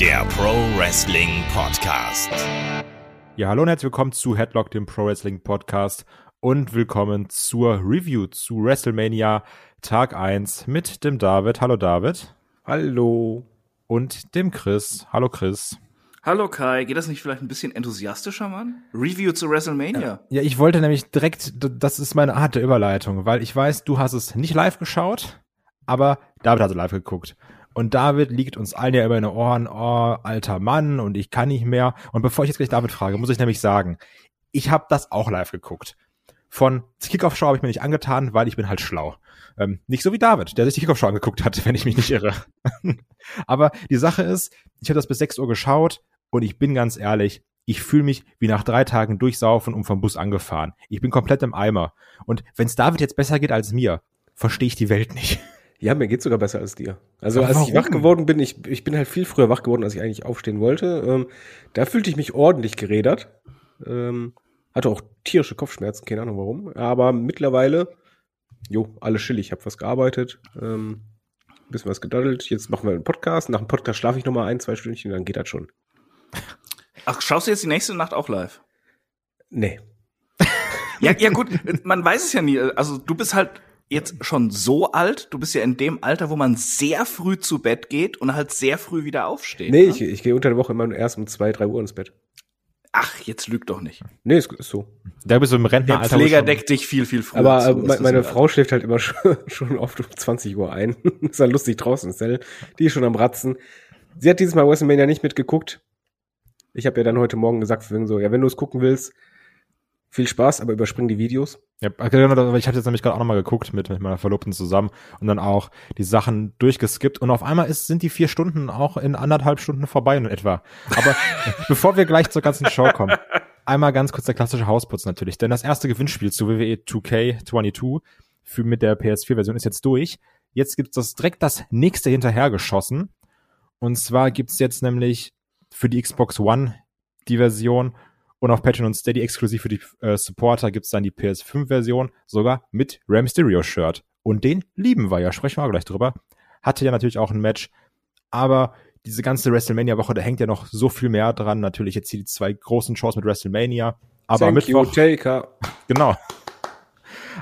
der Pro Wrestling Podcast. Ja, hallo und herzlich willkommen zu Headlock, dem Pro Wrestling Podcast und willkommen zur Review zu WrestleMania Tag 1 mit dem David. Hallo David. Hallo. Und dem Chris. Hallo Chris. Hallo Kai, geht das nicht vielleicht ein bisschen enthusiastischer, Mann? Review zu WrestleMania. Ja, ja, ich wollte nämlich direkt, das ist meine Art der Überleitung, weil ich weiß, du hast es nicht live geschaut, aber David hat es live geguckt. Und David liegt uns allen ja über den Ohren, oh, alter Mann, und ich kann nicht mehr. Und bevor ich jetzt gleich David frage, muss ich nämlich sagen, ich habe das auch live geguckt. Von Kickoff-Show habe ich mir nicht angetan, weil ich bin halt schlau. Ähm, nicht so wie David, der sich die Kickoff-Show angeguckt hat, wenn ich mich nicht irre. Aber die Sache ist, ich habe das bis 6 Uhr geschaut und ich bin ganz ehrlich, ich fühle mich wie nach drei Tagen durchsaufen und vom Bus angefahren. Ich bin komplett im Eimer. Und wenn es David jetzt besser geht als mir, verstehe ich die Welt nicht. Ja, mir geht's sogar besser als dir. Also Aber als warum? ich wach geworden bin, ich, ich bin halt viel früher wach geworden, als ich eigentlich aufstehen wollte. Ähm, da fühlte ich mich ordentlich gerädert. Ähm, hatte auch tierische Kopfschmerzen, keine Ahnung warum. Aber mittlerweile, jo, alles chillig. Ich habe was gearbeitet, ähm, bisschen was gedaddelt. Jetzt machen wir einen Podcast. Nach dem Podcast schlafe ich noch mal ein, zwei Stündchen, dann geht das schon. Ach, schaust du jetzt die nächste Nacht auch live? Nee. ja, ja gut, man weiß es ja nie. Also du bist halt jetzt schon so alt? Du bist ja in dem Alter, wo man sehr früh zu Bett geht und halt sehr früh wieder aufsteht. Nee, ne? ich, ich gehe unter der Woche immer erst um zwei, drei Uhr ins Bett. Ach, jetzt lügt doch nicht. Nee, ist, ist so. Da bist du im Rentneralter. Der Pfleger deckt dich viel, viel früher Aber zu, äh, meine Frau schläft halt immer schon, schon oft um 20 Uhr ein. ist ja lustig draußen, Cell. Die ist schon am Ratzen. Sie hat dieses Mal WrestleMania nicht mitgeguckt. Ich habe ja dann heute Morgen gesagt, so, ja, wenn du es gucken willst, viel Spaß, aber überspring die Videos. Ja, genau, ich habe jetzt nämlich gerade auch nochmal geguckt mit, mit meiner Verlobten zusammen und dann auch die Sachen durchgeskippt und auf einmal ist, sind die vier Stunden auch in anderthalb Stunden vorbei in etwa. Aber bevor wir gleich zur ganzen Show kommen, einmal ganz kurz der klassische Hausputz natürlich, denn das erste Gewinnspiel zu WWE 2K22 für, mit der PS4-Version ist jetzt durch. Jetzt gibt es direkt das nächste hinterhergeschossen und zwar gibt's jetzt nämlich für die Xbox One die Version und auf Patreon und Steady exklusiv für die äh, Supporter gibt's dann die PS5-Version, sogar mit Rey Mysterio-Shirt. Und den lieben wir ja, sprechen wir auch gleich drüber. Hatte ja natürlich auch ein Match, aber diese ganze WrestleMania-Woche, da hängt ja noch so viel mehr dran. Natürlich jetzt hier die zwei großen Shows mit WrestleMania. Aber Thank Mittwoch. You, Taker. Genau.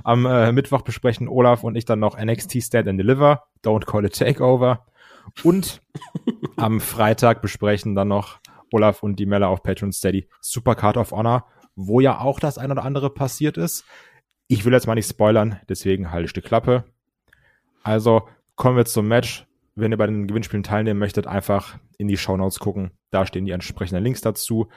Am äh, Mittwoch besprechen Olaf und ich dann noch NXT Stand and Deliver, Don't Call It Takeover. Und am Freitag besprechen dann noch Olaf und die Melle auf Patreon Steady Super Card of Honor, wo ja auch das ein oder andere passiert ist. Ich will jetzt mal nicht spoilern, deswegen halte ich die Klappe. Also kommen wir zum Match. Wenn ihr bei den Gewinnspielen teilnehmen möchtet, einfach in die Show Notes gucken. Da stehen die entsprechenden Links dazu.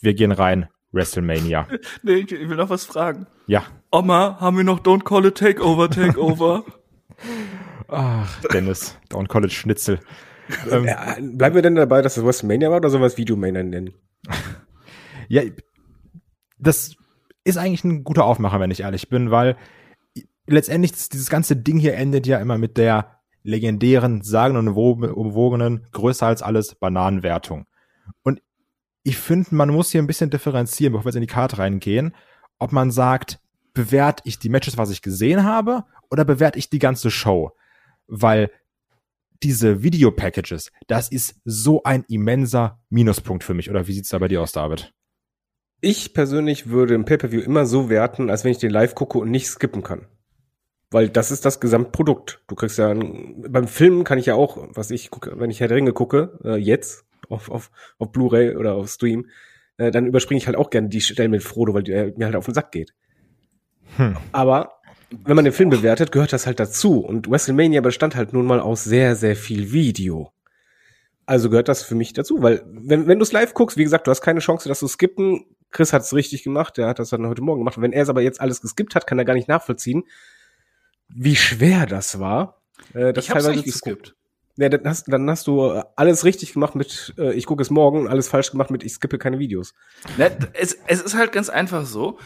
Wir gehen rein. WrestleMania. nee, ich will noch was fragen. Ja. Oma, haben wir noch Don't Call It Takeover, Takeover? Ach, Dennis, Don't Call It Schnitzel ähm, ja, bleiben wir denn dabei, dass das WrestleMania war oder es Videomania nennen? ja, das ist eigentlich ein guter Aufmacher, wenn ich ehrlich bin, weil letztendlich dieses ganze Ding hier endet ja immer mit der legendären, sagen und umwogenen, größer als alles Bananenwertung. Und ich finde, man muss hier ein bisschen differenzieren, bevor wir jetzt in die Karte reingehen, ob man sagt, bewerte ich die Matches, was ich gesehen habe, oder bewerte ich die ganze Show? Weil diese Video-Packages, das ist so ein immenser Minuspunkt für mich. Oder wie sieht's da bei dir aus, David? Ich persönlich würde im Pay-Per-View immer so werten, als wenn ich den live gucke und nicht skippen kann. Weil das ist das Gesamtprodukt. Du kriegst ja, beim Filmen kann ich ja auch, was ich gucke, wenn ich Herr der Ringe gucke, äh, jetzt, auf, auf, auf Blu-ray oder auf Stream, äh, dann überspringe ich halt auch gerne die Stellen mit Frodo, weil der mir halt auf den Sack geht. Hm. Aber wenn man den Film bewertet, gehört das halt dazu. Und WrestleMania bestand halt nun mal aus sehr, sehr viel Video. Also gehört das für mich dazu, weil wenn, wenn du es live guckst, wie gesagt, du hast keine Chance, dass du skippen. Chris hat es richtig gemacht, der hat das dann heute Morgen gemacht. Wenn er es aber jetzt alles geskippt hat, kann er gar nicht nachvollziehen, wie schwer das war. Äh, das ich hab's nicht geskippt. Ja, dann hast, dann hast du alles richtig gemacht mit, äh, ich gucke es morgen, alles falsch gemacht mit, ich skippe keine Videos. Ne, es, es ist halt ganz einfach so,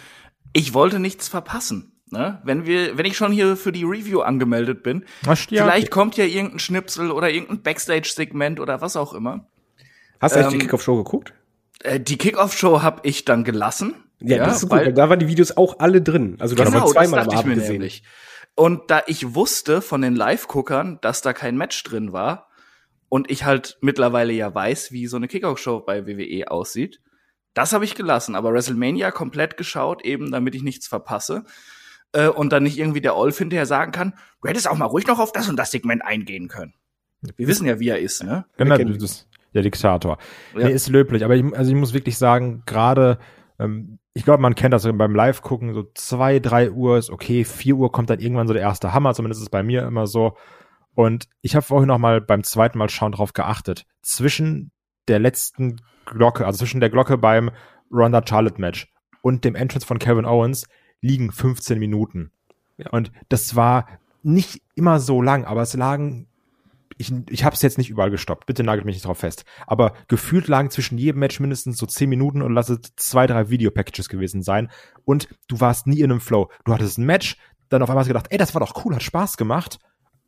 ich wollte nichts verpassen. Ne? Wenn wir, wenn ich schon hier für die Review angemeldet bin, Ach, ja. vielleicht kommt ja irgendein Schnipsel oder irgendein Backstage-Segment oder was auch immer. Hast du ähm, die Kickoff-Show geguckt? Äh, die Kickoff-Show habe ich dann gelassen. Ja, ja das ist gut. Da waren die Videos auch alle drin. Also du genau, hast zweimal das ich mir gesehen. Nämlich. Und da ich wusste von den Live-Guckern, dass da kein Match drin war und ich halt mittlerweile ja weiß, wie so eine Kickoff-Show bei WWE aussieht. Das habe ich gelassen, aber WrestleMania komplett geschaut, eben damit ich nichts verpasse. Äh, und dann nicht irgendwie der Olf hinterher sagen kann, du hättest auch mal ruhig noch auf das und das Segment eingehen können. Wir wissen ja, wie er ist, ne? Genau, das der Diktator. Ja. Nee, ist löblich, aber ich, also ich muss wirklich sagen, gerade, ähm, ich glaube, man kennt das beim Live-Gucken, so zwei, drei Uhr ist okay, vier Uhr kommt dann irgendwann so der erste Hammer, zumindest ist es bei mir immer so. Und ich habe vorhin noch mal beim zweiten Mal schauen drauf geachtet. Zwischen der letzten Glocke, also zwischen der Glocke beim Ronda Charlotte Match und dem Entrance von Kevin Owens liegen 15 Minuten. Ja. Und das war nicht immer so lang, aber es lagen ich, ich habe es jetzt nicht überall gestoppt, bitte nagelt mich nicht drauf fest. Aber gefühlt lagen zwischen jedem Match mindestens so 10 Minuten und lass es zwei, drei Videopackages gewesen sein. Und du warst nie in einem Flow. Du hattest ein Match, dann auf einmal hast du gedacht, ey, das war doch cool, hat Spaß gemacht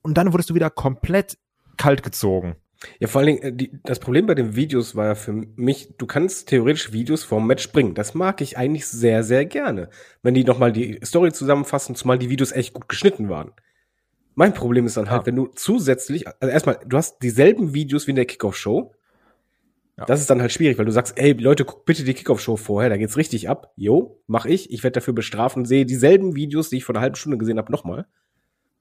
und dann wurdest du wieder komplett kalt gezogen. Ja, vor allen Dingen, äh, die, das Problem bei den Videos war ja für mich, du kannst theoretisch Videos vorm Match bringen. Das mag ich eigentlich sehr, sehr gerne. Wenn die nochmal die Story zusammenfassen, zumal die Videos echt gut geschnitten waren. Mein Problem ist dann halt, wenn du zusätzlich, also erstmal, du hast dieselben Videos wie in der Kickoff-Show. Ja. Das ist dann halt schwierig, weil du sagst, ey, Leute, guck bitte die Kickoff-Show vorher, da geht's richtig ab. Jo, mach ich. Ich werde dafür bestrafen, sehe dieselben Videos, die ich vor einer halben Stunde gesehen habe, nochmal.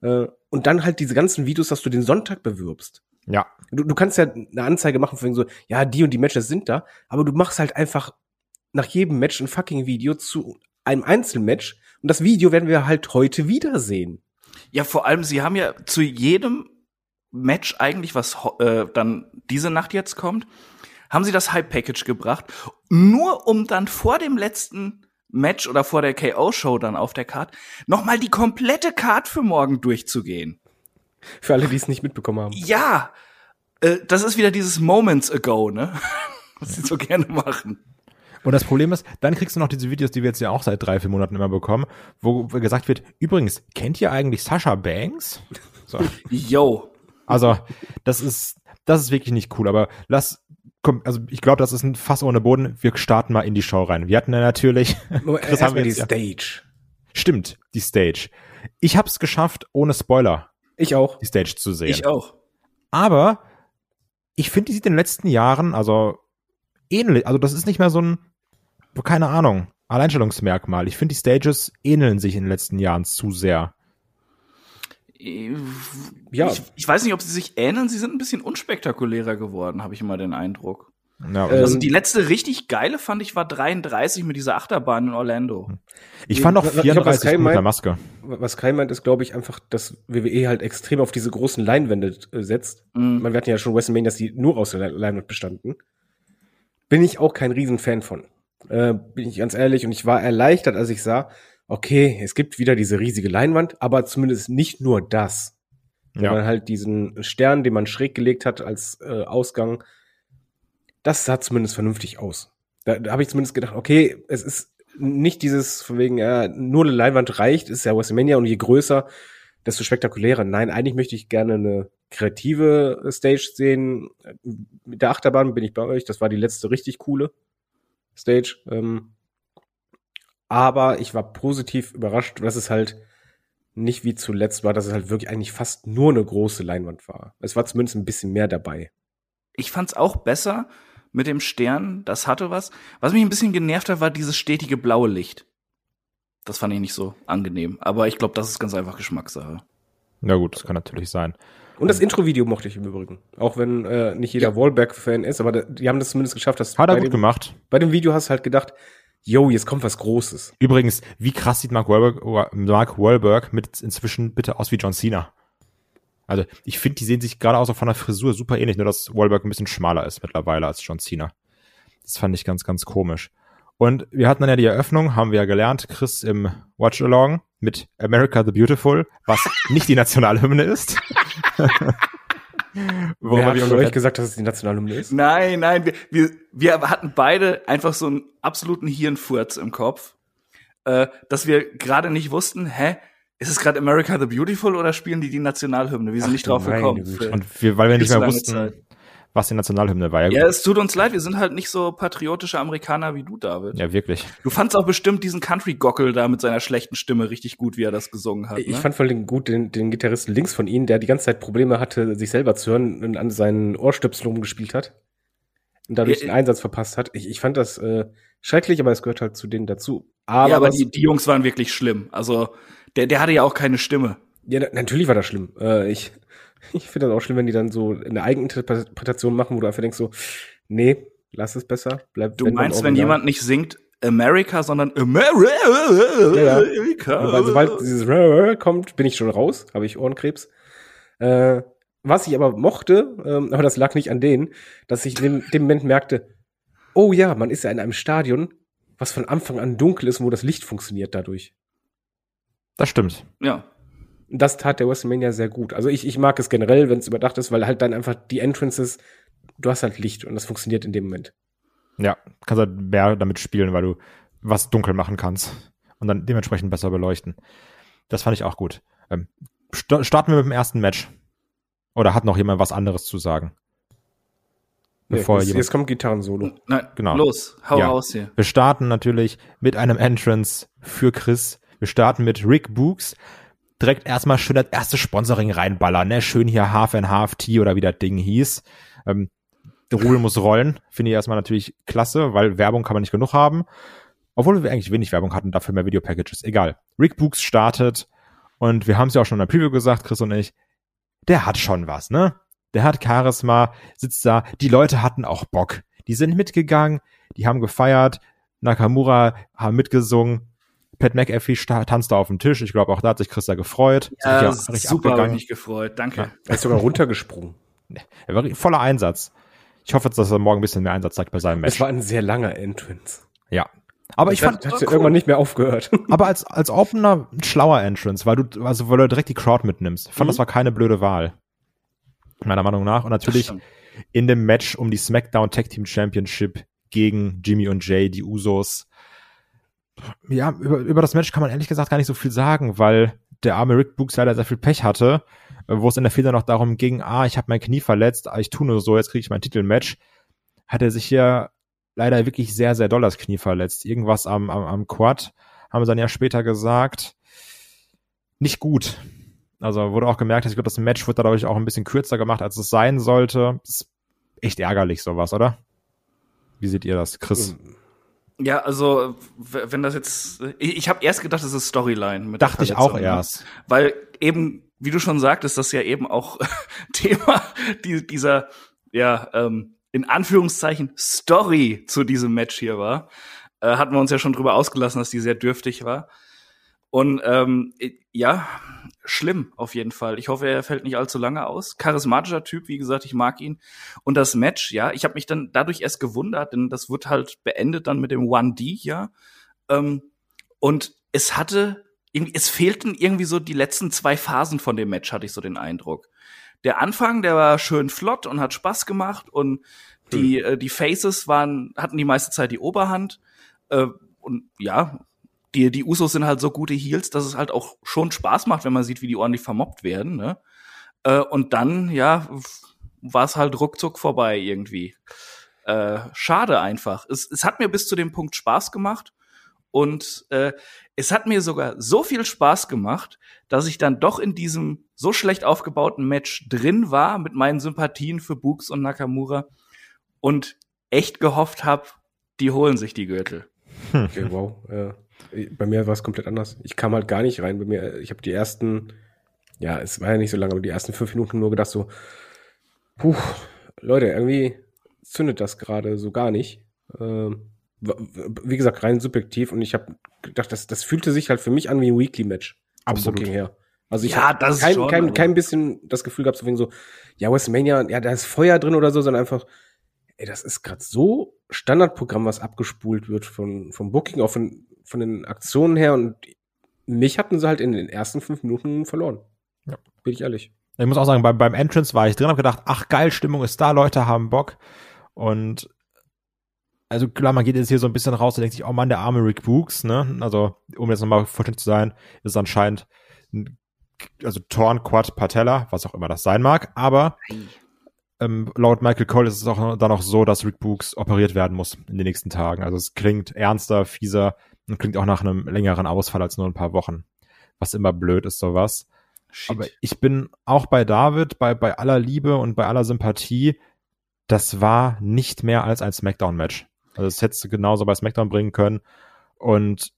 Äh, und dann halt diese ganzen Videos, dass du den Sonntag bewirbst. Ja. Du, du kannst ja eine Anzeige machen von so, ja, die und die Matches sind da, aber du machst halt einfach nach jedem Match ein fucking Video zu einem Einzelmatch und das Video werden wir halt heute wiedersehen. Ja, vor allem, sie haben ja zu jedem Match eigentlich, was äh, dann diese Nacht jetzt kommt, haben sie das Hype Package gebracht, nur um dann vor dem letzten Match oder vor der KO-Show dann auf der Card nochmal die komplette Card für morgen durchzugehen. Für alle, die es nicht mitbekommen haben. Ja, äh, das ist wieder dieses Moments ago, ne? Was sie so gerne machen. Und das Problem ist, dann kriegst du noch diese Videos, die wir jetzt ja auch seit drei, vier Monaten immer bekommen, wo gesagt wird, übrigens, kennt ihr eigentlich Sascha Banks? So. Yo. Also, das ist, das ist wirklich nicht cool, aber lass, komm, also ich glaube, das ist ein Fass ohne Boden. Wir starten mal in die Show rein. Wir hatten ja natürlich, das haben wir die Stage. Stimmt, die Stage. Ich habe es geschafft, ohne Spoiler. Ich auch. Die Stage zu sehen. Ich auch. Aber ich finde, die sieht in den letzten Jahren, also ähnlich, also das ist nicht mehr so ein, keine Ahnung, Alleinstellungsmerkmal. Ich finde, die Stages ähneln sich in den letzten Jahren zu sehr. Ja. Ich, ich, weiß nicht, ob sie sich ähneln. Sie sind ein bisschen unspektakulärer geworden, habe ich immer den Eindruck. Ja, ähm, also die letzte richtig geile fand ich war 33 mit dieser Achterbahn in Orlando. Ich fand auch 34 glaub, mit der Maske. Was Kai meint, ist, glaube ich, einfach, dass WWE halt extrem auf diese großen Leinwände äh, setzt. Mhm. Man, wir hatten ja schon WrestleMania, dass die nur aus der Leinwand bestanden. Bin ich auch kein Riesenfan von. Äh, bin ich ganz ehrlich. Und ich war erleichtert, als ich sah, okay, es gibt wieder diese riesige Leinwand, aber zumindest nicht nur das. Ja. Sondern halt diesen Stern, den man schräg gelegt hat als äh, Ausgang, das sah zumindest vernünftig aus. Da, da habe ich zumindest gedacht, okay, es ist nicht dieses von wegen, ja, nur eine Leinwand reicht, ist ja WrestleMania und je größer, desto spektakulärer. Nein, eigentlich möchte ich gerne eine kreative Stage sehen. Mit der Achterbahn bin ich bei euch. Das war die letzte richtig coole Stage. Ähm, aber ich war positiv überrascht, dass es halt nicht wie zuletzt war, dass es halt wirklich eigentlich fast nur eine große Leinwand war. Es war zumindest ein bisschen mehr dabei. Ich fand's auch besser mit dem Stern, das hatte was. Was mich ein bisschen genervt hat, war dieses stetige blaue Licht. Das fand ich nicht so angenehm. Aber ich glaube, das ist ganz einfach Geschmackssache. Na gut, das kann natürlich sein. Und das Intro-Video mochte ich im Übrigen. Auch wenn äh, nicht jeder ja. Wallback-Fan ist, aber die haben das zumindest geschafft. Dass Hat er gut dem, gemacht. Bei dem Video hast du halt gedacht, yo, jetzt kommt was Großes. Übrigens, wie krass sieht Mark Wahlberg, Mark Wahlberg mit inzwischen bitte aus wie John Cena? Also, ich finde, die sehen sich gerade auch so von der Frisur super ähnlich, nur dass Wahlberg ein bisschen schmaler ist mittlerweile als John Cena. Das fand ich ganz, ganz komisch. Und wir hatten dann ja die Eröffnung, haben wir ja gelernt, Chris im Watch Along mit America the Beautiful, was nicht die Nationalhymne ist. Wer hat von euch gesagt, dass es die Nationalhymne ist? Nein, nein, wir, wir, wir hatten beide einfach so einen absoluten Hirnfurz im Kopf, äh, dass wir gerade nicht wussten, hä, ist es gerade America the Beautiful oder spielen die die Nationalhymne? Wir sind Ach, nicht drauf gekommen. Und wir, weil wir nicht mehr wussten, Zeit. was die Nationalhymne war. Ja, ja, es tut uns leid, wir sind halt nicht so patriotische Amerikaner wie du, David. Ja, wirklich. Du fandst auch bestimmt diesen Country-Gockel da mit seiner schlechten Stimme richtig gut, wie er das gesungen hat. Ich ne? fand vor allem gut den, den Gitarristen links von ihnen, der die ganze Zeit Probleme hatte, sich selber zu hören und an seinen Ohrstöpseln gespielt hat. Und dadurch ja, den Einsatz verpasst hat. Ich, ich fand das äh, schrecklich, aber es gehört halt zu denen dazu. Aber, ja, aber die, die Jungs waren wirklich schlimm. Also, der, der hatte ja auch keine Stimme. Ja, natürlich war das schlimm. Äh, ich ich finde das auch schlimm, wenn die dann so eine Eigeninterpretation machen, wo du einfach denkst so, nee, lass es besser. Bleib, du meinst, wenn jemand nicht singt America, sondern America. Ja, ja. Weil sobald dieses kommt, bin ich schon raus, habe ich Ohrenkrebs. Äh, was ich aber mochte, ähm, aber das lag nicht an denen, dass ich in dem Moment merkte, oh ja, man ist ja in einem Stadion, was von Anfang an dunkel ist, wo das Licht funktioniert dadurch. Das stimmt. Ja das tat der WrestleMania sehr gut. Also ich, ich mag es generell, wenn es überdacht ist, weil halt dann einfach die Entrances, du hast halt Licht und das funktioniert in dem Moment. Ja, kannst halt mehr damit spielen, weil du was dunkel machen kannst und dann dementsprechend besser beleuchten. Das fand ich auch gut. Ähm, st starten wir mit dem ersten Match. Oder hat noch jemand was anderes zu sagen? Bevor nee, jetzt, jetzt kommt Gitarren-Solo. Nein, genau. los, hau ja. raus hier. Wir starten natürlich mit einem Entrance für Chris. Wir starten mit Rick Books, direkt erstmal schön das erste Sponsoring reinballern, ne? Schön hier Half and Half Tea oder wie das Ding hieß. Ähm, der Rubel muss rollen. Finde ich erstmal natürlich klasse, weil Werbung kann man nicht genug haben. Obwohl wir eigentlich wenig Werbung hatten, dafür mehr Videopackages. Egal. Rick Books startet und wir haben es ja auch schon in der Preview gesagt, Chris und ich, der hat schon was, ne? Der hat Charisma, sitzt da. Die Leute hatten auch Bock. Die sind mitgegangen, die haben gefeiert. Nakamura haben mitgesungen. Pat McAfee tanzte auf dem Tisch. Ich glaube, auch da hat sich Christa gefreut. Ja, ja super, habe mich gefreut. Danke. Ja. Er ist sogar runtergesprungen. Er war voller Einsatz. Ich hoffe jetzt, dass er morgen ein bisschen mehr Einsatz zeigt bei seinem Match. Es war ein sehr langer Entrance. Ja. Aber ich, ich fand, hat, hat cool. irgendwann nicht mehr aufgehört. Aber als, als Opener ein schlauer Entrance, weil du, also, weil du direkt die Crowd mitnimmst. Ich fand, mhm. das war keine blöde Wahl. Meiner Meinung nach. Und natürlich in dem Match um die SmackDown Tag Team Championship gegen Jimmy und Jay, die Usos, ja, über, über das Match kann man ehrlich gesagt gar nicht so viel sagen, weil der arme Rick Books leider sehr viel Pech hatte, wo es in der Fehler noch darum ging, ah, ich habe mein Knie verletzt, ah, ich tue nur so, jetzt kriege ich mein Titelmatch, hat er sich hier leider wirklich sehr, sehr doll das Knie verletzt. Irgendwas am, am, am Quad, haben sie dann ja später gesagt, nicht gut. Also wurde auch gemerkt, ich glaube, das Match wird dadurch auch ein bisschen kürzer gemacht, als es sein sollte. ist echt ärgerlich, sowas, oder? Wie seht ihr das, Chris? Ähm, ja, also wenn das jetzt, ich, ich habe erst gedacht, das ist Storyline. Dachte ich auch ne? erst, weil eben, wie du schon sagtest, das ja eben auch Thema die, dieser, ja, ähm, in Anführungszeichen Story zu diesem Match hier war. Äh, hatten wir uns ja schon drüber ausgelassen, dass die sehr dürftig war. Und ähm, ja, schlimm auf jeden Fall. Ich hoffe, er fällt nicht allzu lange aus. Charismatischer Typ, wie gesagt, ich mag ihn. Und das Match, ja, ich habe mich dann dadurch erst gewundert, denn das wird halt beendet dann mit dem 1D, ja. Ähm, und es hatte, irgendwie, es fehlten irgendwie so die letzten zwei Phasen von dem Match, hatte ich so den Eindruck. Der Anfang, der war schön flott und hat Spaß gemacht und die, hm. äh, die Faces waren, hatten die meiste Zeit die Oberhand. Äh, und ja, die, die Usos sind halt so gute Heels, dass es halt auch schon Spaß macht, wenn man sieht, wie die ordentlich vermobbt werden. Ne? Äh, und dann, ja, war es halt ruckzuck vorbei irgendwie. Äh, schade einfach. Es, es hat mir bis zu dem Punkt Spaß gemacht. Und äh, es hat mir sogar so viel Spaß gemacht, dass ich dann doch in diesem so schlecht aufgebauten Match drin war mit meinen Sympathien für Books und Nakamura und echt gehofft habe, die holen sich die Gürtel. Okay, wow. Ja. Bei mir war es komplett anders. Ich kam halt gar nicht rein. Bei mir, ich habe die ersten, ja, es war ja nicht so lange, aber die ersten fünf Minuten nur gedacht so, puh, Leute, irgendwie zündet das gerade so gar nicht. Ähm, wie gesagt, rein subjektiv und ich habe gedacht, das, das fühlte sich halt für mich an wie ein Weekly-Match. Absolut. Her. Also ich ja, habe kein, schon, kein, kein bisschen das Gefühl gehabt, so wegen so, ja, WrestleMania, ja, da ist Feuer drin oder so, sondern einfach, ey, das ist gerade so Standardprogramm, was abgespult wird von, vom Booking, auch von, von den Aktionen her und mich hatten sie halt in den ersten fünf Minuten verloren. Ja. Bin ich ehrlich. Ich muss auch sagen, beim, beim Entrance war ich drin, habe gedacht, ach geil, Stimmung ist da, Leute haben Bock. Und also klar, man geht jetzt hier so ein bisschen raus und denkt sich, oh Mann, der arme Rick Books, ne? Also, um jetzt nochmal vollständig zu sein, ist es anscheinend ein, also Torn Quad Patella, was auch immer das sein mag, aber ähm, laut Michael Cole ist es auch dann auch so, dass Rick Books operiert werden muss in den nächsten Tagen. Also es klingt ernster, fieser und klingt auch nach einem längeren Ausfall als nur ein paar Wochen. Was immer blöd ist, sowas. Shit. Aber ich bin auch bei David, bei, bei aller Liebe und bei aller Sympathie, das war nicht mehr als ein Smackdown-Match. Also das hättest du genauso bei Smackdown bringen können. Und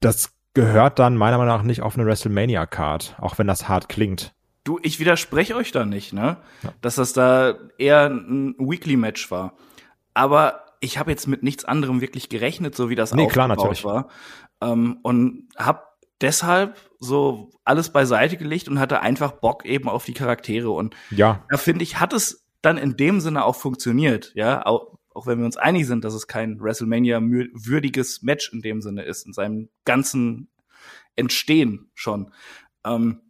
das gehört dann meiner Meinung nach nicht auf eine WrestleMania-Card, auch wenn das hart klingt. Du, ich widerspreche euch da nicht, ne? Ja. Dass das da eher ein Weekly-Match war. Aber ich habe jetzt mit nichts anderem wirklich gerechnet, so wie das nee, klar, natürlich. war. Ähm, und hab deshalb so alles beiseite gelegt und hatte einfach Bock eben auf die Charaktere. Und ja. da finde ich, hat es dann in dem Sinne auch funktioniert, ja, auch, auch wenn wir uns einig sind, dass es kein WrestleMania-würdiges Match in dem Sinne ist, in seinem ganzen Entstehen schon. Ähm,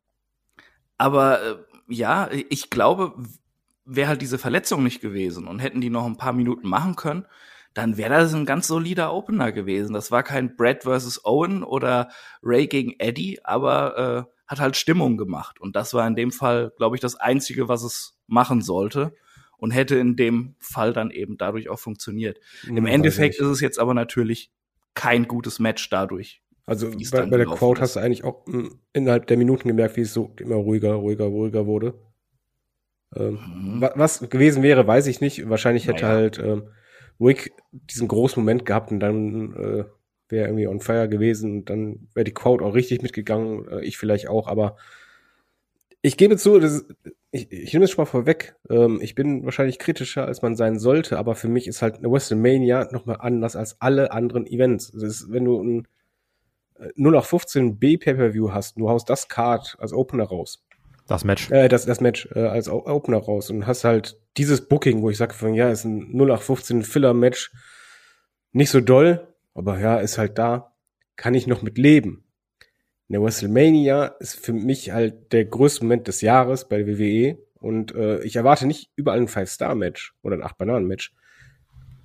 aber äh, ja, ich glaube, wäre halt diese Verletzung nicht gewesen und hätten die noch ein paar Minuten machen können, dann wäre das ein ganz solider Opener gewesen. Das war kein Brad versus Owen oder Ray gegen Eddie, aber äh, hat halt Stimmung gemacht. Und das war in dem Fall, glaube ich, das Einzige, was es machen sollte und hätte in dem Fall dann eben dadurch auch funktioniert. Hm, Im Endeffekt ist es jetzt aber natürlich kein gutes Match dadurch. Also bei, bei der Quote hast du eigentlich auch hm, innerhalb der Minuten gemerkt, wie es so immer ruhiger, ruhiger, ruhiger wurde. Ähm, mhm. Was gewesen wäre, weiß ich nicht. Wahrscheinlich hätte naja. halt ähm, Wick diesen großen Moment gehabt und dann äh, wäre irgendwie on fire gewesen und dann wäre die Quote auch richtig mitgegangen. Äh, ich vielleicht auch, aber ich gebe zu, das, ich, ich nehme es schon mal vorweg. Ähm, ich bin wahrscheinlich kritischer, als man sein sollte, aber für mich ist halt eine WrestleMania nochmal anders als alle anderen Events. Das ist, wenn du ein 0815 B Pay-Per-View hast, du haust das Card als Opener raus. Das Match. Äh, das, das Match äh, als Opener raus und hast halt dieses Booking, wo ich sage, ja, ist ein 0815 Filler-Match. Nicht so doll, aber ja, ist halt da. Kann ich noch mit leben. In der WrestleMania ist für mich halt der größte Moment des Jahres bei der WWE und äh, ich erwarte nicht überall ein Five-Star-Match oder ein Acht-Bananen-Match.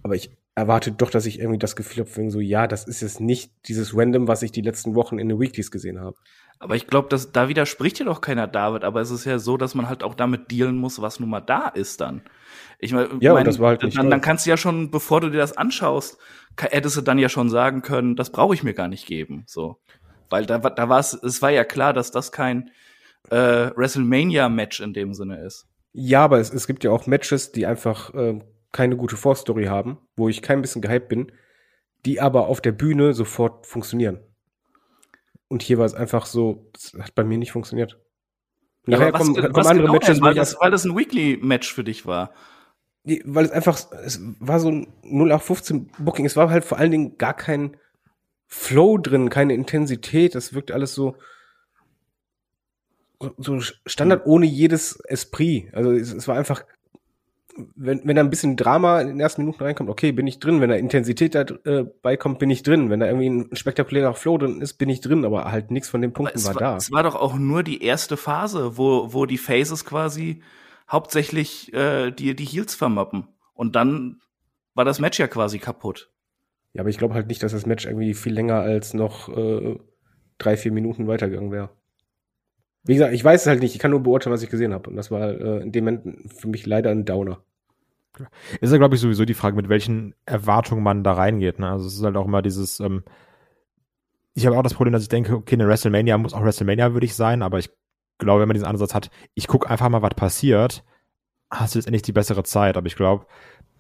Aber ich erwartet doch, dass ich irgendwie das Gefühl habe, so, ja, das ist jetzt nicht dieses Random, was ich die letzten Wochen in den Weeklies gesehen habe. Aber ich glaube, dass da widerspricht ja doch keiner David, aber es ist ja so, dass man halt auch damit dealen muss, was nun mal da ist dann. Ich meine, ja, mein, das war halt nicht dann, dann kannst du ja schon, bevor du dir das anschaust, hättest du dann ja schon sagen können, das brauche ich mir gar nicht geben, so. Weil da, da war es, es war ja klar, dass das kein äh, WrestleMania-Match in dem Sinne ist. Ja, aber es, es gibt ja auch Matches, die einfach äh, keine gute Vorstory haben, wo ich kein bisschen gehypt bin, die aber auf der Bühne sofort funktionieren. Und hier war es einfach so, das hat bei mir nicht funktioniert. Nachher was, kommen, kommen was andere genau Matches, denn? weil das, weil das ein Weekly-Match für dich war. weil es einfach, es war so ein 0815 Booking. Es war halt vor allen Dingen gar kein Flow drin, keine Intensität. Das wirkt alles so, so Standard ohne jedes Esprit. Also es, es war einfach wenn, wenn da ein bisschen Drama in den ersten Minuten reinkommt, okay, bin ich drin. Wenn da Intensität dabei äh, kommt, bin ich drin. Wenn da irgendwie ein spektakulärer Flow drin ist, bin ich drin. Aber halt nichts von den Punkten war, war, da. Es war doch auch nur die erste Phase, wo, wo die Phases quasi hauptsächlich äh, die, die Heels vermappen. Und dann war das Match ja quasi kaputt. Ja, aber ich glaube halt nicht, dass das Match irgendwie viel länger als noch äh, drei, vier Minuten weitergegangen wäre. Wie gesagt, ich weiß es halt nicht. Ich kann nur beurteilen, was ich gesehen habe. Und das war äh, in dem Moment für mich leider ein Downer. Ist ja, glaube ich, sowieso die Frage, mit welchen Erwartungen man da reingeht. Ne? Also es ist halt auch immer dieses, ähm, ich habe auch das Problem, dass ich denke, okay, eine WrestleMania muss auch WrestleMania würdig sein, aber ich glaube, wenn man diesen Ansatz hat, ich gucke einfach mal, was passiert, hast du letztendlich die bessere Zeit. Aber ich glaube,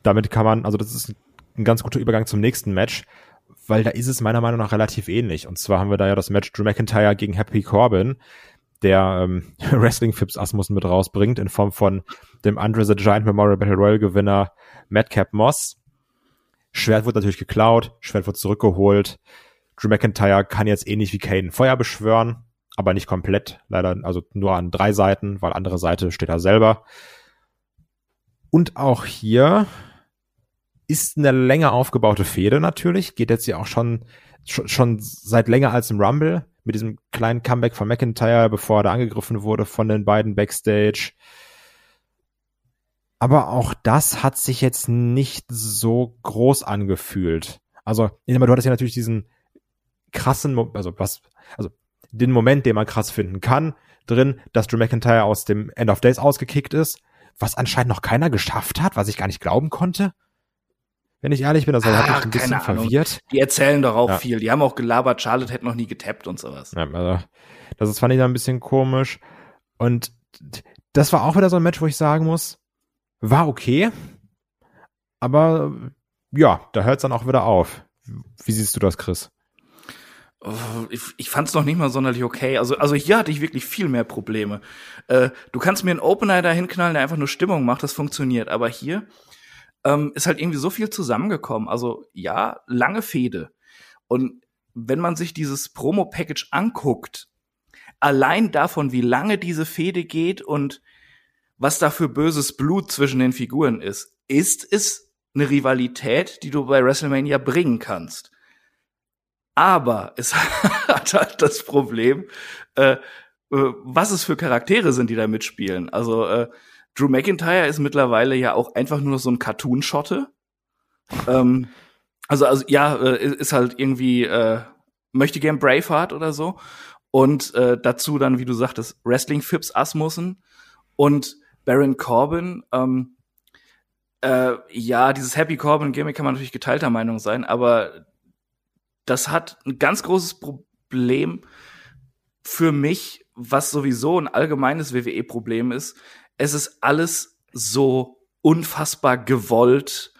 damit kann man, also das ist ein ganz guter Übergang zum nächsten Match, weil da ist es meiner Meinung nach relativ ähnlich. Und zwar haben wir da ja das Match Drew McIntyre gegen Happy Corbin, der ähm, Wrestling Fips Asmus mit rausbringt in Form von dem Andre the Giant Memorial Battle Royal Gewinner Madcap Moss. Schwert wird natürlich geklaut, Schwert wird zurückgeholt. Drew McIntyre kann jetzt ähnlich wie Kane Feuer beschwören, aber nicht komplett, leider, also nur an drei Seiten, weil andere Seite steht er selber. Und auch hier ist eine länger aufgebaute Fehde natürlich, geht jetzt ja auch schon, schon, seit länger als im Rumble mit diesem kleinen Comeback von McIntyre, bevor er da angegriffen wurde von den beiden Backstage. Aber auch das hat sich jetzt nicht so groß angefühlt. Also, du hattest ja natürlich diesen krassen, also was, also den Moment, den man krass finden kann, drin, dass Drew McIntyre aus dem End of Days ausgekickt ist, was anscheinend noch keiner geschafft hat, was ich gar nicht glauben konnte. Wenn ich ehrlich bin, das hat mich ein bisschen verwirrt. Die erzählen doch auch ja. viel. Die haben auch gelabert, Charlotte hätte noch nie getappt und sowas. Ja, also, das ist, fand ich dann ein bisschen komisch. Und das war auch wieder so ein Match, wo ich sagen muss, war okay. Aber ja, da hört es dann auch wieder auf. Wie siehst du das, Chris? Oh, ich, ich fand es noch nicht mal sonderlich okay. Also, also hier hatte ich wirklich viel mehr Probleme. Äh, du kannst mir einen Opener da hinknallen, der einfach nur Stimmung macht, das funktioniert. Aber hier ähm, ist halt irgendwie so viel zusammengekommen. Also ja, lange Fehde. Und wenn man sich dieses Promo-Package anguckt, allein davon, wie lange diese Fehde geht und was da für böses Blut zwischen den Figuren ist, ist es eine Rivalität, die du bei WrestleMania bringen kannst. Aber es hat halt das Problem, äh, äh, was es für Charaktere sind, die da mitspielen. Also äh, Drew McIntyre ist mittlerweile ja auch einfach nur so ein Cartoon-Schotte. ähm, also, also ja, äh, ist halt irgendwie äh, möchte gern Braveheart oder so. Und äh, dazu dann, wie du sagtest, Wrestling-Fips Asmussen und Baron Corbin. Ähm, äh, ja, dieses Happy Corbin-Gimmick kann man natürlich geteilter Meinung sein, aber das hat ein ganz großes Problem für mich, was sowieso ein allgemeines WWE-Problem ist. Es ist alles so unfassbar gewollt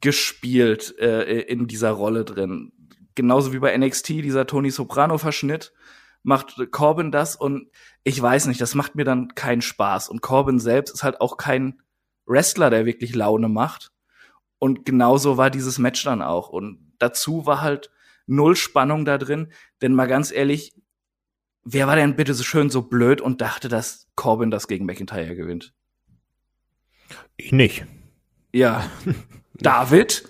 gespielt äh, in dieser Rolle drin. Genauso wie bei NXT, dieser Tony Soprano-Verschnitt, macht Corbin das und ich weiß nicht, das macht mir dann keinen Spaß. Und Corbin selbst ist halt auch kein Wrestler, der wirklich Laune macht. Und genauso war dieses Match dann auch. Und dazu war halt null Spannung da drin. Denn mal ganz ehrlich, wer war denn bitte so schön so blöd und dachte, dass Corbin das gegen McIntyre gewinnt? Ich nicht. Ja. David?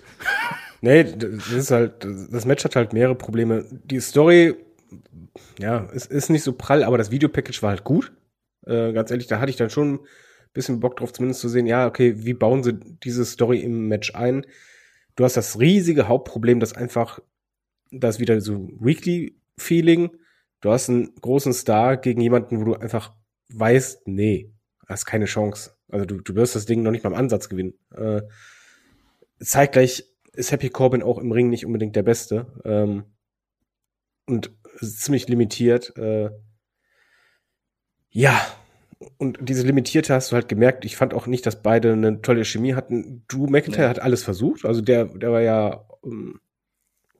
Nee, das ist halt, das Match hat halt mehrere Probleme. Die Story, ja, es ist nicht so prall, aber das Videopackage war halt gut. Äh, ganz ehrlich, da hatte ich dann schon ein bisschen Bock drauf, zumindest zu sehen, ja, okay, wie bauen sie diese Story im Match ein? Du hast das riesige Hauptproblem, dass einfach das wieder so Weekly-Feeling. Du hast einen großen Star gegen jemanden, wo du einfach weißt, nee, hast keine Chance. Also du, du wirst das Ding noch nicht mal im Ansatz gewinnen. Äh, zeitgleich ist Happy Corbin auch im Ring nicht unbedingt der Beste. Ähm, und ziemlich limitiert. Äh, ja, und diese Limitierte hast du halt gemerkt. Ich fand auch nicht, dass beide eine tolle Chemie hatten. Drew McIntyre ja. hat alles versucht. Also der, der war ja um,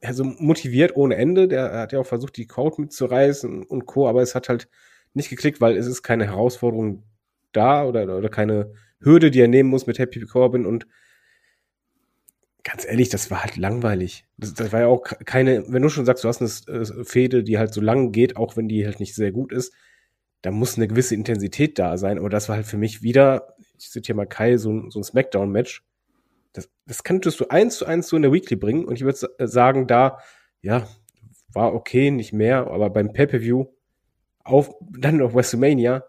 also motiviert ohne Ende. Der hat ja auch versucht, die Crowd mitzureißen und Co. Aber es hat halt nicht geklickt, weil es ist keine Herausforderung da oder, oder keine Hürde, die er nehmen muss mit Happy Corbin und ganz ehrlich, das war halt langweilig. Das, das war ja auch keine, wenn du schon sagst, du hast eine äh, Fehde, die halt so lang geht, auch wenn die halt nicht sehr gut ist, da muss eine gewisse Intensität da sein. Aber das war halt für mich wieder, ich zitiere mal Kai, so, so ein Smackdown-Match. Das, das könntest du eins zu eins so in der Weekly bringen und ich würde äh, sagen, da, ja, war okay, nicht mehr, aber beim Pay-Per-View auf, dann auf WrestleMania,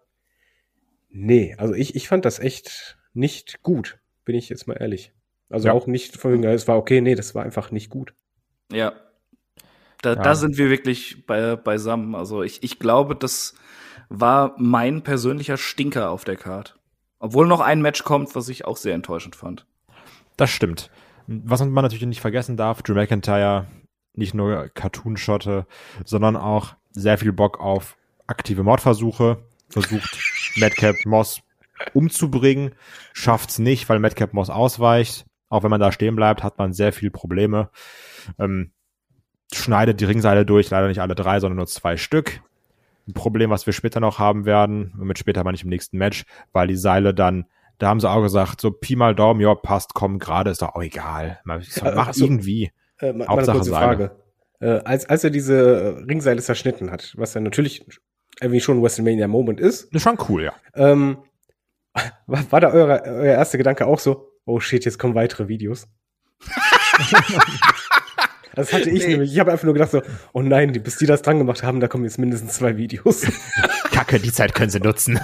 nee, also ich, ich fand das echt nicht gut, bin ich jetzt mal ehrlich. Also ja. auch nicht von es war okay, nee, das war einfach nicht gut. Ja. Da, ja. da sind wir wirklich bei, beisammen. Also ich, ich glaube, das war mein persönlicher Stinker auf der Card. Obwohl noch ein Match kommt, was ich auch sehr enttäuschend fand. Das stimmt. Was man natürlich nicht vergessen darf, Drew McIntyre, nicht nur Cartoon-Schotte, sondern auch sehr viel Bock auf aktive Mordversuche, versucht Madcap Moss umzubringen, schafft's nicht, weil Madcap Moss ausweicht. Auch wenn man da stehen bleibt, hat man sehr viel Probleme. Ähm, schneidet die Ringseile durch, leider nicht alle drei, sondern nur zwei Stück. Ein Problem, was wir später noch haben werden, mit später mal nicht im nächsten Match, weil die Seile dann, da haben sie auch gesagt, so Pi mal Daumen, ja, passt, komm, gerade ist doch auch egal. Mach also, irgendwie. Äh, Hauptsache eine Frage. Äh, als, als er diese Ringseile zerschnitten hat, was ja natürlich irgendwie schon ein WrestleMania-Moment ist. Das ist schon cool, ja. Ähm, war, war da euer, euer erster Gedanke auch so, oh shit, jetzt kommen weitere Videos. das hatte ich nee. nämlich. Ich habe einfach nur gedacht so, oh nein, bis die das dran gemacht haben, da kommen jetzt mindestens zwei Videos. Kacke, die Zeit können sie nutzen.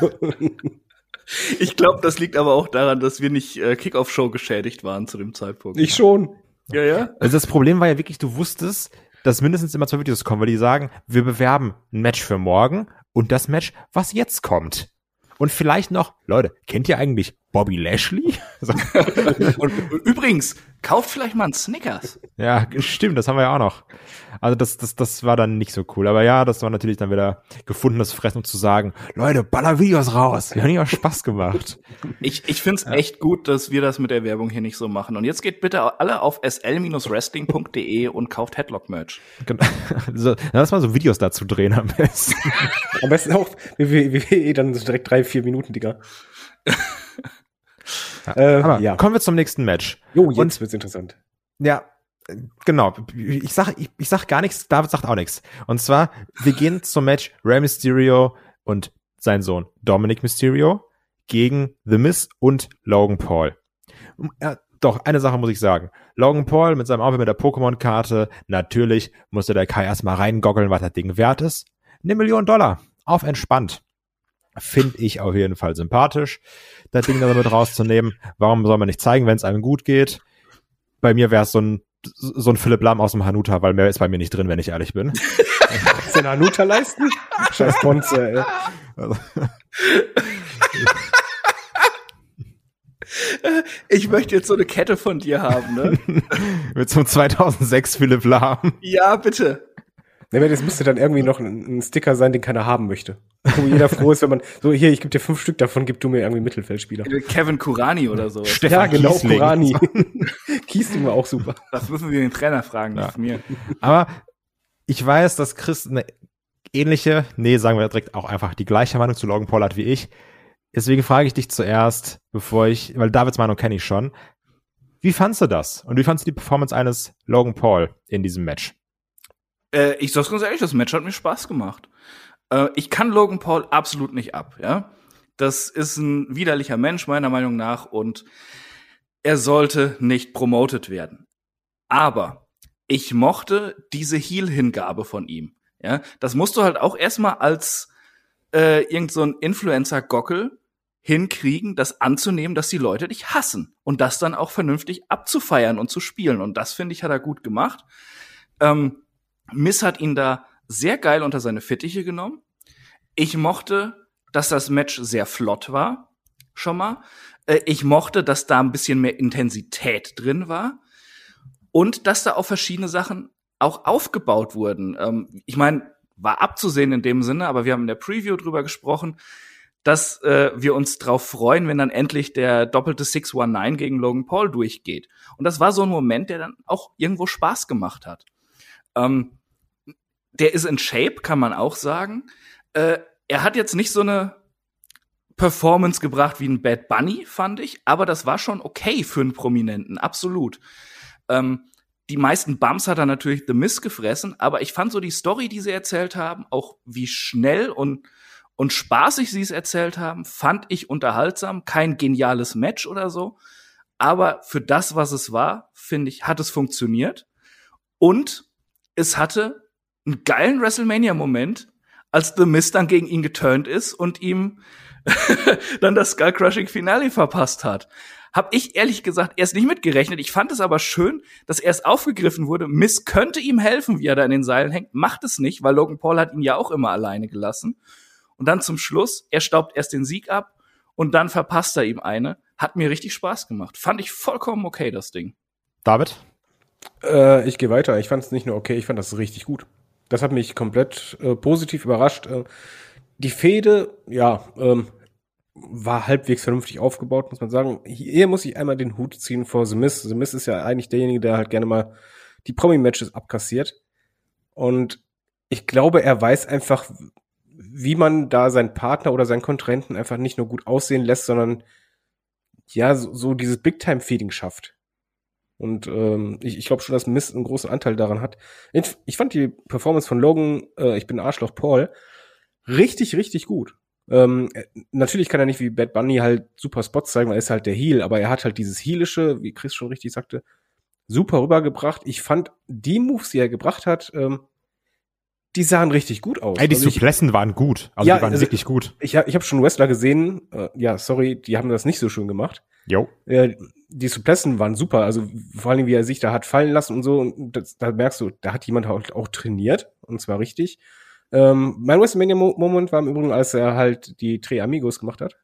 Ich glaube, das liegt aber auch daran, dass wir nicht äh, Kickoff-Show geschädigt waren zu dem Zeitpunkt. Ich schon. Ja, ja. Also das Problem war ja wirklich, du wusstest, dass mindestens immer zwei Videos kommen, weil die sagen, wir bewerben ein Match für morgen und das Match, was jetzt kommt. Und vielleicht noch Leute, kennt ihr eigentlich Bobby Lashley? und übrigens, kauft vielleicht mal einen Snickers. Ja, stimmt, das haben wir ja auch noch. Also das, das, das war dann nicht so cool. Aber ja, das war natürlich dann wieder gefundenes Fressen, um zu sagen, Leute, baller Videos raus. Wir haben ja auch Spaß gemacht. Ich, ich find's ja. echt gut, dass wir das mit der Werbung hier nicht so machen. Und jetzt geht bitte alle auf sl-wrestling.de und kauft Headlock-Merch. Genau. Also, lass mal so Videos dazu drehen am besten. am besten auch WWE dann so direkt drei, vier Minuten, Digga. ja. Äh, Aber ja. kommen wir zum nächsten Match. Jo, jetzt und, wird's interessant. Ja, genau. Ich sag, ich, ich sag gar nichts, David sagt auch nichts. Und zwar, wir gehen zum Match Rey Mysterio und sein Sohn Dominic Mysterio gegen The Miz und Logan Paul. Ja, doch, eine Sache muss ich sagen. Logan Paul mit seinem Outfit mit der Pokémon-Karte, natürlich musste der Kai erstmal reingoggeln, was das Ding wert ist. Eine Million Dollar. Auf entspannt. Finde ich auf jeden Fall sympathisch, das Ding damit rauszunehmen. Warum soll man nicht zeigen, wenn es einem gut geht? Bei mir wäre es so ein so ein Philipp Lahm aus dem Hanuta, weil mehr ist bei mir nicht drin, wenn ich ehrlich bin. Kannst du den Hanuta leisten? Scheiß Ponze, ey. Also. Ich möchte jetzt so eine Kette von dir haben, ne? Mit so einem 2006 Philipp Lahm. Ja, bitte. Nee, das müsste dann irgendwie noch ein, ein, Sticker sein, den keiner haben möchte. Wo jeder froh ist, wenn man, so hier, ich gebe dir fünf Stück davon, gib du mir irgendwie Mittelfeldspieler. Kevin Kurani oder so. Stefan ja, genau, Kiesling. Kurani. Kiesling war auch super. Das müssen wir den Trainer fragen, ja. mir. Aber ich weiß, dass Chris eine ähnliche, nee, sagen wir direkt auch einfach die gleiche Meinung zu Logan Paul hat wie ich. Deswegen frage ich dich zuerst, bevor ich, weil Davids Meinung kenne ich schon. Wie fandst du das? Und wie fandst du die Performance eines Logan Paul in diesem Match? Äh, ich sag's ganz ehrlich, das Match hat mir Spaß gemacht. Äh, ich kann Logan Paul absolut nicht ab, ja. Das ist ein widerlicher Mensch, meiner Meinung nach, und er sollte nicht promoted werden. Aber ich mochte diese Heel-Hingabe von ihm. Ja, das musst du halt auch erstmal als äh, irgend so ein Influencer-Gockel hinkriegen, das anzunehmen, dass die Leute dich hassen und das dann auch vernünftig abzufeiern und zu spielen. Und das finde ich hat er gut gemacht. Ähm, Miss hat ihn da sehr geil unter seine Fittiche genommen. Ich mochte, dass das Match sehr flott war, schon mal. Äh, ich mochte, dass da ein bisschen mehr Intensität drin war und dass da auch verschiedene Sachen auch aufgebaut wurden. Ähm, ich meine, war abzusehen in dem Sinne, aber wir haben in der Preview drüber gesprochen, dass äh, wir uns drauf freuen, wenn dann endlich der doppelte 619 gegen Logan Paul durchgeht. Und das war so ein Moment, der dann auch irgendwo Spaß gemacht hat. Ähm, der ist in Shape, kann man auch sagen. Äh, er hat jetzt nicht so eine Performance gebracht wie ein Bad Bunny, fand ich, aber das war schon okay für einen Prominenten, absolut. Ähm, die meisten Bumps hat er natürlich The Miss gefressen, aber ich fand so die Story, die sie erzählt haben, auch wie schnell und, und spaßig sie es erzählt haben, fand ich unterhaltsam. Kein geniales Match oder so. Aber für das, was es war, finde ich, hat es funktioniert. Und es hatte einen geilen WrestleMania-Moment, als The Mist dann gegen ihn geturnt ist und ihm dann das Skull-Crushing-Finale verpasst hat. Hab ich ehrlich gesagt erst nicht mitgerechnet. Ich fand es aber schön, dass erst aufgegriffen wurde. Miss könnte ihm helfen, wie er da in den Seilen hängt. Macht es nicht, weil Logan Paul hat ihn ja auch immer alleine gelassen. Und dann zum Schluss, er staubt erst den Sieg ab und dann verpasst er ihm eine. Hat mir richtig Spaß gemacht. Fand ich vollkommen okay, das Ding. David? Äh, ich gehe weiter. Ich fand es nicht nur okay, ich fand das richtig gut. Das hat mich komplett äh, positiv überrascht. Äh, die Fehde, ja, ähm, war halbwegs vernünftig aufgebaut, muss man sagen. Hier muss ich einmal den Hut ziehen vor The Miz. The Miz ist ja eigentlich derjenige, der halt gerne mal die Promi-Matches abkassiert. Und ich glaube, er weiß einfach, wie man da seinen Partner oder seinen Kontrahenten einfach nicht nur gut aussehen lässt, sondern ja, so, so dieses Big-Time-Feeding schafft. Und ähm, ich, ich glaube schon, dass Mist einen großen Anteil daran hat. Ich, ich fand die Performance von Logan, äh, ich bin Arschloch Paul, richtig, richtig gut. Ähm, äh, natürlich kann er nicht wie Bad Bunny halt super Spots zeigen, weil er ist halt der Heel, aber er hat halt dieses Heelische, wie Chris schon richtig sagte, super rübergebracht. Ich fand die Moves, die er gebracht hat, ähm, die sahen richtig gut aus. Ey, die also Suplessen waren gut. Also ja, die waren also wirklich gut. Ich, ich habe schon Wrestler gesehen, äh, ja, sorry, die haben das nicht so schön gemacht. Jo. Äh, die Suplessen waren super, also vor allem wie er sich da hat fallen lassen und so, und das, da merkst du, da hat jemand halt auch trainiert und zwar richtig. Ähm, mein WrestleMania-Moment war im Übrigen, als er halt die Tre Amigos gemacht hat.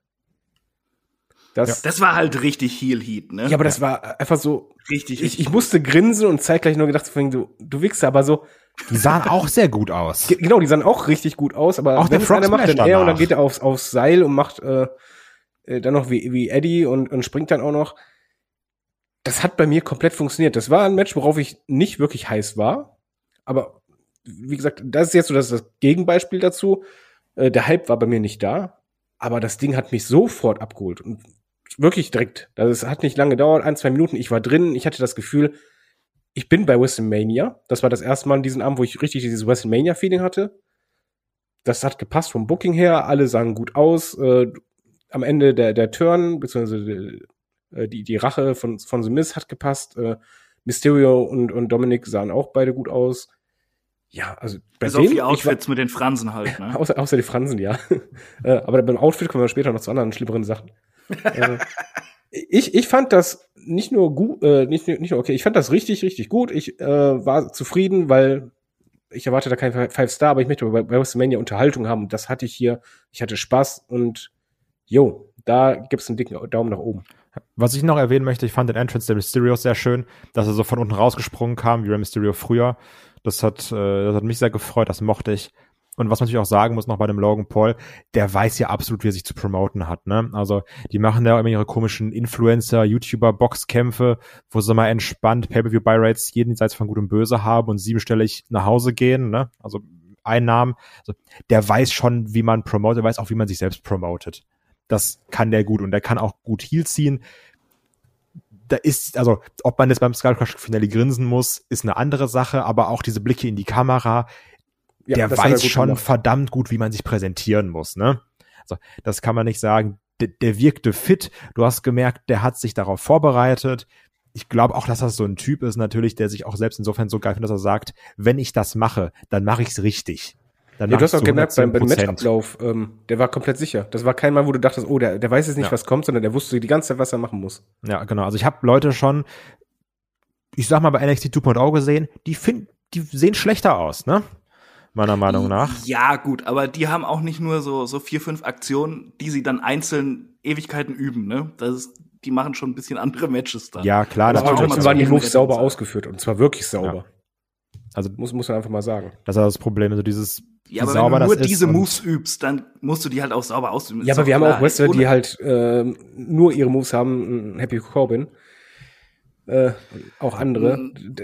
Das, das war halt richtig Heel Heat, ne? Ja, aber das war einfach so. Richtig, richtig. Ich, ich musste grinsen und zeitgleich nur gedacht, du, du wichst aber so. Die sahen auch sehr gut aus. Genau, die sahen auch richtig gut aus, aber auch wenn der einer macht, dann er und dann geht er aufs, aufs Seil und macht äh, äh, dann noch wie, wie Eddie und, und springt dann auch noch. Das hat bei mir komplett funktioniert. Das war ein Match, worauf ich nicht wirklich heiß war. Aber wie gesagt, das ist jetzt so das, das Gegenbeispiel dazu. Äh, der Hype war bei mir nicht da, aber das Ding hat mich sofort abgeholt und wirklich direkt. Das hat nicht lange gedauert, ein, zwei Minuten. Ich war drin. Ich hatte das Gefühl, ich bin bei WrestleMania. Das war das erste Mal in diesem Abend, wo ich richtig dieses WrestleMania-Feeling hatte. Das hat gepasst vom Booking her. Alle sahen gut aus. Äh, am Ende der, der Turn, beziehungsweise äh, die, die Rache von, von The Miz hat gepasst. Äh, Mysterio und, und Dominic sahen auch beide gut aus. Ja, also bei Bis denen, auf die Outfits war, mit den Fransen halt, ne? außer, außer die Fransen, ja. äh, aber beim Outfit kommen wir später noch zu anderen schlimmeren Sachen. äh, ich, ich fand das nicht nur gut, äh, nicht, nicht nur okay, ich fand das richtig, richtig gut. Ich äh, war zufrieden, weil ich erwarte da kein Five Star, aber ich möchte bei, bei WrestleMania Unterhaltung haben. Und das hatte ich hier. Ich hatte Spaß und jo, da gibt's einen dicken Daumen nach oben. Was ich noch erwähnen möchte, ich fand den Entrance der Mysterio sehr schön, dass er so von unten rausgesprungen kam, wie Rey Mysterio früher. Das hat, äh, das hat mich sehr gefreut, das mochte ich. Und was man natürlich auch sagen muss noch bei dem Logan Paul, der weiß ja absolut, wie er sich zu promoten hat. Ne? Also die machen da immer ihre komischen Influencer, YouTuber, Boxkämpfe, wo sie mal entspannt Pay-Per-View-Buy-Rates jenseits von Gut und Böse haben und siebenstellig nach Hause gehen. Ne? Also Einnahmen. Also der weiß schon, wie man promotet, weiß auch, wie man sich selbst promotet. Das kann der gut und der kann auch gut Heal ziehen. Da ist, also, ob man jetzt beim Skull Crush Finale grinsen muss, ist eine andere Sache, aber auch diese Blicke in die Kamera, ja, der weiß schon gemacht. verdammt gut, wie man sich präsentieren muss, ne? Also, das kann man nicht sagen. Der, der wirkte fit. Du hast gemerkt, der hat sich darauf vorbereitet. Ich glaube auch, dass das so ein Typ ist, natürlich, der sich auch selbst insofern so geil findet, dass er sagt, wenn ich das mache, dann mache ich es richtig. Dann ja, du hast auch gemerkt beim, beim Matchablauf, ähm, der war komplett sicher. Das war kein Mal, wo du dachtest, oh, der, der weiß jetzt nicht, ja. was kommt, sondern der wusste die ganze Zeit, was er machen muss. Ja, genau. Also ich habe Leute schon, ich sag mal bei NXT 2.0 gesehen, die finden, die sehen schlechter aus, ne? Meiner Meinung nach. Ja, gut, aber die haben auch nicht nur so, so vier, fünf Aktionen, die sie dann einzeln Ewigkeiten üben, ne? Das ist, die machen schon ein bisschen andere Matches dann. Ja, klar, aber trotzdem waren die Moves sauber ausgeführt und zwar wirklich sauber. Ja. Also muss, muss man einfach mal sagen. Das ist das Problem, also dieses ja, aber sauber wenn du nur diese Moves übst, dann musst du die halt auch sauber ausüben. Ja, aber wir haben auch Wrestler, die halt äh, nur ihre Moves haben, Happy Corbin. Äh, auch andere.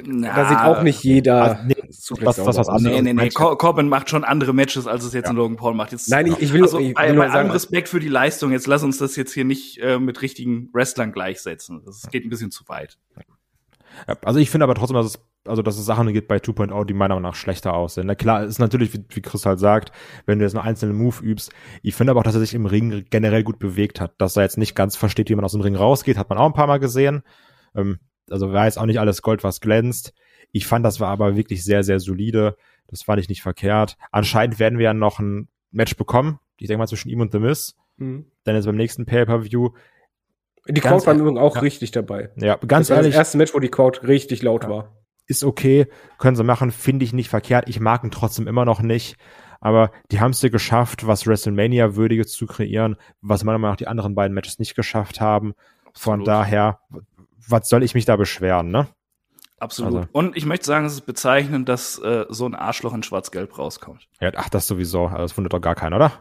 Na, da sieht auch nicht jeder also, nee, was, was, was anderes. Nee, nee, nee. Corbin macht schon andere Matches, als es jetzt ja. ein Logan Paul macht. Jetzt, Nein, ich, ich will, also, ich bei, will bei allem Respekt für die Leistung, jetzt lass uns das jetzt hier nicht äh, mit richtigen Wrestlern gleichsetzen. Das geht ein bisschen zu weit. Also ich finde aber trotzdem, dass es also dass es Sachen gibt bei 2.0, die meiner Meinung nach schlechter aussehen. Na klar, ist natürlich, wie, wie Chris halt sagt, wenn du jetzt einen einzelnen Move übst. Ich finde aber auch, dass er sich im Ring generell gut bewegt hat. Dass er jetzt nicht ganz versteht, wie man aus dem Ring rausgeht, hat man auch ein paar Mal gesehen. Ähm, also jetzt auch nicht alles Gold, was glänzt. Ich fand, das war aber wirklich sehr, sehr solide. Das fand ich nicht verkehrt. Anscheinend werden wir ja noch ein Match bekommen. Ich denke mal zwischen ihm und The Miz. Mhm. Dann ist beim nächsten Pay-Per-View die Crowd war übrigens auch ja. richtig dabei. Ja, ganz das ehrlich. Das erste Match, wo die Crowd richtig laut ja. war ist okay, können sie machen, finde ich nicht verkehrt. Ich mag ihn trotzdem immer noch nicht. Aber die haben es ja geschafft, was WrestleMania-würdiges zu kreieren, was meiner Meinung nach die anderen beiden Matches nicht geschafft haben. Von Absolut. daher, was soll ich mich da beschweren, ne? Absolut. Also. Und ich möchte sagen, es ist bezeichnend, dass äh, so ein Arschloch in Schwarz-Gelb rauskommt. Ja, ach, das sowieso. Also, das wundert doch gar keiner, oder?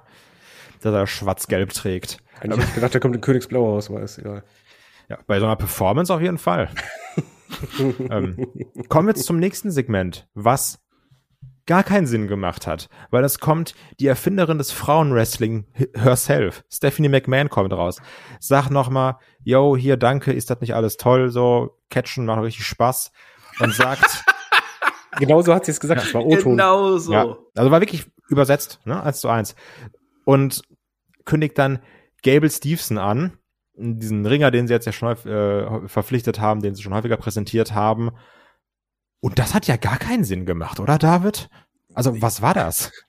Dass er Schwarz-Gelb trägt. Ich habe gedacht, da kommt ein Königsblau raus, aber ist egal. Ja, bei so einer Performance auf jeden Fall. ähm, kommen wir jetzt zum nächsten Segment, was gar keinen Sinn gemacht hat, weil es kommt die Erfinderin des Frauenwrestling herself, Stephanie McMahon kommt raus. Sag noch mal, yo, hier, danke, ist das nicht alles toll, so, catchen macht richtig Spaß und sagt Genau so hat sie es gesagt, es war O-Ton. Genau so. Ja, also war wirklich übersetzt, ne, eins zu eins. Und kündigt dann Gable Stevenson an, diesen Ringer, den sie jetzt ja schon äh, verpflichtet haben, den sie schon häufiger präsentiert haben. Und das hat ja gar keinen Sinn gemacht, oder David? Also, was war das?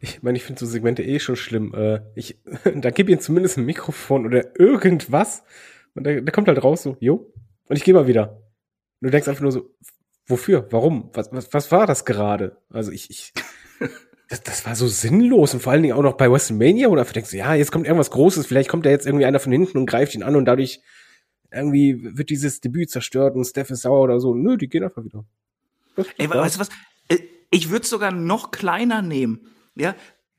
Ich meine, ich finde so Segmente eh schon schlimm. Äh, ich, da gib ihm zumindest ein Mikrofon oder irgendwas. Und der, der kommt halt raus so, jo. Und ich gehe mal wieder. Und du denkst einfach nur so, wofür? Warum? Was, was, was war das gerade? Also ich, ich Das, das war so sinnlos und vor allen Dingen auch noch bei WrestleMania, wo du denkst, ja, jetzt kommt irgendwas Großes, vielleicht kommt da jetzt irgendwie einer von hinten und greift ihn an und dadurch irgendwie wird dieses Debüt zerstört und Steph ist sauer oder so. Nö, die gehen einfach wieder. Ey, weißt du was? Äh, ich würde sogar noch kleiner nehmen. Ja,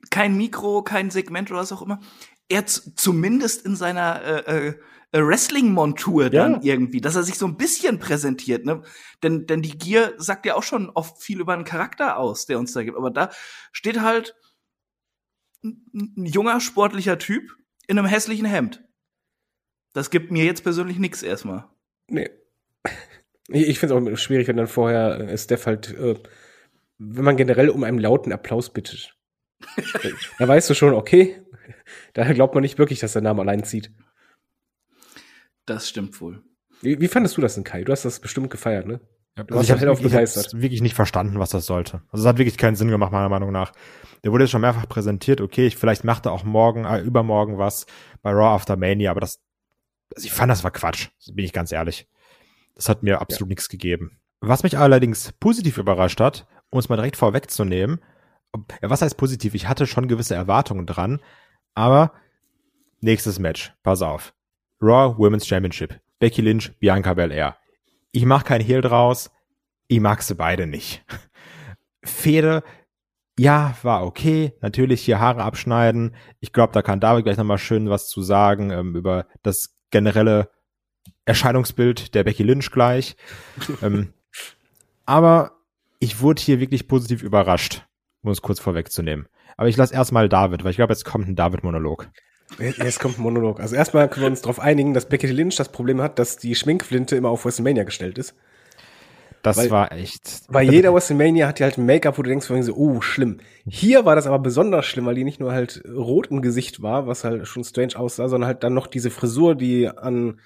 kein Mikro, kein Segment oder was auch immer. Er zumindest in seiner äh, äh, Wrestling-Montur dann ja. irgendwie, dass er sich so ein bisschen präsentiert, ne? Denn, denn die Gier sagt ja auch schon oft viel über einen Charakter aus, der uns da gibt. Aber da steht halt ein junger, sportlicher Typ in einem hässlichen Hemd. Das gibt mir jetzt persönlich nichts erstmal. Nee. Ich, ich finde es auch schwierig, wenn dann vorher äh, Steph halt, äh, wenn man generell um einen lauten Applaus bittet. da weißt du schon, okay, da glaubt man nicht wirklich, dass der Name allein zieht. Das stimmt wohl. Wie, wie fandest du das denn, Kai? Du hast das bestimmt gefeiert, ne? Ja, also ich habe hab wirklich nicht verstanden, was das sollte. Also es hat wirklich keinen Sinn gemacht, meiner Meinung nach. Der wurde jetzt schon mehrfach präsentiert, okay, ich, vielleicht macht er auch morgen, äh, übermorgen was bei Raw After Mania, aber das, also ich fand, das war Quatsch, bin ich ganz ehrlich. Das hat mir absolut ja. nichts gegeben. Was mich allerdings positiv überrascht hat, um es mal direkt vorwegzunehmen, ja, was heißt positiv? Ich hatte schon gewisse Erwartungen dran, aber nächstes Match, pass auf. Raw Women's Championship. Becky Lynch, Bianca Belair. Ich mach kein Hehl draus. Ich mag sie beide nicht. Fehde, ja, war okay. Natürlich hier Haare abschneiden. Ich glaube, da kann David gleich nochmal schön was zu sagen ähm, über das generelle Erscheinungsbild der Becky Lynch gleich. ähm, aber ich wurde hier wirklich positiv überrascht, um es kurz vorwegzunehmen. Aber ich lasse erstmal David, weil ich glaube, jetzt kommt ein David-Monolog. Jetzt kommt ein Monolog. Also erstmal können wir uns darauf einigen, dass Becky Lynch das Problem hat, dass die Schminkflinte immer auf WrestleMania gestellt ist. Das weil, war echt. Weil jeder WrestleMania hat ja halt ein Make-up, wo du denkst, so, oh, schlimm. Hier war das aber besonders schlimm, weil die nicht nur halt rot im Gesicht war, was halt schon strange aussah, sondern halt dann noch diese Frisur, die an,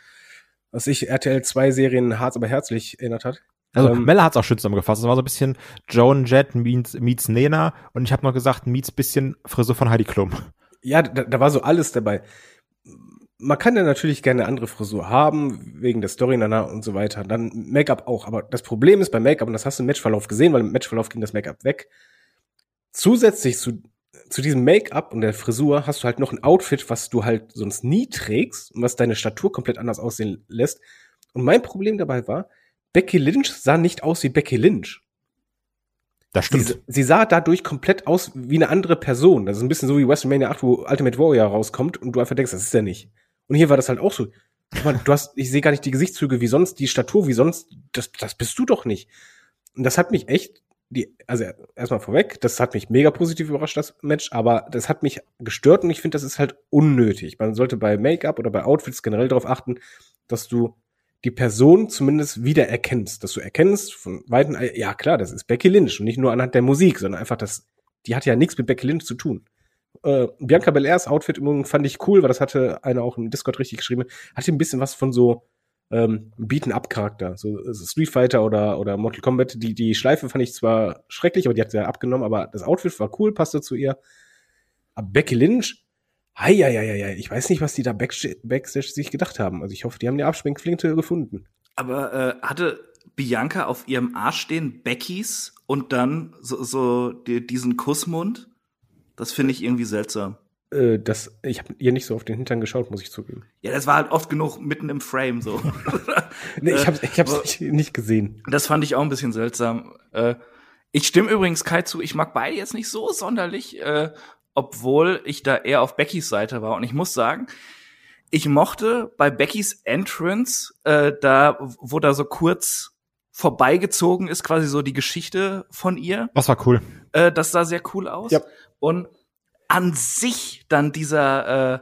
was ich, RTL 2 Serien Harz aber herzlich erinnert hat. Also ähm, Mella hat es auch schön zusammengefasst. Es war so ein bisschen Joan Jett meets, meets Nena und ich habe noch gesagt, meets bisschen Frisur von Heidi Klum ja, da, da war so alles dabei. Man kann ja natürlich gerne eine andere Frisur haben, wegen der Story und so weiter. Dann Make-up auch. Aber das Problem ist beim Make-up, und das hast du im Matchverlauf gesehen, weil im Matchverlauf ging das Make-up weg. Zusätzlich zu, zu diesem Make-up und der Frisur hast du halt noch ein Outfit, was du halt sonst nie trägst und was deine Statur komplett anders aussehen lässt. Und mein Problem dabei war, Becky Lynch sah nicht aus wie Becky Lynch. Das stimmt. Sie, sie, sah dadurch komplett aus wie eine andere Person. Das ist ein bisschen so wie WrestleMania 8, wo Ultimate Warrior rauskommt und du einfach denkst, das ist er nicht. Und hier war das halt auch so. Man, du hast, ich sehe gar nicht die Gesichtszüge wie sonst, die Statur wie sonst. Das, das bist du doch nicht. Und das hat mich echt, die, also erstmal vorweg, das hat mich mega positiv überrascht, das Match, aber das hat mich gestört und ich finde, das ist halt unnötig. Man sollte bei Make-up oder bei Outfits generell darauf achten, dass du die Person zumindest wieder erkennst, dass du erkennst von Weitem, ja klar, das ist Becky Lynch und nicht nur anhand der Musik, sondern einfach das, die hat ja nichts mit Becky Lynch zu tun. Äh, Bianca Belairs Outfit übrigens fand ich cool, weil das hatte einer auch im Discord richtig geschrieben, hatte ein bisschen was von so ähm, Beaten-up-Charakter, so, so Street Fighter oder, oder Mortal Kombat. Die, die Schleife fand ich zwar schrecklich, aber die hat sie ja abgenommen, aber das Outfit war cool, passte zu ihr. Aber Becky Lynch Heieieiei, ich weiß nicht, was die da Backstage, Backstage sich gedacht haben. Also ich hoffe, die haben die Abschwenkflinte gefunden. Aber äh, hatte Bianca auf ihrem Arsch stehen Beckys und dann so, so die, diesen Kussmund? Das finde ich irgendwie seltsam. Äh, das, ich habe ihr nicht so auf den Hintern geschaut, muss ich zugeben. Ja, das war halt oft genug mitten im Frame so. nee, ich habe ich hab's nicht, nicht gesehen. Das fand ich auch ein bisschen seltsam. Äh, ich stimme übrigens Kai zu, ich mag beide jetzt nicht so sonderlich. Äh, obwohl ich da eher auf Beckys Seite war. Und ich muss sagen, ich mochte bei Beckys Entrance, äh, da, wo da so kurz vorbeigezogen ist, quasi so die Geschichte von ihr. Das war cool. Äh, das sah sehr cool aus. Ja. Und an sich dann dieser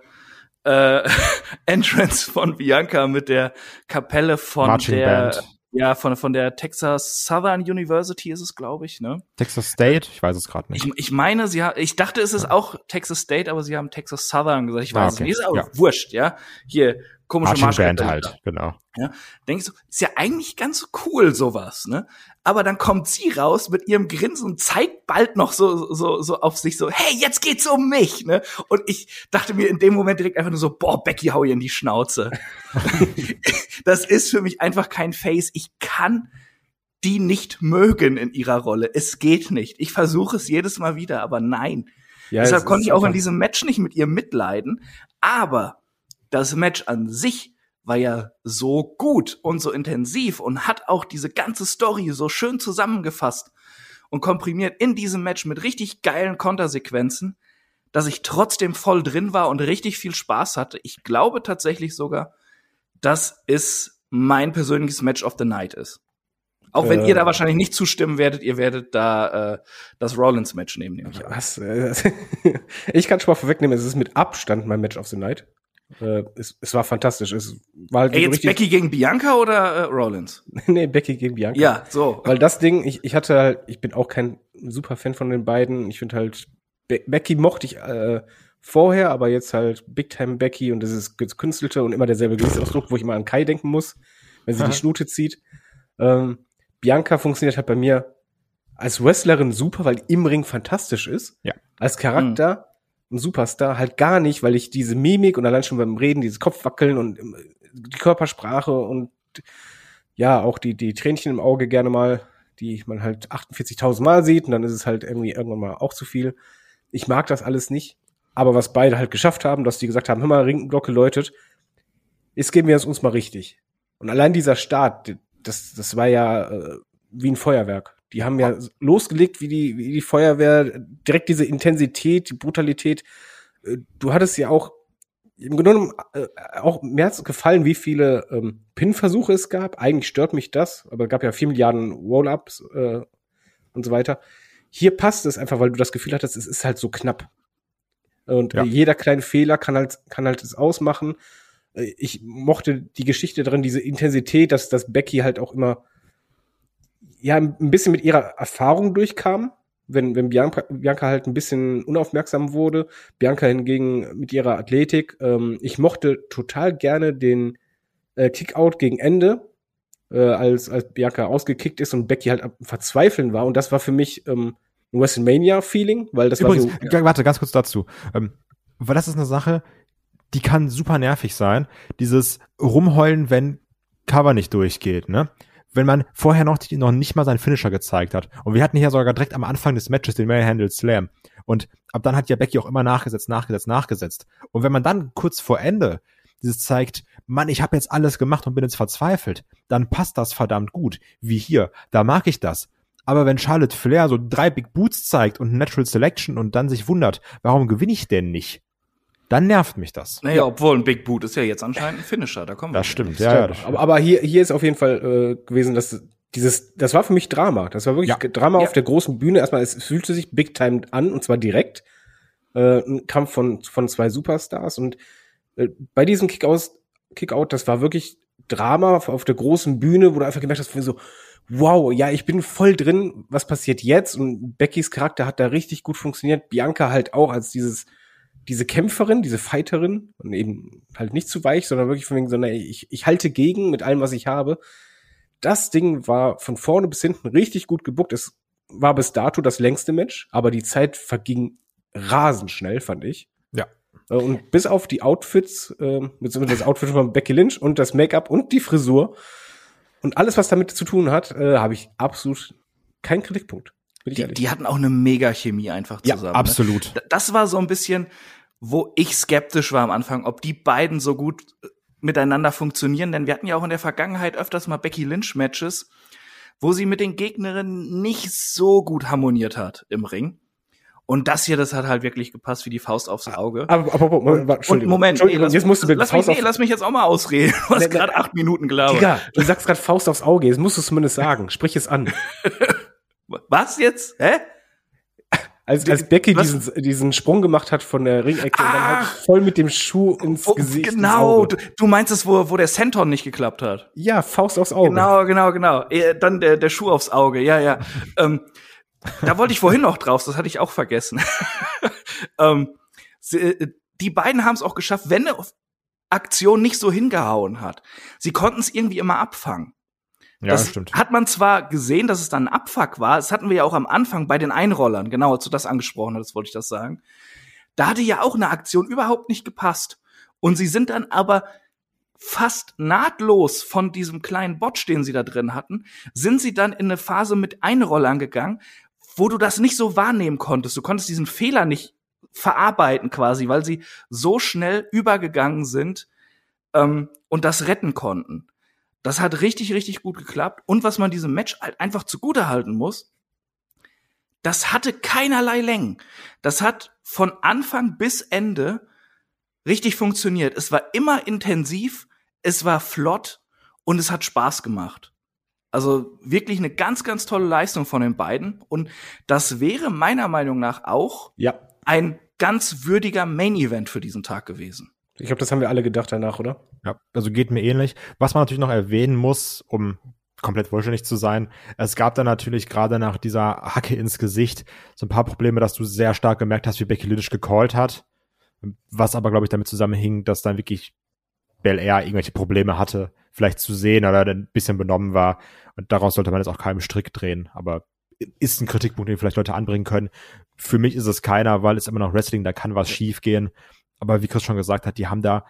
äh, äh, Entrance von Bianca mit der Kapelle von Marching der Band. Ja, von, von der Texas Southern University ist es, glaube ich, ne? Texas State? Ich weiß es gerade nicht. Ich, ich meine, sie hat, ich dachte, es ist auch Texas State, aber sie haben Texas Southern gesagt. Ich weiß ah, okay. es nicht. Ist auch ja. wurscht, ja? Hier, komische Marching halt, genau. Ja, denkst du, ist ja eigentlich ganz cool sowas, ne? Aber dann kommt sie raus mit ihrem Grinsen und zeigt bald noch so so so auf sich so, hey, jetzt geht's um mich, ne? Und ich dachte mir in dem Moment direkt einfach nur so, boah, Becky hau ihr in die Schnauze. das ist für mich einfach kein Face. Ich kann die nicht mögen in ihrer Rolle. Es geht nicht. Ich versuche es jedes Mal wieder, aber nein. Ja, Deshalb konnte ich auch in diesem Match nicht mit ihr mitleiden. Aber das Match an sich war ja so gut und so intensiv und hat auch diese ganze Story so schön zusammengefasst und komprimiert in diesem Match mit richtig geilen Kontersequenzen, dass ich trotzdem voll drin war und richtig viel Spaß hatte. Ich glaube tatsächlich sogar, dass es mein persönliches Match of the Night ist. Auch wenn äh, ihr da wahrscheinlich nicht zustimmen werdet, ihr werdet da äh, das Rollins-Match nehmen, nehme ich Was? ich kann schon mal vorwegnehmen, es ist mit Abstand mein Match of the Night. Äh, es, es war fantastisch. Es war halt Ey, jetzt Becky gegen Bianca oder äh, Rollins? nee, Becky gegen Bianca. Ja, so. Weil das Ding, ich, ich hatte halt, ich bin auch kein super Fan von den beiden. Ich finde halt, Be Becky mochte ich äh, vorher, aber jetzt halt Big Time Becky und das ist gekünstelte und immer derselbe Gesichtsausdruck, wo ich immer an Kai denken muss, wenn sie Aha. die Schnute zieht. Ähm, Bianca funktioniert halt bei mir als Wrestlerin super, weil im Ring fantastisch ist. Ja. Als Charakter mhm. Ein Superstar halt gar nicht, weil ich diese Mimik und allein schon beim Reden, dieses Kopfwackeln und ähm, die Körpersprache und ja, auch die, die Tränchen im Auge gerne mal, die man halt 48.000 Mal sieht und dann ist es halt irgendwie irgendwann mal auch zu viel. Ich mag das alles nicht. Aber was beide halt geschafft haben, dass die gesagt haben, hör mal, Ringglocke läutet, jetzt geben wir es uns mal richtig. Und allein dieser Start, das, das war ja äh, wie ein Feuerwerk. Die haben ja losgelegt wie die, wie die Feuerwehr, direkt diese Intensität, die Brutalität. Äh, du hattest ja auch im Grunde genommen äh, auch mehr hat's gefallen, wie viele ähm, Pin-Versuche es gab. Eigentlich stört mich das, aber es gab ja vier Milliarden Roll-Ups äh, und so weiter. Hier passt es einfach, weil du das Gefühl hattest, es ist halt so knapp. Und ja. jeder kleine Fehler kann halt, kann halt es ausmachen. Äh, ich mochte die Geschichte drin, diese Intensität, dass, dass Becky halt auch immer ja ein bisschen mit ihrer Erfahrung durchkam. Wenn, wenn Bianca, Bianca halt ein bisschen unaufmerksam wurde, Bianca hingegen mit ihrer Athletik. Ähm, ich mochte total gerne den äh, Kickout gegen Ende, äh, als, als Bianca ausgekickt ist und Becky halt am Verzweifeln war. Und das war für mich ähm, ein WrestleMania-Feeling, weil das Übrigens, war so. Ja. Warte, ganz kurz dazu. Ähm, weil das ist eine Sache, die kann super nervig sein. Dieses Rumheulen, wenn Cover nicht durchgeht, ne? Wenn man vorher noch, noch nicht mal seinen Finisher gezeigt hat. Und wir hatten hier sogar direkt am Anfang des Matches den Manhandle Slam. Und ab dann hat ja Becky auch immer nachgesetzt, nachgesetzt, nachgesetzt. Und wenn man dann kurz vor Ende dieses zeigt, Mann, ich habe jetzt alles gemacht und bin jetzt verzweifelt, dann passt das verdammt gut. Wie hier, da mag ich das. Aber wenn Charlotte Flair so drei Big Boots zeigt und Natural Selection und dann sich wundert, warum gewinne ich denn nicht? Dann nervt mich das. Naja, obwohl ein Big Boot ist ja jetzt anscheinend ein Finisher, da kommen wir. Das stimmt, ja, ja. Das stimmt. Aber, aber hier, hier ist auf jeden Fall äh, gewesen, dass dieses, das war für mich Drama. Das war wirklich ja. Drama ja. auf der großen Bühne. Erstmal, es fühlte sich Big Time an und zwar direkt. Äh, ein Kampf von, von zwei Superstars und äh, bei diesem Kickout, Kickout, das war wirklich Drama auf der großen Bühne, wo du einfach gemerkt hast, so, wow, ja, ich bin voll drin, was passiert jetzt? Und Beckys Charakter hat da richtig gut funktioniert. Bianca halt auch als dieses, diese Kämpferin, diese Fighterin und eben halt nicht zu weich, sondern wirklich von wegen so, ne, ich, ich halte gegen mit allem, was ich habe. Das Ding war von vorne bis hinten richtig gut gebuckt. Es war bis dato das längste Match, aber die Zeit verging rasend schnell, fand ich. Ja. Äh, und bis auf die Outfits, äh, beziehungsweise das Outfit von Becky Lynch und das Make-up und die Frisur, und alles, was damit zu tun hat, äh, habe ich absolut keinen Kritikpunkt. Die, die, hatten auch eine Mega-Chemie einfach zusammen. Ja, ne? absolut. Ne? Das war so ein bisschen, wo ich skeptisch war am Anfang, ob die beiden so gut äh, miteinander funktionieren, denn wir hatten ja auch in der Vergangenheit öfters mal Becky Lynch Matches, wo sie mit den Gegnerinnen nicht so gut harmoniert hat im Ring. Und das hier, das hat halt wirklich gepasst wie die Faust aufs Auge. Aber, aber, aber Moment, und Moment, nee, lass, jetzt musst du lass, mich, nee, lass mich jetzt auch mal ausreden. Du hast gerade acht Minuten gelabert. Ja, du sagst gerade Faust aufs Auge, jetzt musst du es zumindest sagen. Sprich es an. Was jetzt? Hä? Als, als Becky diesen, diesen Sprung gemacht hat von der Ringecke ah, und dann halt ah! voll mit dem Schuh ins oh, Gesicht. Genau, du, du meinst es, wo, wo der Senton nicht geklappt hat. Ja, Faust aufs Auge. Genau, genau, genau. Dann der, der Schuh aufs Auge, ja, ja. ähm, da wollte ich vorhin noch drauf, das hatte ich auch vergessen. ähm, sie, äh, die beiden haben es auch geschafft, wenn eine Aktion nicht so hingehauen hat. Sie konnten es irgendwie immer abfangen. Ja, das stimmt. Hat man zwar gesehen, dass es dann ein Abfuck war, das hatten wir ja auch am Anfang bei den Einrollern, genau, als du das angesprochen hast, wollte ich das sagen. Da hatte ja auch eine Aktion überhaupt nicht gepasst. Und sie sind dann aber fast nahtlos von diesem kleinen Botch, den sie da drin hatten, sind sie dann in eine Phase mit Einrollern gegangen, wo du das nicht so wahrnehmen konntest. Du konntest diesen Fehler nicht verarbeiten quasi, weil sie so schnell übergegangen sind ähm, und das retten konnten. Das hat richtig, richtig gut geklappt. Und was man diesem Match halt einfach zugute halten muss, das hatte keinerlei Längen. Das hat von Anfang bis Ende richtig funktioniert. Es war immer intensiv, es war flott und es hat Spaß gemacht. Also wirklich eine ganz, ganz tolle Leistung von den beiden. Und das wäre meiner Meinung nach auch ja. ein ganz würdiger Main Event für diesen Tag gewesen. Ich glaube, das haben wir alle gedacht danach, oder? Ja, also geht mir ähnlich. Was man natürlich noch erwähnen muss, um komplett vollständig zu sein. Es gab dann natürlich gerade nach dieser Hacke ins Gesicht so ein paar Probleme, dass du sehr stark gemerkt hast, wie Becky Lynch gecallt hat. Was aber, glaube ich, damit zusammenhing, dass dann wirklich Bel Air irgendwelche Probleme hatte, vielleicht zu sehen oder ein bisschen benommen war. Und daraus sollte man jetzt auch keinen Strick drehen. Aber ist ein Kritikpunkt, den vielleicht Leute anbringen können. Für mich ist es keiner, weil es immer noch Wrestling, da kann was schief gehen. Aber wie Chris schon gesagt hat, die haben da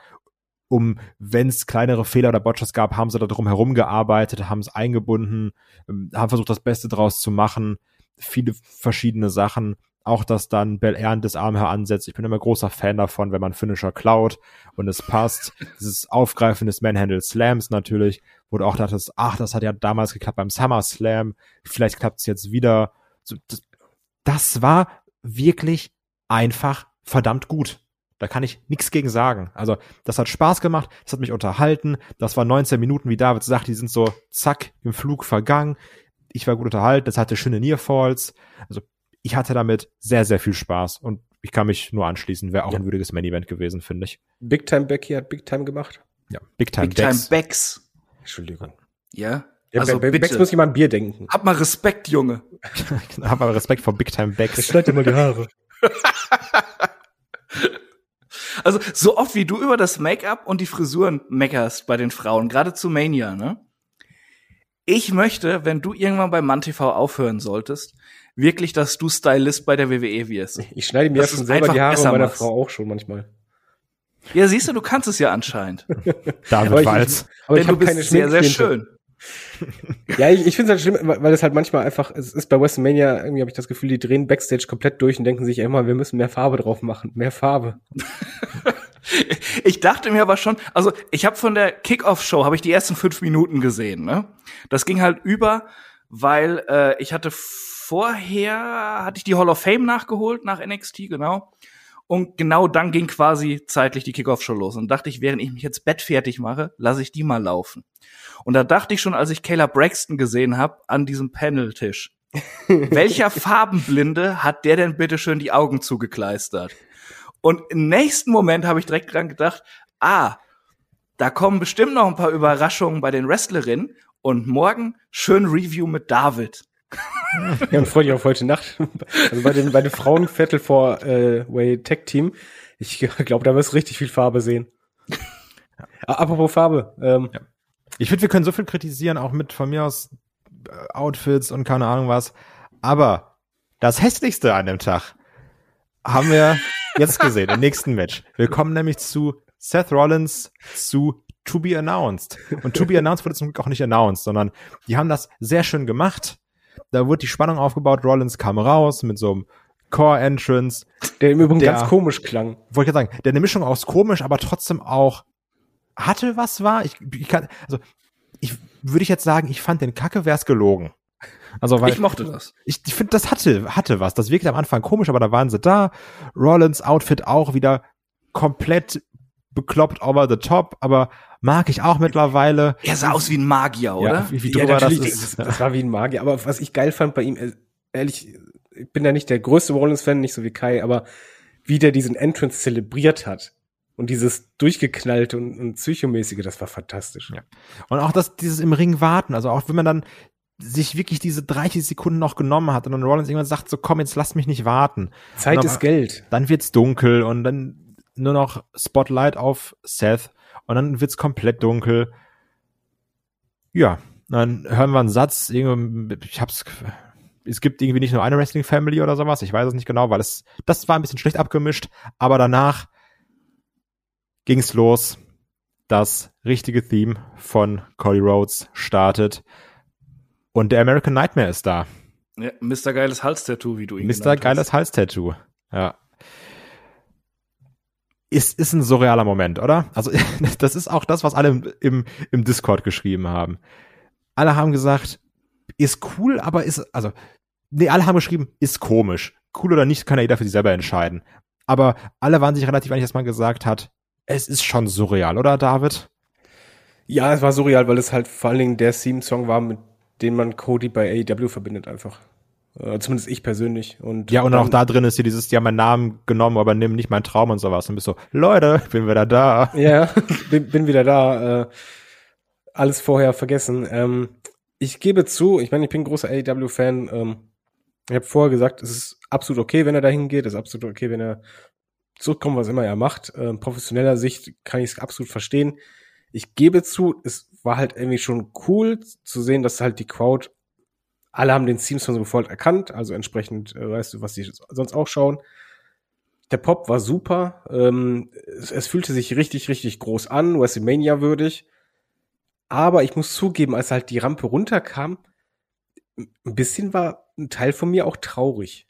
um, wenn es kleinere Fehler oder Botchers gab, haben sie da drum herum gearbeitet, haben es eingebunden, ähm, haben versucht, das Beste draus zu machen. Viele verschiedene Sachen. Auch, dass dann Bel Air das Arm heransetzt. Ich bin immer großer Fan davon, wenn man Finisher klaut und es passt. Dieses Aufgreifen des Manhandle Slams natürlich, wo du auch dachtest, ach, das hat ja damals geklappt beim Summer Slam. Vielleicht klappt es jetzt wieder. Das war wirklich einfach verdammt gut. Da kann ich nichts gegen sagen. Also, das hat Spaß gemacht, das hat mich unterhalten. Das war 19 Minuten, wie David sagt, die sind so zack im Flug vergangen. Ich war gut unterhalten, das hatte schöne Nearfalls. Also, ich hatte damit sehr, sehr viel Spaß und ich kann mich nur anschließen. Wäre auch ja. ein würdiges Main-Event gewesen, finde ich. Big Time Becky hat Big Time gemacht? Ja, Big Time Big Becks. Time Becks. Entschuldigung. Ja. ja also bei, bei Becks muss jemand Bier denken. Hab mal Respekt, Junge. Hab mal Respekt vor Big Time Becks. Ich schneide dir mal die Haare. Also so oft wie du über das Make-up und die Frisuren meckerst bei den Frauen, gerade zu Mania, ne? Ich möchte, wenn du irgendwann bei MannTV aufhören solltest, wirklich, dass du Stylist bei der WWE wirst. Ich schneide mir ja schon selber die Haare meiner machst. Frau auch schon manchmal. Ja, siehst du, du kannst es ja anscheinend. David Walz. Denn du bist sehr, sehr schön. Ja, ich, ich finde es halt schlimm, weil es halt manchmal einfach, es ist bei WrestleMania, irgendwie habe ich das Gefühl, die drehen Backstage komplett durch und denken sich immer, wir müssen mehr Farbe drauf machen, mehr Farbe. ich dachte mir aber schon, also ich habe von der Kickoff-Show, habe ich die ersten fünf Minuten gesehen, ne? Das ging halt über, weil äh, ich hatte vorher, hatte ich die Hall of Fame nachgeholt, nach NXT, genau. Und genau dann ging quasi zeitlich die Kickoff-Show los. Und dachte ich, während ich mich jetzt Bett fertig mache, lasse ich die mal laufen. Und da dachte ich schon, als ich Kayla Braxton gesehen habe, an diesem Paneltisch, welcher Farbenblinde hat der denn bitte schön die Augen zugekleistert? Und im nächsten Moment habe ich direkt dran gedacht, ah, da kommen bestimmt noch ein paar Überraschungen bei den Wrestlerinnen und morgen schön Review mit David. ja, und freue dich auf heute Nacht. Also bei den, bei den Frauen Vettel vor äh, Way Tech Team. Ich glaube, da wirst du richtig viel Farbe sehen. Apropos Farbe. Ähm, ja. Ich finde, wir können so viel kritisieren, auch mit von mir aus äh, Outfits und keine Ahnung was. Aber das hässlichste an dem Tag haben wir jetzt gesehen, im nächsten Match. Wir kommen nämlich zu Seth Rollins zu To Be Announced. Und To Be Announced wurde zum Glück auch nicht announced, sondern die haben das sehr schön gemacht. Da wurde die Spannung aufgebaut. Rollins kam raus mit so einem Core Entrance. Der im Übrigen der, ganz komisch klang. Wollte ich sagen, der eine Mischung aus komisch, aber trotzdem auch hatte was war. Ich, ich kann, also ich würde ich jetzt sagen, ich fand den Kacke, wär's gelogen. Also weil ich mochte das. Ich, ich finde, das hatte hatte was. Das wirkte am Anfang komisch, aber da waren sie da. Rollins Outfit auch wieder komplett bekloppt over the top, aber mag ich auch mittlerweile. Er sah aus wie ein Magier, oder? Ja, wie, wie ja, das ist. Das, das war wie ein Magier. Aber was ich geil fand bei ihm, äh, ehrlich, ich bin ja nicht der größte Rollins-Fan, nicht so wie Kai, aber wie der diesen Entrance zelebriert hat. Und dieses durchgeknallte und, und psychomäßige, das war fantastisch. Ja. Und auch das, dieses im Ring warten, also auch wenn man dann sich wirklich diese 30 Sekunden noch genommen hat und dann Rollins irgendwann sagt, so komm, jetzt lass mich nicht warten. Zeit dann, ist Geld. Dann wird's dunkel und dann nur noch Spotlight auf Seth und dann wird's komplett dunkel. Ja, dann hören wir einen Satz, ich hab's, es gibt irgendwie nicht nur eine Wrestling Family oder sowas, ich weiß es nicht genau, weil es, das war ein bisschen schlecht abgemischt, aber danach ging's los. das richtige Theme von Cody Rhodes startet. Und der American Nightmare ist da. Ja, Mr. Geiles Hals-Tattoo, wie du ihn Mr. Geiles Hals-Tattoo. Ja. Ist, ist ein surrealer Moment, oder? Also, das ist auch das, was alle im, im Discord geschrieben haben. Alle haben gesagt, ist cool, aber ist, also, nee, alle haben geschrieben, ist komisch. Cool oder nicht, kann ja jeder für sich selber entscheiden. Aber alle waren sich relativ einig, dass man gesagt hat, es ist schon surreal, oder David? Ja, es war surreal, weil es halt vor allen Dingen der Theme-Song war, mit dem man Cody bei AEW verbindet einfach. Äh, zumindest ich persönlich. Und ja, und dann, auch da drin ist hier dieses, die haben meinen Namen genommen, aber nimm nicht meinen Traum und sowas. Und bist so, Leute, bin wieder da. Ja, bin, bin wieder da. Äh, alles vorher vergessen. Ähm, ich gebe zu, ich meine, ich bin ein großer AEW-Fan. Ähm, ich habe vorher gesagt, es ist absolut okay, wenn er dahin geht. Es ist absolut okay, wenn er zurückkommt, was immer er macht. Ähm, professioneller Sicht kann ich es absolut verstehen. Ich gebe zu, es war halt irgendwie schon cool zu sehen, dass halt die Crowd, alle haben den Themes von sofort erkannt, also entsprechend äh, weißt du, was die sonst auch schauen. Der Pop war super, ähm, es, es, fühlte sich richtig, richtig groß an, WrestleMania würdig. Aber ich muss zugeben, als halt die Rampe runterkam, ein bisschen war ein Teil von mir auch traurig.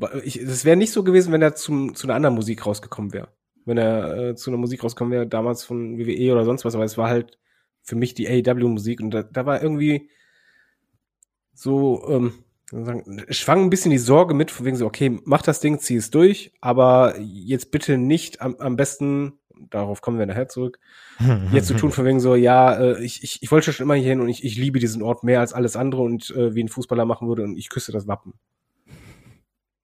Es wäre nicht so gewesen, wenn er zum, zu einer anderen Musik rausgekommen wäre. Wenn er äh, zu einer Musik rausgekommen wäre, damals von WWE oder sonst was, aber es war halt für mich die AEW-Musik und da, da war irgendwie so, ähm, sagen, schwang ein bisschen die Sorge mit, von wegen so, okay, mach das Ding, zieh es durch, aber jetzt bitte nicht am, am besten, darauf kommen wir nachher zurück, jetzt zu tun, von wegen so, ja, äh, ich, ich, ich wollte schon immer hier hin und ich, ich liebe diesen Ort mehr als alles andere und äh, wie ein Fußballer machen würde und ich küsse das Wappen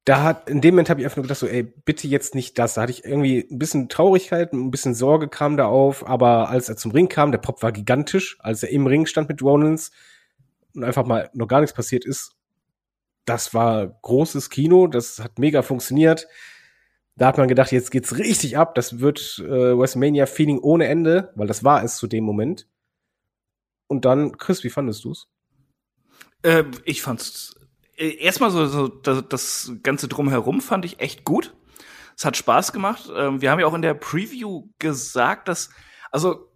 da hat, in dem Moment habe ich einfach nur gedacht, so, ey, bitte jetzt nicht das. Da hatte ich irgendwie ein bisschen Traurigkeit, ein bisschen Sorge kam da auf, aber als er zum Ring kam, der Pop war gigantisch, als er im Ring stand mit Ronans und einfach mal noch gar nichts passiert ist, das war großes Kino, das hat mega funktioniert. Da hat man gedacht, jetzt geht's richtig ab, das wird äh, WrestleMania-Feeling ohne Ende, weil das war es zu dem Moment. Und dann, Chris, wie fandest du's? Äh, ich fand's erstmal so, so das, das ganze drumherum fand ich echt gut. Es hat Spaß gemacht. Ähm, wir haben ja auch in der Preview gesagt, dass, also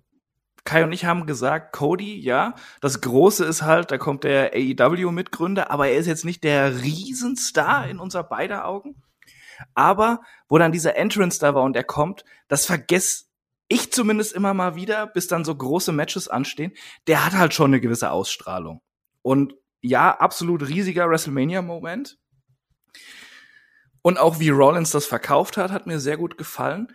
Kai und ich haben gesagt, Cody, ja, das Große ist halt, da kommt der AEW-Mitgründer, aber er ist jetzt nicht der Riesenstar in unser beider Augen. Aber wo dann dieser Entrance da war und er kommt, das vergesse ich zumindest immer mal wieder, bis dann so große Matches anstehen. Der hat halt schon eine gewisse Ausstrahlung. Und ja, absolut riesiger WrestleMania-Moment. Und auch wie Rollins das verkauft hat, hat mir sehr gut gefallen.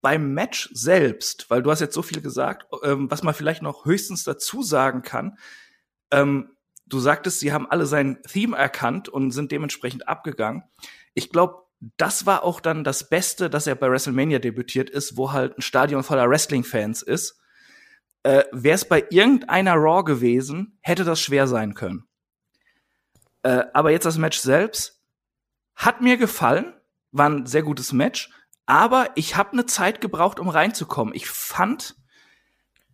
Beim Match selbst, weil du hast jetzt so viel gesagt, ähm, was man vielleicht noch höchstens dazu sagen kann, ähm, du sagtest, sie haben alle sein Theme erkannt und sind dementsprechend abgegangen. Ich glaube, das war auch dann das Beste, dass er bei WrestleMania debütiert ist, wo halt ein Stadion voller Wrestling-Fans ist. Äh, Wäre es bei irgendeiner Raw gewesen, hätte das schwer sein können. Äh, aber jetzt das Match selbst hat mir gefallen, war ein sehr gutes Match, aber ich habe eine Zeit gebraucht, um reinzukommen. Ich fand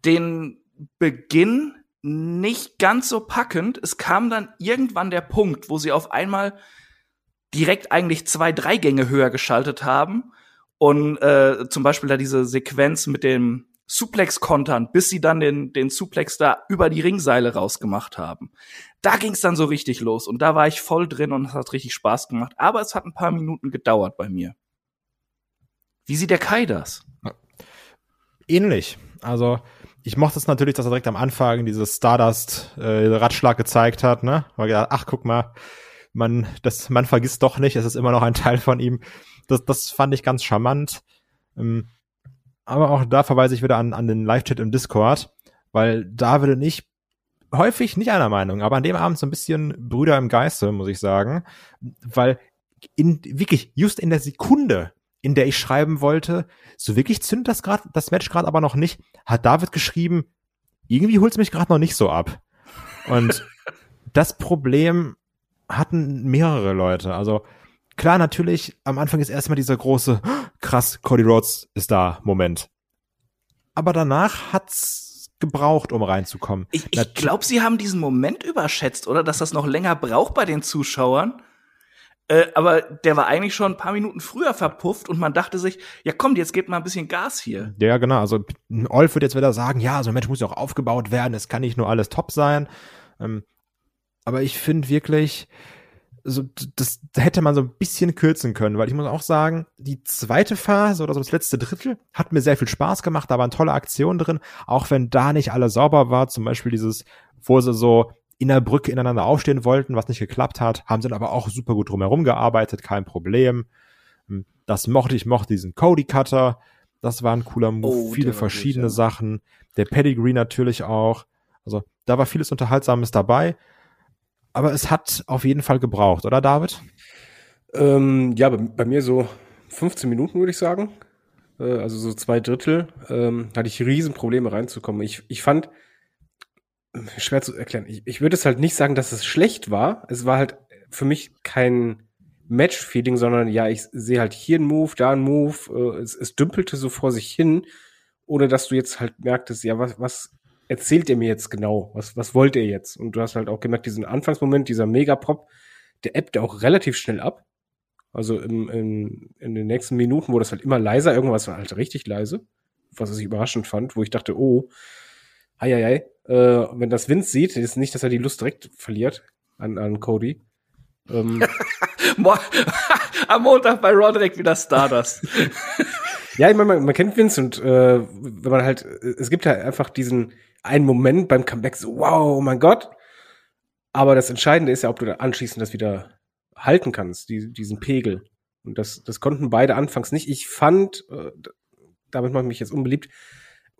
den Beginn nicht ganz so packend. Es kam dann irgendwann der Punkt, wo sie auf einmal direkt eigentlich zwei, drei Gänge höher geschaltet haben und äh, zum Beispiel da diese Sequenz mit dem Suplex kontern, bis sie dann den, den Suplex da über die Ringseile rausgemacht haben. Da ging's dann so richtig los und da war ich voll drin und es hat richtig Spaß gemacht. Aber es hat ein paar Minuten gedauert bei mir. Wie sieht der Kai das? Ähnlich. Also ich mochte es natürlich, dass er direkt am Anfang dieses Stardust-Ratschlag äh, gezeigt hat, ne? Weil gedacht, ach guck mal, man, das, man vergisst doch nicht, es ist immer noch ein Teil von ihm. Das, das fand ich ganz charmant. Ähm, aber auch da verweise ich wieder an, an den Live-Chat im Discord, weil David und ich häufig nicht einer Meinung, aber an dem Abend so ein bisschen Brüder im Geiste, muss ich sagen, weil in wirklich just in der Sekunde, in der ich schreiben wollte, so wirklich zündet das gerade das Match gerade aber noch nicht, hat David geschrieben, irgendwie holt's mich gerade noch nicht so ab. Und das Problem hatten mehrere Leute. Also klar, natürlich, am Anfang ist erstmal dieser große, krass, Cody Rhodes ist da Moment. Aber danach hat's gebraucht, um reinzukommen. Ich, ich glaube, sie haben diesen Moment überschätzt, oder? Dass das noch länger braucht bei den Zuschauern. Äh, aber der war eigentlich schon ein paar Minuten früher verpufft und man dachte sich, ja komm, jetzt gebt mal ein bisschen Gas hier. Ja, genau. Also Olf wird jetzt wieder sagen, ja, so ein Mensch muss ja auch aufgebaut werden, es kann nicht nur alles top sein. Ähm, aber ich finde wirklich, so, das hätte man so ein bisschen kürzen können, weil ich muss auch sagen, die zweite Phase oder so das letzte Drittel hat mir sehr viel Spaß gemacht, da waren tolle Aktionen drin, auch wenn da nicht alles sauber war, zum Beispiel dieses, wo sie so in der Brücke ineinander aufstehen wollten, was nicht geklappt hat, haben sie dann aber auch super gut drumherum gearbeitet, kein Problem. Hm, das mochte ich, mochte diesen Cody Cutter. Das war ein cooler Move, oh, viele verschiedene gut, ja. Sachen. Der Pedigree natürlich auch. Also da war vieles Unterhaltsames dabei. Aber es hat auf jeden Fall gebraucht, oder David? Ähm, ja, bei, bei, mir so 15 Minuten, würde ich sagen. Äh, also so zwei Drittel. Ähm, hatte ich Riesenprobleme reinzukommen. Ich, ich fand, schwer zu erklären. Ich, ich würde es halt nicht sagen, dass es schlecht war. Es war halt für mich kein Match-Feeling, sondern ja, ich sehe halt hier einen Move, da einen Move. Äh, es, es dümpelte so vor sich hin, ohne dass du jetzt halt merktest, ja, was, was erzählt ihr mir jetzt genau? Was, was wollt ihr jetzt? Und du hast halt auch gemerkt, diesen Anfangsmoment, dieser Megapop, der ebbte auch relativ schnell ab. Also im, in, in den nächsten Minuten wurde es halt immer leiser. Irgendwas war halt richtig leise, was ich überraschend fand, wo ich dachte, oh, ei, ei, ei, äh, wenn das Vince sieht, ist nicht, dass er die Lust direkt verliert an, an Cody. Ähm, Am Montag bei Raw direkt wieder Stardust. ja, ich meine, man, man kennt Vince und äh, wenn man halt, es gibt halt einfach diesen einen Moment beim Comeback, so wow, oh mein Gott. Aber das Entscheidende ist ja, ob du anschließend das wieder halten kannst, die, diesen Pegel. Und das, das konnten beide anfangs nicht. Ich fand, äh, damit mache ich mich jetzt unbeliebt,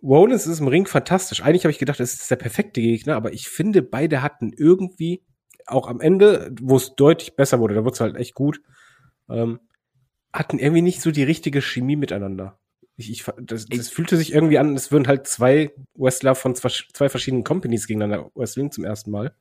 Rollins ist im Ring fantastisch. Eigentlich habe ich gedacht, es ist der perfekte Gegner, aber ich finde, beide hatten irgendwie, auch am Ende, wo es deutlich besser wurde, da wurde es halt echt gut, ähm, hatten irgendwie nicht so die richtige Chemie miteinander. Ich, ich, das, das fühlte sich irgendwie an, es würden halt zwei Wrestler von zwei, zwei verschiedenen Companies gegeneinander wrestling zum ersten Mal.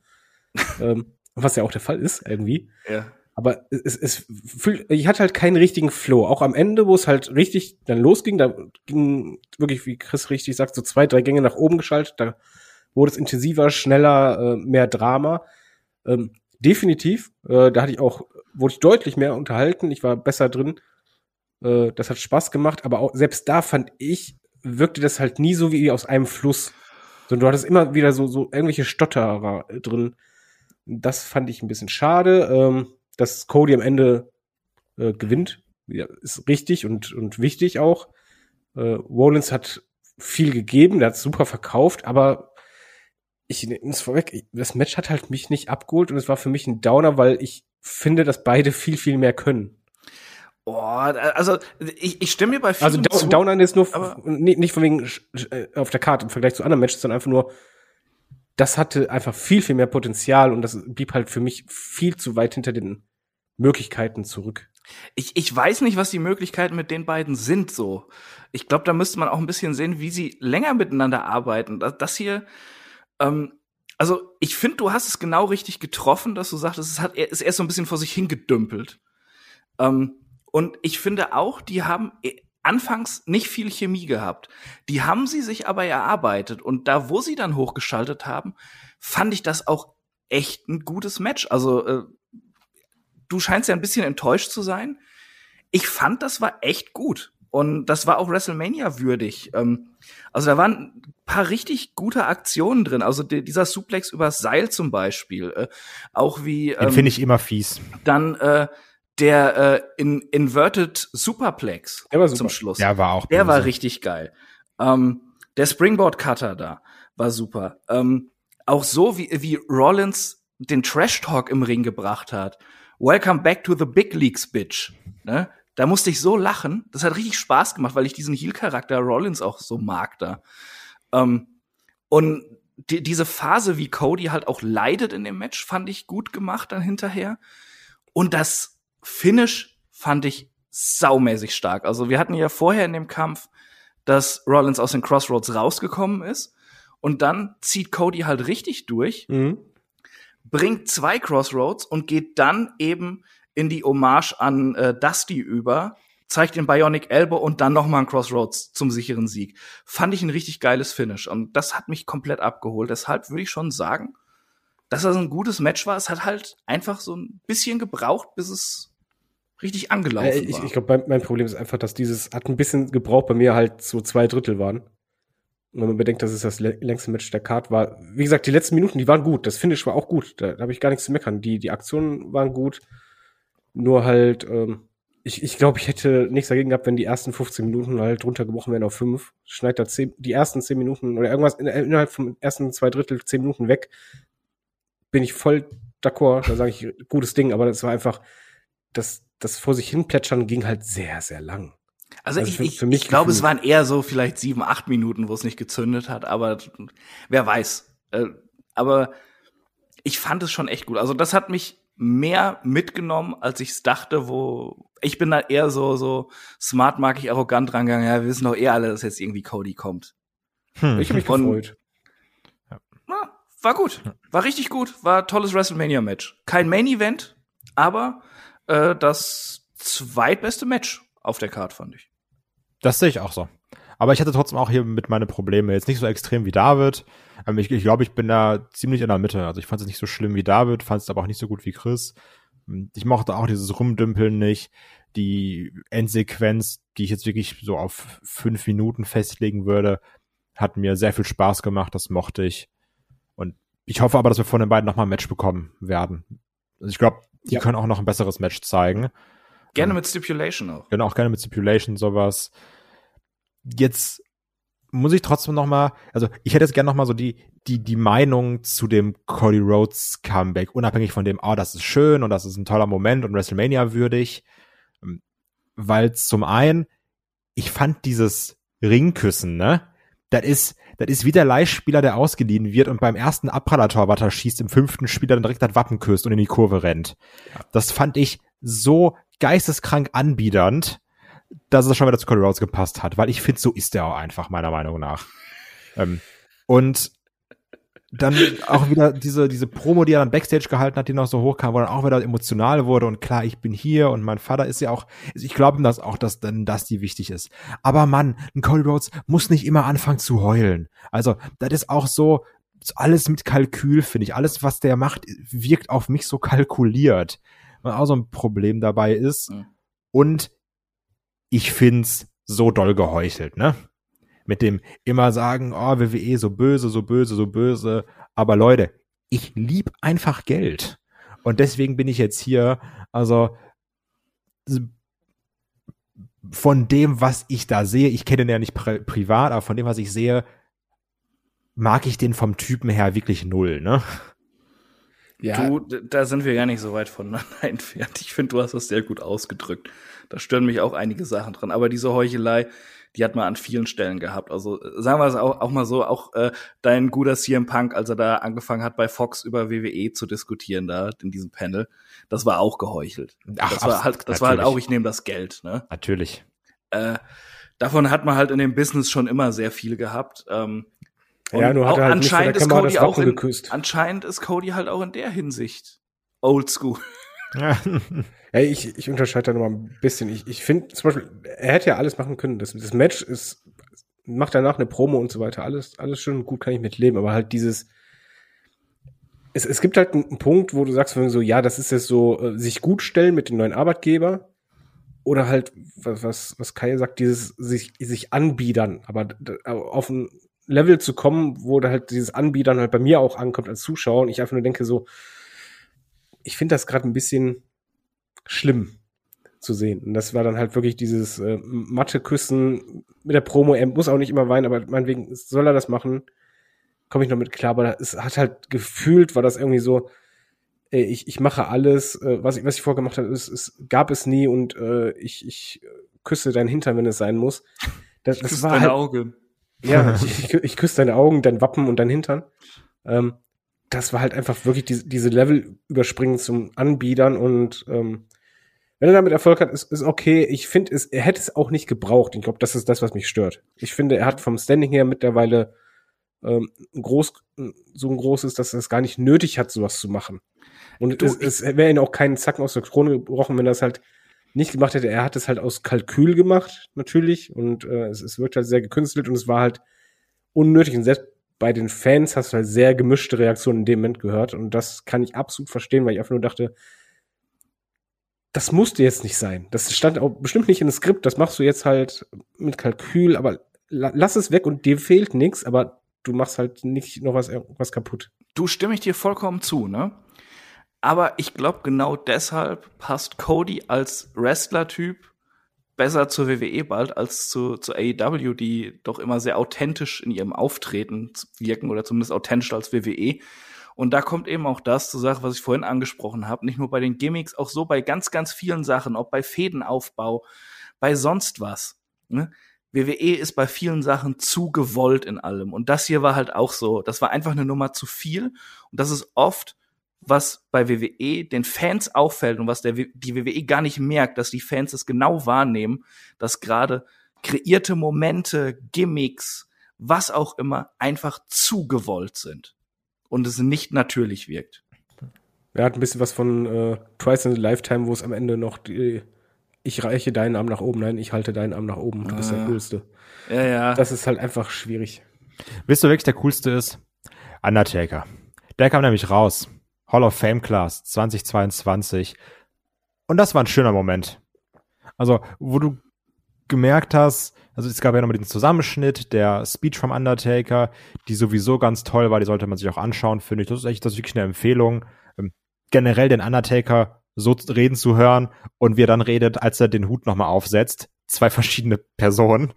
ähm, was ja auch der Fall ist, irgendwie. Ja. Aber es, es fühlt, ich hatte halt keinen richtigen Flow. Auch am Ende, wo es halt richtig dann losging, da ging wirklich, wie Chris richtig sagt, so zwei, drei Gänge nach oben geschaltet. Da wurde es intensiver, schneller, äh, mehr Drama. Ähm, definitiv. Äh, da hatte ich auch, wurde ich deutlich mehr unterhalten. Ich war besser drin. Äh, das hat Spaß gemacht. Aber auch selbst da fand ich, wirkte das halt nie so wie aus einem Fluss. Sondern du hattest immer wieder so, so irgendwelche Stotterer drin. Das fand ich ein bisschen schade. Ähm, dass Cody am Ende äh, gewinnt, ja, ist richtig und, und wichtig auch. Äh, Rollins hat viel gegeben, der hat super verkauft, aber ich nehme es vorweg, das Match hat halt mich nicht abgeholt und es war für mich ein Downer, weil ich finde, dass beide viel, viel mehr können. Oh, also ich, ich stimme mir bei vielen Also Downer ist nur nicht von wegen äh, auf der Karte im Vergleich zu anderen Matches, sondern einfach nur das hatte einfach viel, viel mehr Potenzial und das blieb halt für mich viel zu weit hinter den Möglichkeiten zurück. Ich, ich weiß nicht, was die Möglichkeiten mit den beiden sind so. Ich glaube, da müsste man auch ein bisschen sehen, wie sie länger miteinander arbeiten. Das, das hier, ähm, also ich finde, du hast es genau richtig getroffen, dass du sagst, es hat, ist erst so ein bisschen vor sich hingedümpelt. Ähm, und ich finde auch, die haben äh, anfangs nicht viel Chemie gehabt. Die haben sie sich aber erarbeitet und da, wo sie dann hochgeschaltet haben, fand ich das auch echt ein gutes Match. Also äh, du scheinst ja ein bisschen enttäuscht zu sein. Ich fand, das war echt gut. Und das war auch WrestleMania würdig. Ähm, also da waren ein paar richtig gute Aktionen drin. Also die, dieser Suplex übers Seil zum Beispiel. Äh, auch wie. Ähm, Den finde ich immer fies. Dann äh, der äh, in, Inverted Superplex der war super. zum Schluss. Der war auch. Der böse. war richtig geil. Ähm, der Springboard Cutter da war super. Ähm, auch so wie, wie Rollins den Trash Talk im Ring gebracht hat. Welcome back to the Big Leagues, Bitch. Ne? Da musste ich so lachen. Das hat richtig Spaß gemacht, weil ich diesen Heel-Charakter Rollins auch so mag da. Ähm, und die, diese Phase, wie Cody halt auch leidet in dem Match, fand ich gut gemacht dann hinterher. Und das Finish fand ich saumäßig stark. Also wir hatten ja vorher in dem Kampf, dass Rollins aus den Crossroads rausgekommen ist und dann zieht Cody halt richtig durch, mhm. bringt zwei Crossroads und geht dann eben in die Hommage an äh, Dusty über, zeigt den Bionic Elbow und dann noch mal ein Crossroads zum sicheren Sieg. Fand ich ein richtig geiles Finish und das hat mich komplett abgeholt. Deshalb würde ich schon sagen, dass das ein gutes Match war. Es hat halt einfach so ein bisschen gebraucht, bis es richtig angelaufen äh, ich, Ich glaube, mein Problem ist einfach, dass dieses hat ein bisschen gebraucht bei mir halt so zwei Drittel waren. Und wenn man bedenkt, dass es das längste Match der Card war. Wie gesagt, die letzten Minuten, die waren gut. Das Finish war auch gut. Da, da habe ich gar nichts zu meckern. Die, die Aktionen waren gut. Nur halt, ähm, ich, ich glaube, ich hätte nichts dagegen gehabt, wenn die ersten 15 Minuten halt runtergebrochen wären auf fünf. Schneid da zehn, die ersten 10 Minuten oder irgendwas in, innerhalb von ersten zwei Drittel, 10 Minuten weg. Bin ich voll d'accord. Da sage ich, gutes Ding. Aber das war einfach, das, das vor sich hin plätschern ging halt sehr, sehr lang. Also, also ich, für, ich, für ich glaube, es waren eher so vielleicht sieben, acht Minuten, wo es nicht gezündet hat, aber wer weiß. Äh, aber ich fand es schon echt gut. Also das hat mich mehr mitgenommen, als ich es dachte, wo ich bin da eher so, so smart, mag ich arrogant rangegangen. Ja, wir wissen doch eh alle, dass jetzt irgendwie Cody kommt. Hm. Ich habe mich Und, gefreut. Na, war gut. War richtig gut. War tolles WrestleMania-Match. Kein Main-Event, aber äh, das zweitbeste Match auf der Card, fand ich. Das sehe ich auch so. Aber ich hatte trotzdem auch hier mit meine Probleme. Jetzt nicht so extrem wie David. Ähm, ich, ich glaube, ich bin da ziemlich in der Mitte. Also ich fand es nicht so schlimm wie David, fand es aber auch nicht so gut wie Chris. Ich mochte auch dieses Rumdümpeln nicht. Die Endsequenz, die ich jetzt wirklich so auf fünf Minuten festlegen würde, hat mir sehr viel Spaß gemacht. Das mochte ich. Und ich hoffe aber, dass wir von den beiden nochmal ein Match bekommen werden. Also ich glaube, die ja. können auch noch ein besseres Match zeigen. Gerne mit Stipulation auch. Genau, auch gerne mit Stipulation sowas. Jetzt muss ich trotzdem noch mal, also ich hätte jetzt gerne noch mal so die die die Meinung zu dem Cody Rhodes Comeback, unabhängig von dem, oh, das ist schön und das ist ein toller Moment und WrestleMania würdig, ähm, weil zum einen ich fand dieses Ringküssen, ne, das ist das ist wie der Leihspieler, der ausgeliehen wird und beim ersten Abpraller-Torwart schießt, im fünften Spieler dann direkt das Wappen küsst und in die Kurve rennt. Das fand ich so geisteskrank anbiedernd, dass es schon wieder zu Cody Rhodes gepasst hat, weil ich finde, so ist er auch einfach, meiner Meinung nach. Ähm, und dann auch wieder diese, diese Promo, die er dann Backstage gehalten hat, die noch so hochkam, wo dann auch wieder emotional wurde und klar, ich bin hier und mein Vater ist ja auch, ich glaube ihm das auch, dass dann das die wichtig ist. Aber Mann, ein Cody Rhodes muss nicht immer anfangen zu heulen. Also, das ist auch so, alles mit Kalkül, finde ich. Alles, was der macht, wirkt auf mich so kalkuliert. Und auch so ein Problem dabei ist. Mhm. Und ich find's so doll geheuchelt, ne? Mit dem immer sagen, oh, WWE so böse, so böse, so böse. Aber Leute, ich lieb einfach Geld. Und deswegen bin ich jetzt hier, also von dem, was ich da sehe, ich kenne den ja nicht pri privat, aber von dem, was ich sehe, mag ich den vom Typen her wirklich null, ne? Ja. Du, da sind wir gar nicht so weit voneinander entfernt. Ich finde, du hast das sehr gut ausgedrückt. Da stören mich auch einige Sachen dran. Aber diese Heuchelei, die hat man an vielen Stellen gehabt. Also sagen wir es auch, auch mal so, auch äh, dein guter CM Punk, als er da angefangen hat, bei Fox über WWE zu diskutieren, da in diesem Panel, das war auch geheuchelt. Ach, das war halt, das natürlich. war halt auch, ich nehme das Geld. Ne? Natürlich. Äh, davon hat man halt in dem Business schon immer sehr viel gehabt. Ähm, und ja, nur hat er halt anscheinend ist Cody auch in, anscheinend ist Cody halt auch in der Hinsicht old school. Ja. ja ich, ich unterscheide da noch mal ein bisschen. Ich, ich finde zum Beispiel, er hätte ja alles machen können. Das, das Match ist, macht danach eine Promo und so weiter. Alles, alles schön und gut kann ich mit leben. Aber halt dieses, es, es gibt halt einen Punkt, wo du sagst, wenn so, ja, das ist jetzt so, äh, sich gut stellen mit dem neuen Arbeitgeber. Oder halt, was, was, Kai sagt, dieses sich, sich anbiedern, aber auf ein Level zu kommen, wo da halt dieses Anbietern halt bei mir auch ankommt als Zuschauer und ich einfach nur denke so, ich finde das gerade ein bisschen schlimm zu sehen. Und das war dann halt wirklich dieses äh, Mathe-Küssen mit der Promo. Er muss auch nicht immer weinen, aber meinetwegen soll er das machen. Komme ich noch mit klar, aber es hat halt gefühlt, war das irgendwie so, äh, ich, ich mache alles, äh, was ich, was ich vorgemacht habe, es, es gab es nie und äh, ich, ich küsse deinen Hintern, wenn es sein muss. Das, das war halt, Auge. Ja, ich, ich, ich küsse deine Augen, dein Wappen und dein Hintern. Ähm, das war halt einfach wirklich diese, diese Level überspringen zum Anbiedern und ähm, wenn er damit Erfolg hat, ist, ist okay. Ich finde, es, er hätte es auch nicht gebraucht. Ich glaube, das ist das, was mich stört. Ich finde, er hat vom Standing her mittlerweile ähm, groß, so ein großes, dass er es gar nicht nötig hat, sowas zu machen. Und du, es, es wäre ihn auch keinen Zacken aus der Krone gebrochen, wenn er es halt nicht gemacht hätte. Er hat es halt aus Kalkül gemacht, natürlich. Und äh, es, es wirkt halt sehr gekünstelt und es war halt unnötig. Und selbst bei den Fans hast du halt sehr gemischte Reaktionen in dem Moment gehört. Und das kann ich absolut verstehen, weil ich einfach nur dachte, das musste jetzt nicht sein. Das stand auch bestimmt nicht in dem Skript. Das machst du jetzt halt mit Kalkül, aber lass es weg und dir fehlt nichts, aber du machst halt nicht noch was, was kaputt. Du stimme ich dir vollkommen zu, ne? Aber ich glaube, genau deshalb passt Cody als Wrestler-Typ besser zur WWE bald als zu, zu AEW, die doch immer sehr authentisch in ihrem Auftreten wirken oder zumindest authentischer als WWE. Und da kommt eben auch das zur Sache, was ich vorhin angesprochen habe, nicht nur bei den Gimmicks, auch so bei ganz, ganz vielen Sachen, ob bei Fädenaufbau, bei sonst was. Ne? WWE ist bei vielen Sachen zu gewollt in allem. Und das hier war halt auch so. Das war einfach eine Nummer zu viel. Und das ist oft, was bei WWE den Fans auffällt und was der, die WWE gar nicht merkt, dass die Fans es genau wahrnehmen, dass gerade kreierte Momente, Gimmicks, was auch immer, einfach zu gewollt sind. Und es nicht natürlich wirkt. Er hat ein bisschen was von äh, Twice in a Lifetime, wo es am Ende noch die ich reiche deinen Arm nach oben, nein, ich halte deinen Arm nach oben, du bist der ah. Coolste. Ja, ja. Das ist halt einfach schwierig. Wisst ihr, welches der Coolste ist? Undertaker. Der kam nämlich raus. Hall of Fame Class 2022. Und das war ein schöner Moment. Also, wo du gemerkt hast, also es gab ja nochmal den Zusammenschnitt der Speech vom Undertaker, die sowieso ganz toll war, die sollte man sich auch anschauen, finde ich. Das ist echt, das ist wirklich eine Empfehlung. Ähm, generell den Undertaker so reden zu hören und wie er dann redet, als er den Hut nochmal aufsetzt. Zwei verschiedene Personen.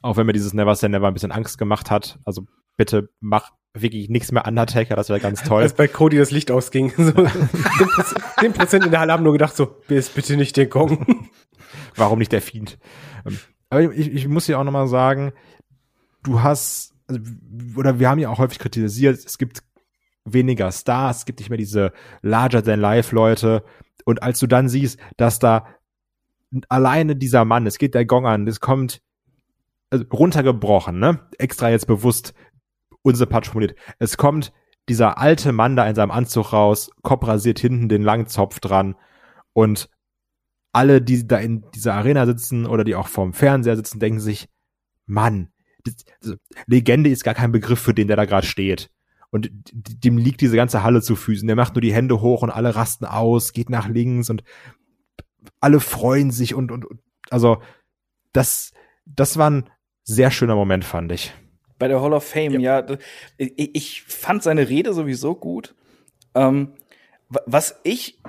Auch wenn mir dieses Never Say Never ein bisschen Angst gemacht hat. Also bitte mach wirklich nichts mehr Undertaker, das wäre ganz toll. Als bei Cody das Licht ausging. So, den Prozent in der Halle haben nur gedacht so, bitte nicht der Gong. Warum nicht der Fiend? Ähm, aber ich, ich muss hier auch nochmal sagen, du hast, also, oder wir haben ja auch häufig kritisiert, es gibt weniger Stars, es gibt nicht mehr diese larger-than-life-Leute. Und als du dann siehst, dass da alleine dieser Mann, es geht der Gong an, es kommt also runtergebrochen, ne? Extra jetzt bewusst unsympathisch formuliert. Es kommt dieser alte Mann da in seinem Anzug raus, Kopf rasiert hinten den langen Zopf dran und alle, die da in dieser Arena sitzen oder die auch vorm Fernseher sitzen, denken sich, Mann, also, Legende ist gar kein Begriff für den, der da gerade steht und dem liegt diese ganze Halle zu Füßen. Der macht nur die Hände hoch und alle rasten aus, geht nach links und alle freuen sich und, und, also das, das war ein sehr schöner Moment, fand ich. Bei der Hall of Fame, ja. ja ich, ich, fand seine Rede sowieso gut. Ähm, was ich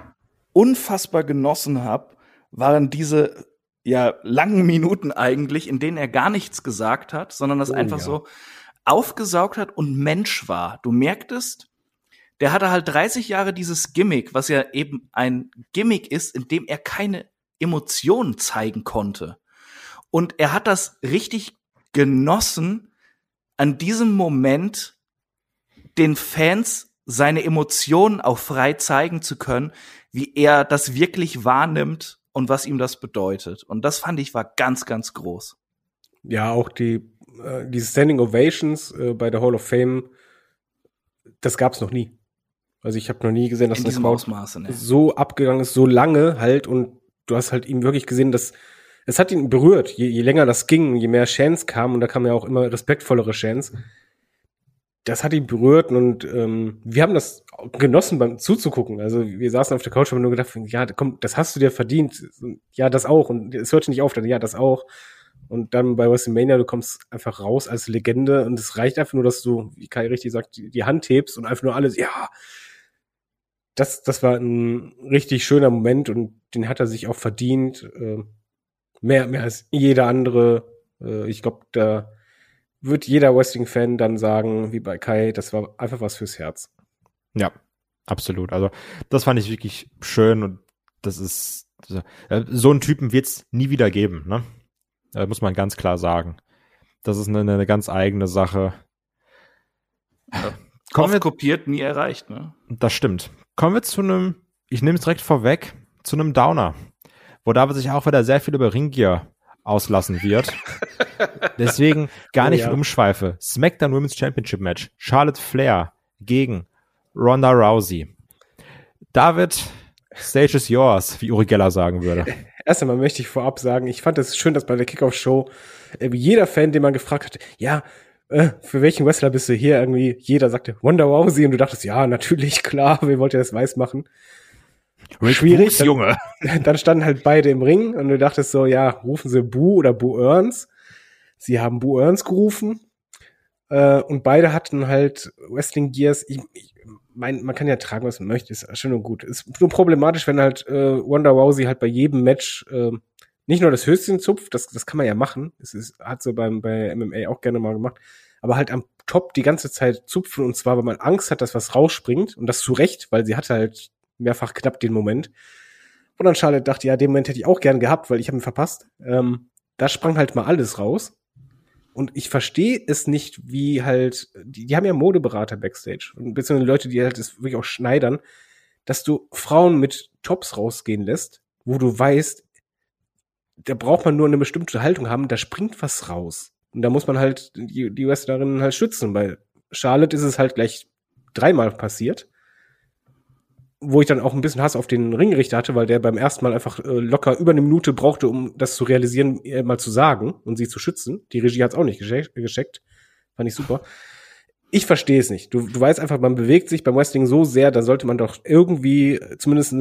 unfassbar genossen habe, waren diese ja langen Minuten eigentlich, in denen er gar nichts gesagt hat, sondern das oh, einfach ja. so aufgesaugt hat und Mensch war. Du merktest, der hatte halt 30 Jahre dieses Gimmick, was ja eben ein Gimmick ist, in dem er keine Emotionen zeigen konnte. Und er hat das richtig genossen, an diesem Moment den Fans seine Emotionen auch frei zeigen zu können, wie er das wirklich wahrnimmt und was ihm das bedeutet. Und das fand ich war ganz, ganz groß. Ja, auch die äh, diese Standing Ovations äh, bei der Hall of Fame, das gab's noch nie. Also ich habe noch nie gesehen, dass In das Ausmaße, ne? so abgegangen ist, so lange halt und du hast halt ihm wirklich gesehen, dass es hat ihn berührt. Je, je länger das ging, je mehr Chance kam und da kam ja auch immer respektvollere Chance. Das hat ihn berührt und ähm, wir haben das genossen beim zuzugucken. Also wir saßen auf der Couch und haben nur gedacht, ja, komm, das hast du dir verdient. Ja, das auch und es hört nicht auf, dann ja, das auch. Und dann bei WrestleMania, du kommst einfach raus als Legende und es reicht einfach nur, dass du, wie Kai richtig sagt, die, Hand hebst und einfach nur alles, ja. Das, das war ein richtig schöner Moment und den hat er sich auch verdient. Äh, mehr, mehr als jeder andere. Äh, ich glaube, da wird jeder Wrestling-Fan dann sagen, wie bei Kai, das war einfach was fürs Herz. Ja, absolut. Also das fand ich wirklich schön und das ist so einen Typen wird es nie wieder geben, ne? Das muss man ganz klar sagen. Das ist eine, eine ganz eigene Sache. Ja. Kommen wir, kopiert, nie erreicht, ne? Das stimmt. Kommen wir zu einem, ich nehme es direkt vorweg, zu einem Downer. Wo David sich auch wieder sehr viel über Ringgear auslassen wird. Deswegen gar nicht oh, ja. umschweife. SmackDown Women's Championship Match. Charlotte Flair gegen Ronda Rousey. David, stage is yours, wie Uri Geller sagen würde. Erst einmal möchte ich vorab sagen, ich fand es schön, dass bei der Kickoff-Show jeder Fan, den man gefragt hat, ja, äh, für welchen Wrestler bist du hier? Irgendwie jeder sagte Wonder Rousey und du dachtest, ja, natürlich, klar, wer wollte das weiß machen? Schwierig. Dann, Junge. Dann standen halt beide im Ring und du dachtest so, ja, rufen sie Bu oder Bu Earns. Sie haben Bu Earns gerufen. Äh, und beide hatten halt Wrestling Gears. Ich, ich mein, man kann ja tragen, was man möchte, ist schön und gut. Ist nur problematisch, wenn halt äh, Wonder Rousey halt bei jedem Match äh, nicht nur das Höschen zupft, das, das kann man ja machen. Es ist, hat so beim, bei MMA auch gerne mal gemacht. Aber halt am Top die ganze Zeit zupfen und zwar, weil man Angst hat, dass was rausspringt und das zu Recht, weil sie hatte halt mehrfach knapp den Moment. Und dann Charlotte dachte, ja, den Moment hätte ich auch gern gehabt, weil ich habe ihn verpasst. Ähm, da sprang halt mal alles raus. Und ich verstehe es nicht, wie halt, die, die haben ja Modeberater backstage. Beziehungsweise Leute, die halt das wirklich auch schneidern, dass du Frauen mit Tops rausgehen lässt, wo du weißt, da braucht man nur eine bestimmte Haltung haben, da springt was raus. Und da muss man halt die, die Wrestlerinnen halt schützen. Bei Charlotte ist es halt gleich dreimal passiert wo ich dann auch ein bisschen Hass auf den Ringrichter hatte, weil der beim ersten Mal einfach äh, locker über eine Minute brauchte, um das zu realisieren, ihr mal zu sagen und sie zu schützen. Die Regie hat es auch nicht gescheckt. Fand ich super. Ich verstehe es nicht. Du, du weißt einfach, man bewegt sich beim Wrestling so sehr, da sollte man doch irgendwie zumindest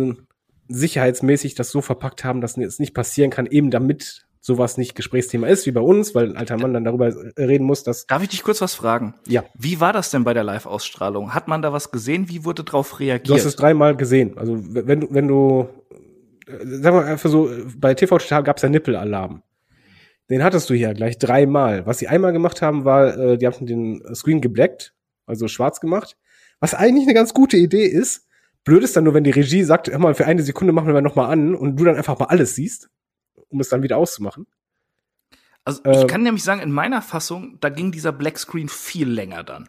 sicherheitsmäßig das so verpackt haben, dass es nicht passieren kann, eben damit sowas nicht Gesprächsthema ist, wie bei uns, weil ein alter Mann dann darüber reden muss, dass. Darf ich dich kurz was fragen? Ja. Wie war das denn bei der Live-Ausstrahlung? Hat man da was gesehen? Wie wurde darauf reagiert? Du hast es dreimal gesehen. Also wenn du, wenn du, sag mal einfach so, bei TV Total gab es ja Nippelalarm. Den hattest du hier gleich dreimal. Was sie einmal gemacht haben, war, äh, die haben den Screen geblackt, also schwarz gemacht. Was eigentlich eine ganz gute Idee ist. Blöd ist dann nur, wenn die Regie sagt, hör mal, für eine Sekunde machen wir noch mal an und du dann einfach mal alles siehst um es dann wieder auszumachen. Also ich äh, kann nämlich sagen, in meiner Fassung, da ging dieser Black Screen viel länger dann.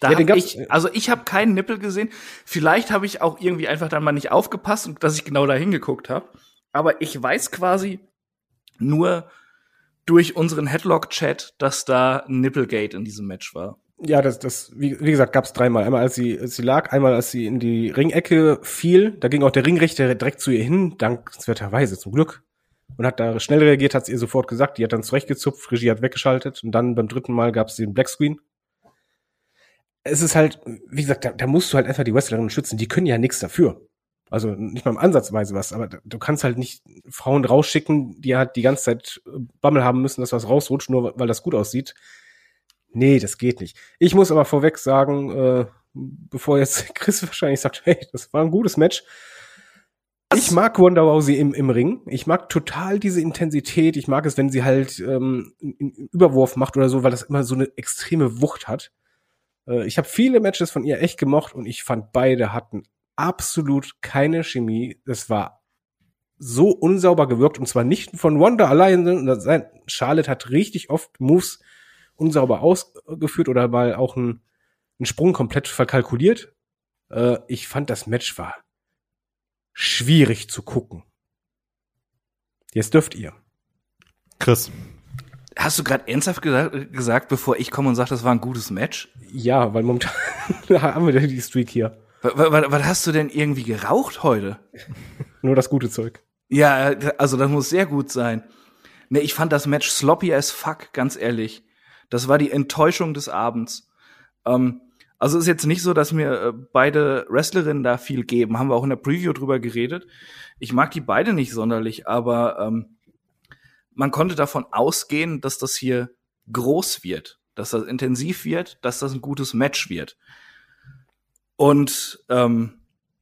Da ja, hab ich, also ich habe keinen Nippel gesehen. Vielleicht habe ich auch irgendwie einfach dann mal nicht aufgepasst und dass ich genau da hingeguckt habe. Aber ich weiß quasi nur durch unseren Headlock-Chat, dass da ein Nipplegate in diesem Match war. Ja, das, das, wie, wie gesagt, gab's dreimal. Einmal als sie, als sie lag, einmal als sie in die Ringecke fiel. Da ging auch der Ringrichter direkt zu ihr hin, dankenswerterweise zum Glück und hat da schnell reagiert, hat es ihr sofort gesagt, die hat dann zurechtgezupft, Regie hat weggeschaltet und dann beim dritten Mal gab es den Blackscreen. Es ist halt, wie gesagt, da, da musst du halt einfach die Wrestlerinnen schützen, die können ja nichts dafür. Also nicht mal im Ansatzweise was, aber du kannst halt nicht Frauen rausschicken, die halt die ganze Zeit äh, Bammel haben müssen, dass was rausrutscht, nur weil das gut aussieht. Nee, das geht nicht. Ich muss aber vorweg sagen, äh, bevor jetzt Chris wahrscheinlich sagt, hey, das war ein gutes Match, ich mag Wonder Rousey im, im Ring. Ich mag total diese Intensität. Ich mag es, wenn sie halt ähm, einen Überwurf macht oder so, weil das immer so eine extreme Wucht hat. Äh, ich habe viele Matches von ihr echt gemocht und ich fand beide hatten absolut keine Chemie. Es war so unsauber gewirkt und zwar nicht von Wanda allein, sondern Charlotte hat richtig oft Moves unsauber ausgeführt oder mal auch einen, einen Sprung komplett verkalkuliert. Äh, ich fand das Match war schwierig zu gucken. Jetzt dürft ihr. Chris. Hast du gerade ernsthaft gesagt, gesagt, bevor ich komme und sage, das war ein gutes Match? Ja, weil momentan haben wir die Streak hier. Was, was, was hast du denn irgendwie geraucht heute? Nur das gute Zeug. Ja, also das muss sehr gut sein. Nee, ich fand das Match sloppy as fuck, ganz ehrlich. Das war die Enttäuschung des Abends. Ähm, also ist jetzt nicht so, dass mir äh, beide Wrestlerinnen da viel geben. Haben wir auch in der Preview drüber geredet. Ich mag die beide nicht sonderlich, aber ähm, man konnte davon ausgehen, dass das hier groß wird, dass das intensiv wird, dass das ein gutes Match wird. Und ähm,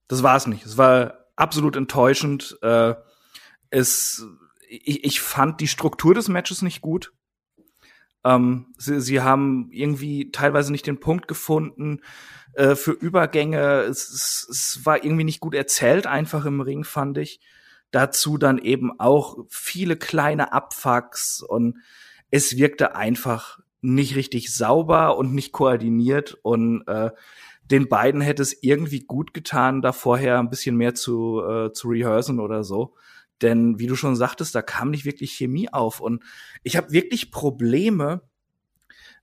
das war es nicht. Es war absolut enttäuschend. Äh, es, ich, ich fand die Struktur des Matches nicht gut. Ähm, sie, sie haben irgendwie teilweise nicht den Punkt gefunden äh, für Übergänge. Es, es, es war irgendwie nicht gut erzählt, einfach im Ring, fand ich. Dazu dann eben auch viele kleine Abfucks und es wirkte einfach nicht richtig sauber und nicht koordiniert und äh, den beiden hätte es irgendwie gut getan, da vorher ein bisschen mehr zu, äh, zu rehearsen oder so. Denn wie du schon sagtest, da kam nicht wirklich Chemie auf. Und ich habe wirklich Probleme,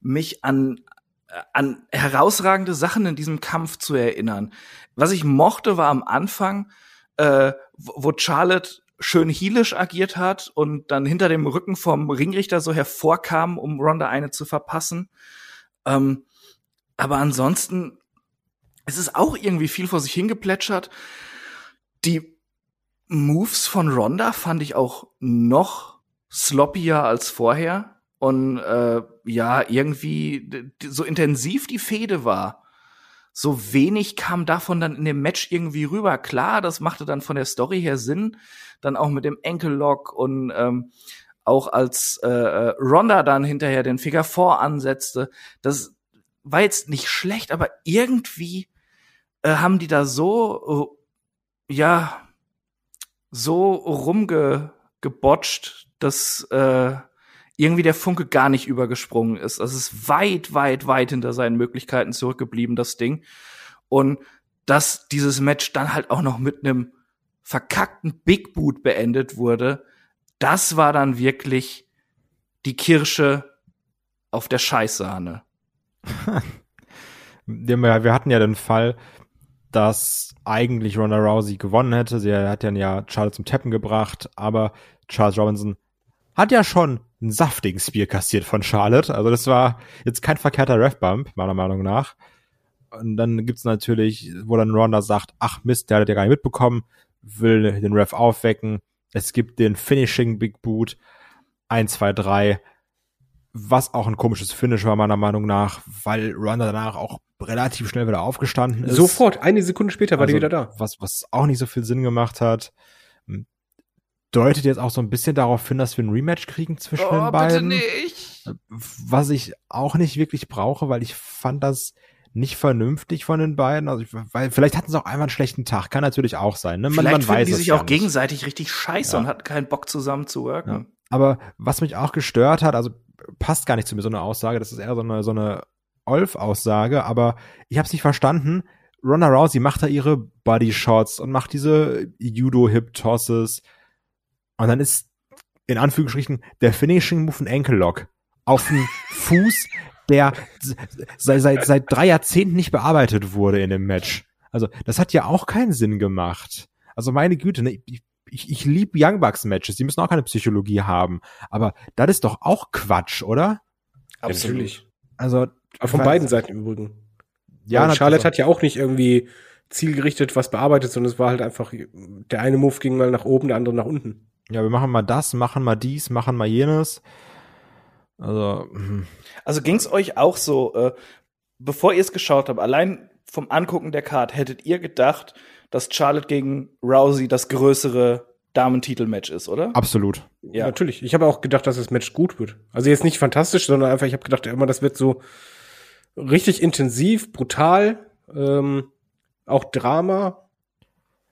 mich an, äh, an herausragende Sachen in diesem Kampf zu erinnern. Was ich mochte, war am Anfang, äh, wo Charlotte schön heelisch agiert hat und dann hinter dem Rücken vom Ringrichter so hervorkam, um Ronda eine zu verpassen. Ähm, aber ansonsten, es ist auch irgendwie viel vor sich hingeplätschert. Die Moves von Ronda fand ich auch noch sloppier als vorher. Und äh, ja, irgendwie so intensiv die Fehde war, so wenig kam davon dann in dem Match irgendwie rüber. Klar, das machte dann von der Story her Sinn, dann auch mit dem Enkellock und ähm, auch als äh, äh Ronda dann hinterher den Figure 4 ansetzte. Das war jetzt nicht schlecht, aber irgendwie äh, haben die da so, äh, ja, so rumgebotcht, dass äh, irgendwie der Funke gar nicht übergesprungen ist. Das ist weit, weit, weit hinter seinen Möglichkeiten zurückgeblieben, das Ding. Und dass dieses Match dann halt auch noch mit einem verkackten Big Boot beendet wurde, das war dann wirklich die Kirsche auf der Scheißsahne. wir hatten ja den Fall, dass eigentlich Ronda Rousey gewonnen hätte. Sie hat ja Charles zum Tappen gebracht, aber Charles Robinson hat ja schon einen saftigen Spear kassiert von Charlotte. Also das war jetzt kein verkehrter Ref-Bump, meiner Meinung nach. Und dann gibt's natürlich, wo dann Ronda sagt, ach Mist, der hat ja gar nicht mitbekommen, will den Ref aufwecken. Es gibt den Finishing Big Boot. 1, 2, 3 was auch ein komisches Finish war meiner Meinung nach, weil Ronda danach auch relativ schnell wieder aufgestanden ist. Sofort, eine Sekunde später war also, die wieder da. Was, was auch nicht so viel Sinn gemacht hat. Hm, deutet jetzt auch so ein bisschen darauf hin, dass wir ein Rematch kriegen zwischen oh, den beiden. Bitte nicht. Was ich auch nicht wirklich brauche, weil ich fand das nicht vernünftig von den beiden. Also ich, weil vielleicht hatten sie auch einmal einen schlechten Tag, kann natürlich auch sein. Ne? Man, vielleicht man weiß die sich auch nicht. gegenseitig richtig scheiße ja. und hatten keinen Bock zusammen zu worken. Ja. Aber was mich auch gestört hat, also passt gar nicht zu mir so eine Aussage, das ist eher so eine, so eine Olf-Aussage, aber ich habe es nicht verstanden. Ronda Rousey macht da ihre Body Shots und macht diese Judo Hip Tosses und dann ist in Anführungsstrichen der Finishing Move ein Ankle Lock auf den Fuß, der seit, seit, seit drei Jahrzehnten nicht bearbeitet wurde in dem Match. Also das hat ja auch keinen Sinn gemacht. Also meine Güte, ne, ich, ich, ich liebe Young Bucks Matches, die müssen auch keine Psychologie haben. Aber das ist doch auch Quatsch, oder? Absolut. Also von weiß, beiden Seiten im Übrigen. Ja, ja Charlotte hat ja auch nicht irgendwie zielgerichtet was bearbeitet, sondern es war halt einfach, der eine Move ging mal nach oben, der andere nach unten. Ja, wir machen mal das, machen mal dies, machen mal jenes. Also, hm. also ging's euch auch so, äh, bevor ihr es geschaut habt, allein vom Angucken der Card, hättet ihr gedacht, dass Charlotte gegen Rousey das größere Damentitelmatch ist, oder? Absolut. Ja, natürlich. Ich habe auch gedacht, dass das Match gut wird. Also jetzt nicht fantastisch, sondern einfach, ich habe gedacht, immer das wird so richtig intensiv, brutal, ähm, auch Drama.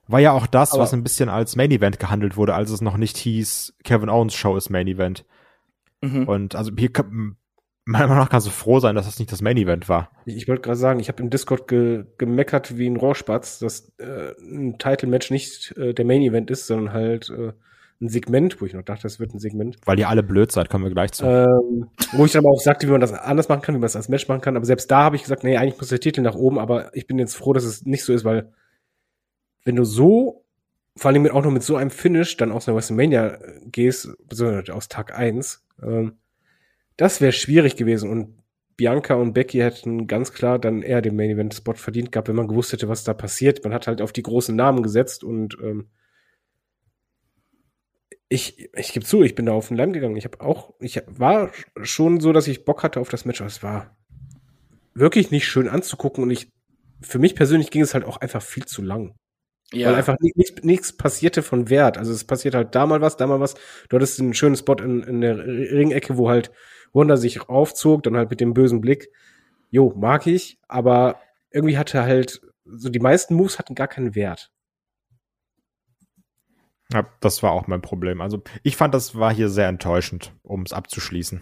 War ja auch das, Aber was ein bisschen als Main Event gehandelt wurde, als es noch nicht hieß, Kevin Owens Show ist Main Event. Mhm. Und also hier meiner Meinung nach kannst du froh sein, dass das nicht das Main Event war. Ich wollte gerade sagen, ich habe im Discord ge gemeckert wie ein Rohrspatz, dass äh, ein Title Match nicht äh, der Main Event ist, sondern halt äh, ein Segment, wo ich noch dachte, das wird ein Segment. Weil ihr alle blöd seid, kommen wir gleich zu. Ähm, wo ich dann aber auch sagte, wie man das anders machen kann, wie man das als Match machen kann. Aber selbst da habe ich gesagt, nee, eigentlich muss der Titel nach oben, aber ich bin jetzt froh, dass es nicht so ist, weil wenn du so, vor allem auch noch mit so einem Finish dann aus einer WrestleMania gehst, besonders aus Tag eins ähm, das wäre schwierig gewesen und Bianca und Becky hätten ganz klar dann eher den Main Event Spot verdient gehabt, wenn man gewusst hätte, was da passiert. Man hat halt auf die großen Namen gesetzt und ähm, ich, ich gebe zu, ich bin da auf den Leim gegangen. Ich habe auch, ich war schon so, dass ich Bock hatte auf das Match, aber es war wirklich nicht schön anzugucken und ich, für mich persönlich ging es halt auch einfach viel zu lang. Ja. Weil einfach nichts, nichts passierte von Wert. Also es passiert halt da mal was, da mal was. Du hattest einen schönen Spot in, in der Ringecke, wo halt Wanda sich aufzog, dann halt mit dem bösen Blick. Jo, mag ich, aber irgendwie hatte halt, so die meisten Moves hatten gar keinen Wert. Ja, das war auch mein Problem. Also ich fand, das war hier sehr enttäuschend, um es abzuschließen.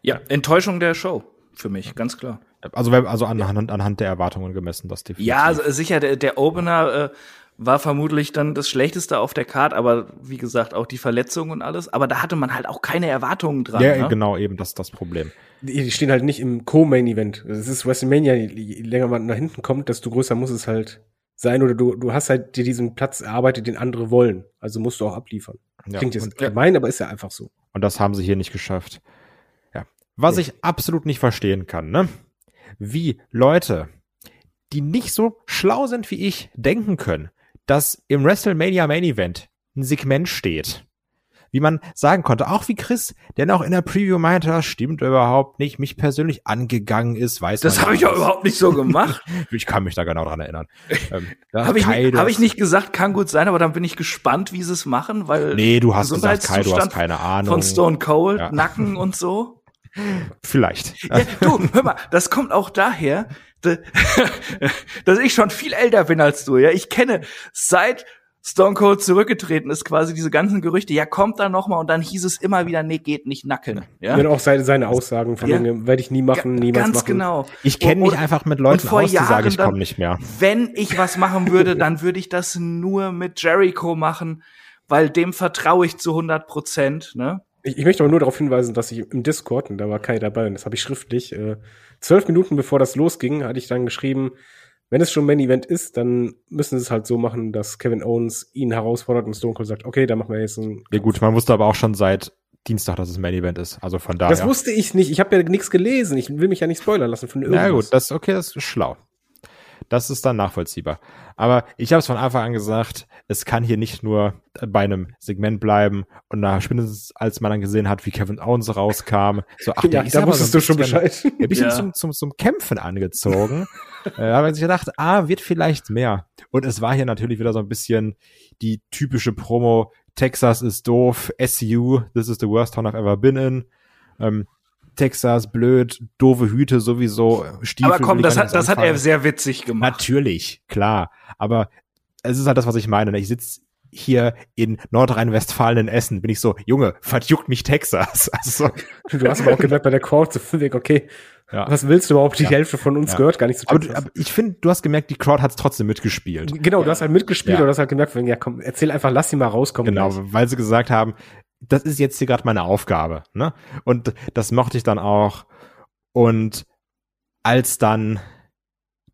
Ja, Enttäuschung der Show für mich, ganz klar. Also, also anhand, anhand der Erwartungen gemessen, das definitiv. Ja, also sicher, der, der Opener äh, war vermutlich dann das Schlechteste auf der Card, aber wie gesagt, auch die Verletzungen und alles. Aber da hatte man halt auch keine Erwartungen dran. Ja, ne? genau, eben, das ist das Problem. Die stehen halt nicht im Co-Main-Event. Es ist WrestleMania, je länger man nach hinten kommt, desto größer muss es halt sein. Oder du, du hast halt dir diesen Platz erarbeitet, den andere wollen. Also musst du auch abliefern. Ja, Klingt jetzt gemein, aber ist ja einfach so. Und das haben sie hier nicht geschafft. Ja. Was nee. ich absolut nicht verstehen kann, ne? Wie Leute, die nicht so schlau sind wie ich, denken können, dass im WrestleMania Main Event ein Segment steht, wie man sagen konnte, auch wie Chris, der noch in der Preview meinte, das stimmt überhaupt nicht, mich persönlich angegangen ist, weiß Das habe ich ja überhaupt nicht so gemacht. ich kann mich da genau dran erinnern. Ähm, habe ich, nicht, hab ich nicht gesagt, kann gut sein, aber dann bin ich gespannt, wie sie es machen, weil Nee, du hast gesagt, Kai, du hast keine Ahnung. Von Stone Cold, ja. Nacken und so. Vielleicht. Ja, du, hör mal, das kommt auch daher, dass ich schon viel älter bin als du. Ja, ich kenne seit Stone Cold zurückgetreten ist, quasi diese ganzen Gerüchte, ja, kommt da noch mal und dann hieß es immer wieder, nee, geht nicht nacken. Ja, ja auch seine, seine Aussagen von ja. werde ich nie machen, niemals Ganz machen. genau. Ich kenne mich einfach mit Leuten aus, die sagen, ich komme nicht mehr. Wenn ich was machen würde, dann würde ich das nur mit Jericho machen, weil dem vertraue ich zu 100 Prozent, ne? Ich, ich möchte aber nur darauf hinweisen, dass ich im Discord, und da war Kai dabei, und das habe ich schriftlich, äh, zwölf Minuten bevor das losging, hatte ich dann geschrieben, wenn es schon Main Event ist, dann müssen sie es halt so machen, dass Kevin Owens ihn herausfordert und Stone Cold sagt, okay, dann machen wir jetzt ein. Ja gut, man wusste aber auch schon seit Dienstag, dass es Main Event ist. Also von daher. Das wusste ich nicht. Ich habe ja nichts gelesen. Ich will mich ja nicht spoilern lassen von irgendwas. Ja gut, das ist okay, das ist schlau. Das ist dann nachvollziehbar. Aber ich habe es von Anfang an gesagt, es kann hier nicht nur bei einem Segment bleiben und nach spätestens als man dann gesehen hat, wie Kevin Owens rauskam, so ach, ja, da wusstest so du schon Bescheid. Ein bisschen ja. zum, zum, zum Kämpfen angezogen. äh, habe ich gedacht, ah, wird vielleicht mehr. Und es war hier natürlich wieder so ein bisschen die typische Promo, Texas ist doof, SU, this is the worst town I've ever been in. Ähm, Texas, blöd, doofe Hüte sowieso, Stiefel. Aber komm, das hat, das hat er sehr witzig gemacht. Natürlich, klar. Aber es ist halt das, was ich meine. Ne? Ich sitz hier in Nordrhein-Westfalen in Essen, bin ich so, Junge, was juckt mich Texas? Also, du hast aber auch gemerkt bei der Crowd, so weg, okay, ja. was willst du überhaupt? Die ja. Hälfte von uns ja. gehört gar nicht zu Texas. Aber, aber ich finde, du hast gemerkt, die Crowd hat es trotzdem mitgespielt. Genau, du hast halt mitgespielt ja. und hast halt gemerkt, ja komm, erzähl einfach, lass sie mal rauskommen. Genau, gleich. weil sie gesagt haben, das ist jetzt hier gerade meine Aufgabe. Ne? Und das mochte ich dann auch. Und als dann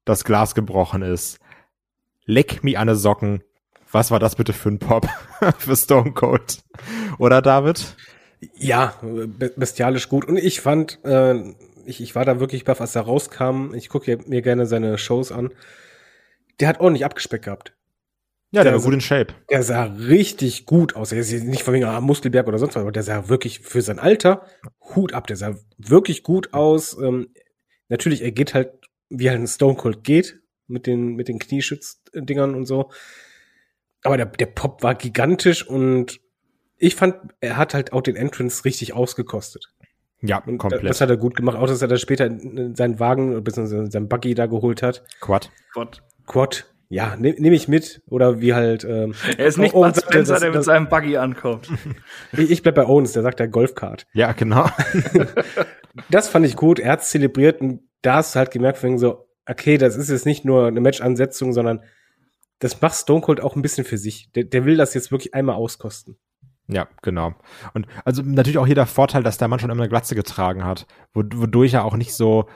das Glas gebrochen ist, leck mir eine Socken. Was war das bitte für ein Pop für Stone Cold? Oder David? Ja, bestialisch gut. Und ich fand, äh, ich, ich war da wirklich baff, als er rauskam. Ich gucke mir gerne seine Shows an. Der hat ordentlich abgespeckt gehabt. Ja, der, der war gut in Shape. Der sah richtig gut aus. Er ist nicht von wegen ah, Muskelberg oder sonst was, aber der sah wirklich für sein Alter Hut ab. Der sah wirklich gut aus. Ähm, natürlich, er geht halt, wie halt ein Stone Cold geht, mit den, mit den Knieschützdingern und so. Aber der, der Pop war gigantisch und ich fand, er hat halt auch den Entrance richtig ausgekostet. Ja, und komplett. Das hat er gut gemacht, auch dass er dann später seinen Wagen, bzw. seinen Buggy da geholt hat. Quad. Quad. Quad. Ja, nehme nehm ich mit. Oder wie halt. Ähm, er ist nicht Bud Spencer, das, der mit das, seinem Buggy ankommt. ich, ich bleib bei Owens, der sagt der Golfkart. Ja, genau. das fand ich gut. Er hat's zelebriert und da hast du halt gemerkt, wegen so, okay, das ist jetzt nicht nur eine Match-Ansetzung, sondern das macht Stone Cold auch ein bisschen für sich. Der, der will das jetzt wirklich einmal auskosten. Ja, genau. Und also natürlich auch hier der Vorteil, dass der Mann schon immer eine Glatze getragen hat, wodurch er auch nicht so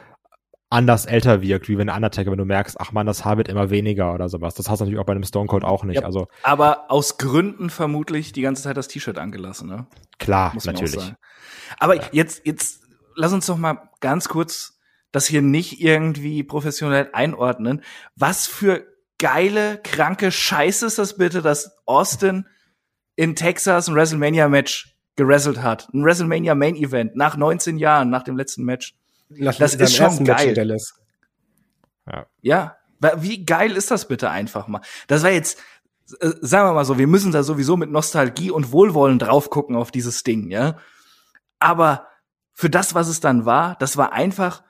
anders älter wirkt, wie wenn der Undertaker, wenn du merkst, ach man, das Haar wird immer weniger oder sowas. Das hast du natürlich auch bei einem Stone Cold auch nicht. Ja, also aber aus Gründen vermutlich die ganze Zeit das T-Shirt angelassen, ne? Klar, natürlich. Aber ja. jetzt jetzt lass uns doch mal ganz kurz das hier nicht irgendwie professionell einordnen. Was für geile, kranke Scheiße ist das bitte, dass Austin in Texas ein WrestleMania-Match gerasselt hat. Ein WrestleMania Main Event nach 19 Jahren, nach dem letzten Match. Nach das ist schon geil. Ja. ja. Wie geil ist das bitte einfach mal? Das war jetzt, äh, sagen wir mal so, wir müssen da sowieso mit Nostalgie und Wohlwollen drauf gucken auf dieses Ding, ja. Aber für das, was es dann war, das war einfach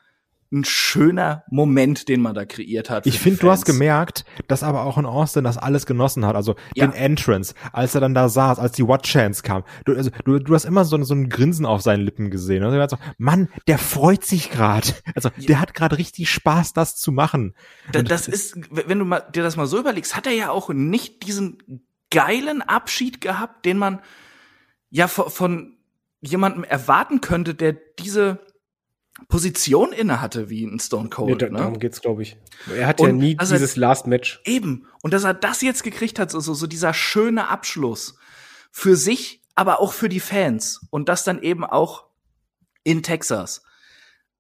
ein schöner Moment, den man da kreiert hat. Ich finde, du hast gemerkt, dass aber auch in Austin das alles genossen hat. Also ja. den Entrance, als er dann da saß, als die What Chance kam. Du, also, du, du hast immer so, so ein Grinsen auf seinen Lippen gesehen. Also, so, Mann, der freut sich gerade. Also ja. der hat gerade richtig Spaß, das zu machen. Da, das ist, wenn du mal, dir das mal so überlegst, hat er ja auch nicht diesen geilen Abschied gehabt, den man ja von, von jemandem erwarten könnte, der diese Position inne hatte wie ein Stone Cold. Nee, da, ne? Darum geht's, glaube ich. Er hat und ja nie dieses er, Last Match. Eben. Und dass er das jetzt gekriegt hat, so, so, so dieser schöne Abschluss für sich, aber auch für die Fans. Und das dann eben auch in Texas.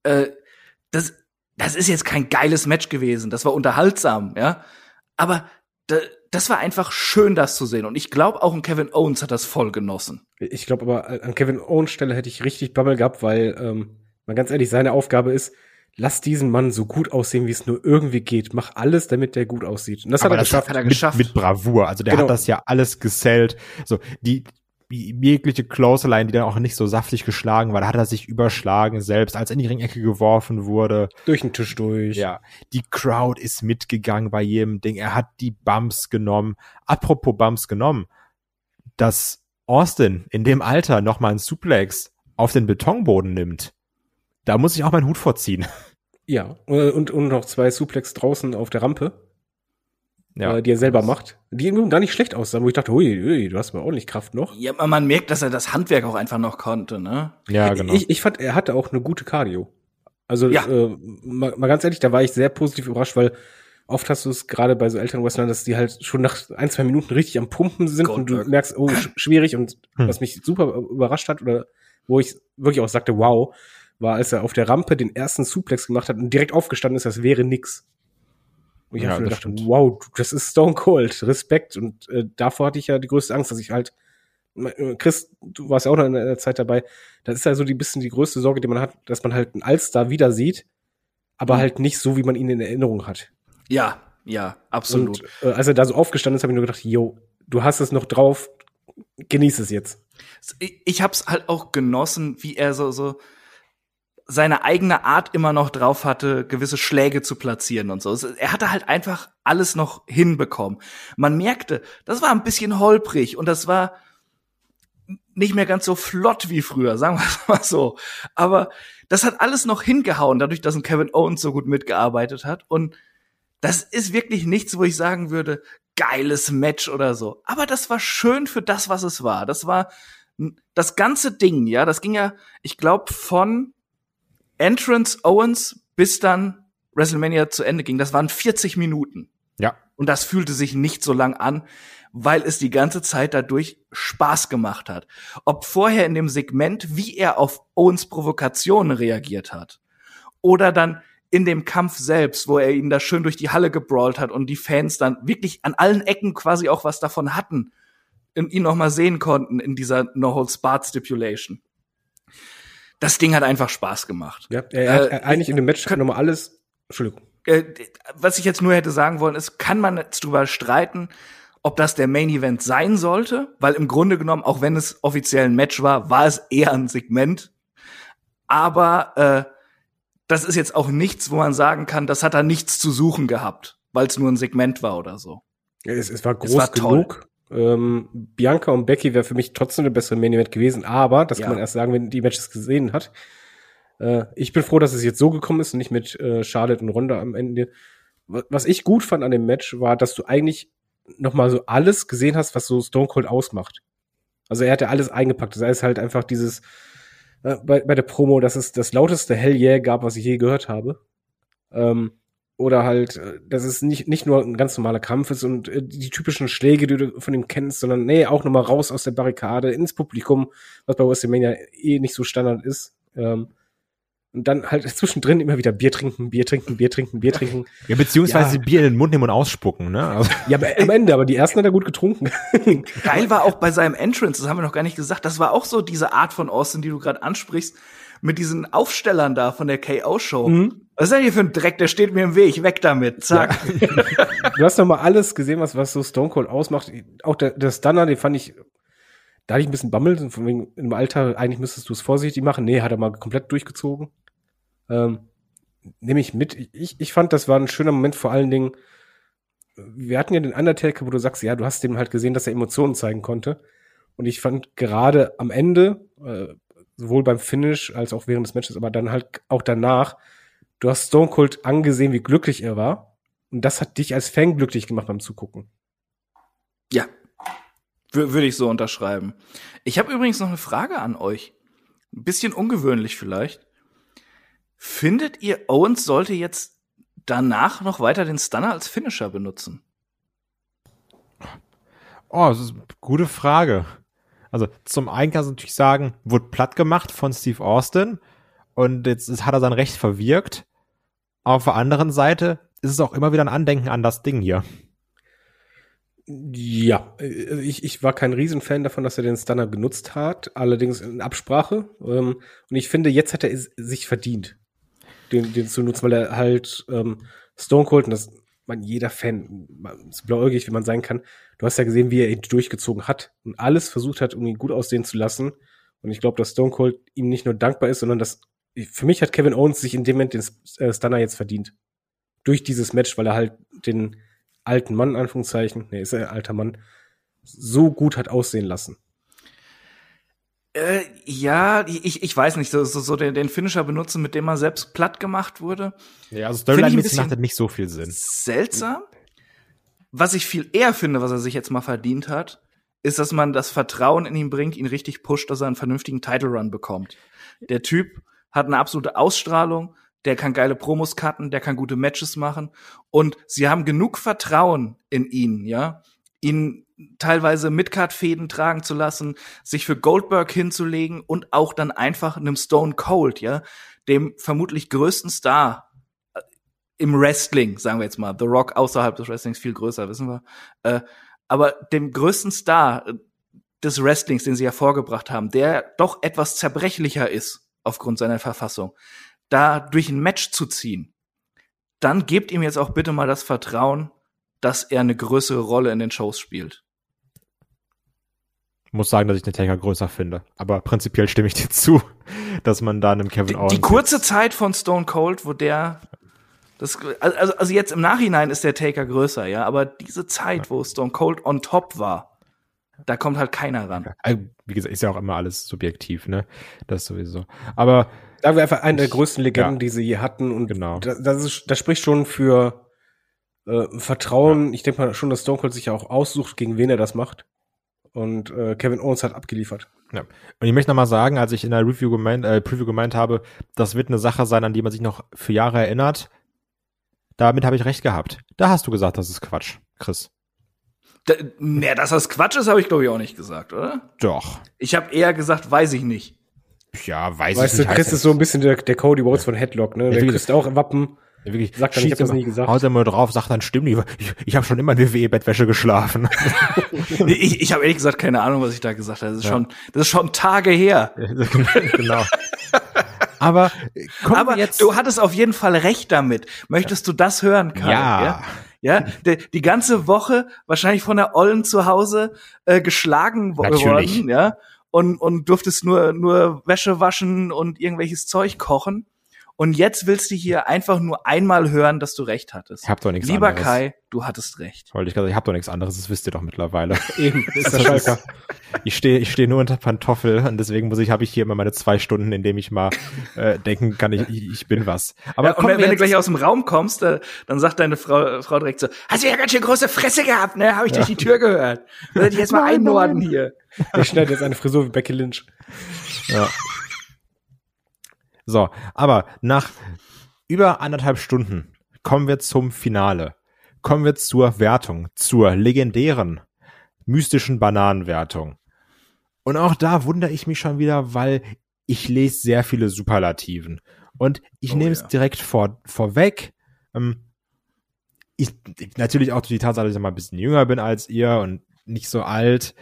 Äh, das, das ist jetzt kein geiles Match gewesen, das war unterhaltsam, ja. Aber da, das war einfach schön, das zu sehen. Und ich glaube, auch ein Kevin Owens hat das voll genossen. Ich glaube aber, an Kevin Owens Stelle hätte ich richtig Bammel gehabt, weil, ähm, mal ganz ehrlich, seine Aufgabe ist, lass diesen Mann so gut aussehen, wie es nur irgendwie geht. Mach alles, damit der gut aussieht. Und das hat er das geschafft. Hat er geschafft. Mit, mit Bravour. Also der genau. hat das ja alles gesellt. So, die, jegliche Clothesline, die dann auch nicht so saftig geschlagen war, da hat er sich überschlagen selbst, als er in die Ringecke geworfen wurde. Durch den Tisch durch. Ja. Die Crowd ist mitgegangen bei jedem Ding. Er hat die Bumps genommen. Apropos Bumps genommen. Dass Austin in dem Alter nochmal einen Suplex auf den Betonboden nimmt, da muss ich auch meinen Hut vorziehen. Ja, und, und noch zwei Suplex draußen auf der Rampe ja. äh, die er selber macht, die ihm gar nicht schlecht aussahen, wo ich dachte, ui, ui, du hast mal ordentlich Kraft noch. Ja, aber man merkt, dass er das Handwerk auch einfach noch konnte, ne? Ja, genau. Ich, ich fand, er hatte auch eine gute Cardio. Also ja. äh, mal, mal ganz ehrlich, da war ich sehr positiv überrascht, weil oft hast du es gerade bei so älteren Wrestlern, dass die halt schon nach ein, zwei Minuten richtig am Pumpen sind Goldberg. und du merkst, oh, schwierig und hm. was mich super überrascht hat oder wo ich wirklich auch sagte, wow, war, als er auf der Rampe den ersten Suplex gemacht hat und direkt aufgestanden ist, das wäre nix. Und ich ja, habe gedacht, wow, das ist Stone Cold, Respekt. Und äh, davor hatte ich ja die größte Angst, dass ich halt, äh, Chris, du warst ja auch noch in der Zeit dabei, das ist ja so die bisschen die größte Sorge, die man hat, dass man halt einen Allstar wieder sieht, aber mhm. halt nicht so, wie man ihn in Erinnerung hat. Ja, ja, absolut. Und äh, als er da so aufgestanden ist, habe ich nur gedacht, yo, du hast es noch drauf, genieß es jetzt. Ich, ich hab's halt auch genossen, wie er so, so, seine eigene Art immer noch drauf hatte, gewisse Schläge zu platzieren und so. Er hatte halt einfach alles noch hinbekommen. Man merkte, das war ein bisschen holprig und das war nicht mehr ganz so flott wie früher, sagen wir es mal so. Aber das hat alles noch hingehauen, dadurch, dass ein Kevin Owens so gut mitgearbeitet hat. Und das ist wirklich nichts, wo ich sagen würde, geiles Match oder so. Aber das war schön für das, was es war. Das war das ganze Ding, ja, das ging ja, ich glaube, von Entrance Owens bis dann WrestleMania zu Ende ging, das waren 40 Minuten. Ja. Und das fühlte sich nicht so lang an, weil es die ganze Zeit dadurch Spaß gemacht hat. Ob vorher in dem Segment, wie er auf Owens Provokationen reagiert hat, oder dann in dem Kampf selbst, wo er ihn da schön durch die Halle gebrawlt hat und die Fans dann wirklich an allen Ecken quasi auch was davon hatten und ihn noch mal sehen konnten in dieser No Holds Barred Stipulation das Ding hat einfach Spaß gemacht. Ja, er hat äh, eigentlich in dem Match kann, nochmal alles. Entschuldigung. Äh, was ich jetzt nur hätte sagen wollen, ist, kann man jetzt drüber streiten, ob das der Main Event sein sollte, weil im Grunde genommen, auch wenn es offiziell ein Match war, war es eher ein Segment. Aber äh, das ist jetzt auch nichts, wo man sagen kann, das hat da nichts zu suchen gehabt, weil es nur ein Segment war oder so. Ja, es, es war groß es war genug. Ähm, Bianca und Becky wäre für mich trotzdem eine bessere Main Event gewesen, aber das ja. kann man erst sagen, wenn die Matches gesehen hat. Äh, ich bin froh, dass es jetzt so gekommen ist und nicht mit äh, Charlotte und Ronda am Ende. Was ich gut fand an dem Match war, dass du eigentlich noch mal so alles gesehen hast, was so Stone Cold ausmacht. Also er hat ja alles eingepackt. Das heißt halt einfach dieses äh, bei, bei der Promo, dass es das lauteste Hell yeah gab, was ich je gehört habe. Ähm, oder halt, äh, dass es nicht, nicht nur ein ganz normaler Kampf ist und äh, die typischen Schläge, die du von ihm kennst, sondern nee, auch nochmal raus aus der Barrikade ins Publikum, was bei WrestleMania eh nicht so Standard ist. Ähm, und dann halt zwischendrin immer wieder Bier trinken, Bier trinken, Bier trinken, Bier trinken. Ja, beziehungsweise ja. Bier in den Mund nehmen und ausspucken, ne? Also. Ja, aber am Ende, aber die ersten hat er gut getrunken. Geil war auch bei seinem Entrance, das haben wir noch gar nicht gesagt, das war auch so diese Art von Austin, die du gerade ansprichst, mit diesen Aufstellern da von der KO-Show. Mhm. Was ist denn hier für ein Dreck? Der steht mir im Weg. Weg damit. Zack. Ja. du hast doch mal alles gesehen, was, was so Stone Cold ausmacht. Auch der, der Stunner, den fand ich, da hatte ich ein bisschen Bammel. Von wegen, im Alter, eigentlich müsstest du es vorsichtig machen. Nee, hat er mal komplett durchgezogen. Ähm, nehme ich mit. Ich, ich fand, das war ein schöner Moment, vor allen Dingen, wir hatten ja den Undertaker, wo du sagst, ja, du hast dem halt gesehen, dass er Emotionen zeigen konnte. Und ich fand gerade am Ende, äh, sowohl beim Finish als auch während des Matches, aber dann halt auch danach, du hast Stone Cold angesehen, wie glücklich er war. Und das hat dich als Fan glücklich gemacht beim Zugucken. Ja, würde ich so unterschreiben. Ich habe übrigens noch eine Frage an euch. Ein bisschen ungewöhnlich vielleicht. Findet ihr, Owens sollte jetzt danach noch weiter den Stunner als Finisher benutzen? Oh, das ist eine gute Frage. Also zum einen kannst du natürlich sagen, wurde platt gemacht von Steve Austin und jetzt hat er sein Recht verwirkt. Auf der anderen Seite ist es auch immer wieder ein Andenken an das Ding hier. Ja, äh, ich, ich war kein Riesenfan davon, dass er den Stunner benutzt hat, allerdings in Absprache. Ähm, und ich finde, jetzt hat er sich verdient, den, den zu nutzen, weil er halt ähm, Stone Cold, und das man jeder Fan, so blauäugig wie man sein kann, du hast ja gesehen, wie er ihn durchgezogen hat und alles versucht hat, um ihn gut aussehen zu lassen. Und ich glaube, dass Stone Cold ihm nicht nur dankbar ist, sondern dass für mich hat Kevin Owens sich in dem Moment den äh, Stunner jetzt verdient. Durch dieses Match, weil er halt den alten Mann, Anführungszeichen, nee, ist er ein alter Mann, so gut hat aussehen lassen. Äh, ja, ich, ich weiß nicht, so, so, so den, den Finisher benutzen, mit dem er selbst platt gemacht wurde. Ja, also Storyline-mäßig macht das nicht so viel Sinn. Seltsam. Was ich viel eher finde, was er sich jetzt mal verdient hat, ist, dass man das Vertrauen in ihn bringt, ihn richtig pusht, dass er einen vernünftigen Title Run bekommt. Der Typ hat eine absolute Ausstrahlung, der kann geile Promos cutten, der kann gute Matches machen und sie haben genug Vertrauen in ihn, ja, ihn teilweise Midcard-Fäden tragen zu lassen, sich für Goldberg hinzulegen und auch dann einfach einem Stone Cold, ja, dem vermutlich größten Star äh, im Wrestling, sagen wir jetzt mal, The Rock außerhalb des Wrestlings viel größer, wissen wir, äh, aber dem größten Star äh, des Wrestlings, den sie hervorgebracht haben, der doch etwas zerbrechlicher ist aufgrund seiner Verfassung, da durch ein Match zu ziehen, dann gebt ihm jetzt auch bitte mal das Vertrauen, dass er eine größere Rolle in den Shows spielt. Muss sagen, dass ich den Taker größer finde. Aber prinzipiell stimme ich dir zu, dass man da einem Kevin Owens. Die, die kurze Zeit von Stone Cold, wo der das, also, also jetzt im Nachhinein ist der Taker größer, ja, aber diese Zeit, wo Stone Cold on top war, da kommt halt keiner ran. Wie gesagt, ist ja auch immer alles subjektiv, ne? Das sowieso. Aber Sagen wir einfach eine der größten Legenden, ja. die sie je hatten. Und genau. das, das, ist, das spricht schon für äh, Vertrauen. Ja. Ich denke mal schon, dass Stone Cold sich ja auch aussucht, gegen wen er das macht. Und äh, Kevin Owens hat abgeliefert. Ja. Und ich möchte nochmal sagen, als ich in der Review gemeint, äh, Preview gemeint habe, das wird eine Sache sein, an die man sich noch für Jahre erinnert. Damit habe ich recht gehabt. Da hast du gesagt, das ist Quatsch, Chris. Da, mehr, dass das Quatsch ist, habe ich glaube ich auch nicht gesagt, oder? Doch. Ich habe eher gesagt, weiß ich nicht. Ja, weiß weißt ich nicht. Weißt du, Chris ist so ein bisschen der, der Cody Rhodes von Headlock, ne? Ja, der küsst auch Wappen. Ja, wirklich, sagt dann, ich hab das nie gesagt. Haut er mal drauf, sagt dann, stimmt, ich, ich habe schon immer in WWE-Bettwäsche geschlafen. ich ich habe ehrlich gesagt keine Ahnung, was ich da gesagt habe. Das ist, ja. schon, das ist schon Tage her. genau. Aber, Aber jetzt du hattest auf jeden Fall recht damit. Möchtest du das hören, Karl? Ja. ja? Ja, die, die ganze Woche wahrscheinlich von der Ollen zu Hause äh, geschlagen Natürlich. worden, ja und, und durftest nur, nur Wäsche waschen und irgendwelches Zeug kochen. Und jetzt willst du hier einfach nur einmal hören, dass du recht hattest. Ich hab doch nichts Lieber anderes. Kai, du hattest recht. Wollte ich gerade ich hab doch nichts anderes, das wisst ihr doch mittlerweile. Eben, ist der Schalker. Ich stehe ich stehe nur unter Pantoffel und deswegen muss ich habe ich hier immer meine zwei Stunden, in dem ich mal äh, denken kann, ich, ich bin was. Aber ja, und wenn, wenn du gleich aus dem Raum kommst, äh, dann sagt deine Frau, Frau direkt so, hast du ja ganz schön große Fresse gehabt, ne? Habe ich ja. durch die Tür gehört. Würde ich jetzt mal einnorden hier. Ich schneide jetzt eine Frisur wie Becky Lynch. Ja. So, aber nach über anderthalb Stunden kommen wir zum Finale. Kommen wir zur Wertung, zur legendären, mystischen Bananenwertung. Und auch da wundere ich mich schon wieder, weil ich lese sehr viele Superlativen. Und ich oh, nehme es ja. direkt vor, vorweg. Ähm, ich, natürlich auch durch die Tatsache, dass ich mal ein bisschen jünger bin als ihr und nicht so alt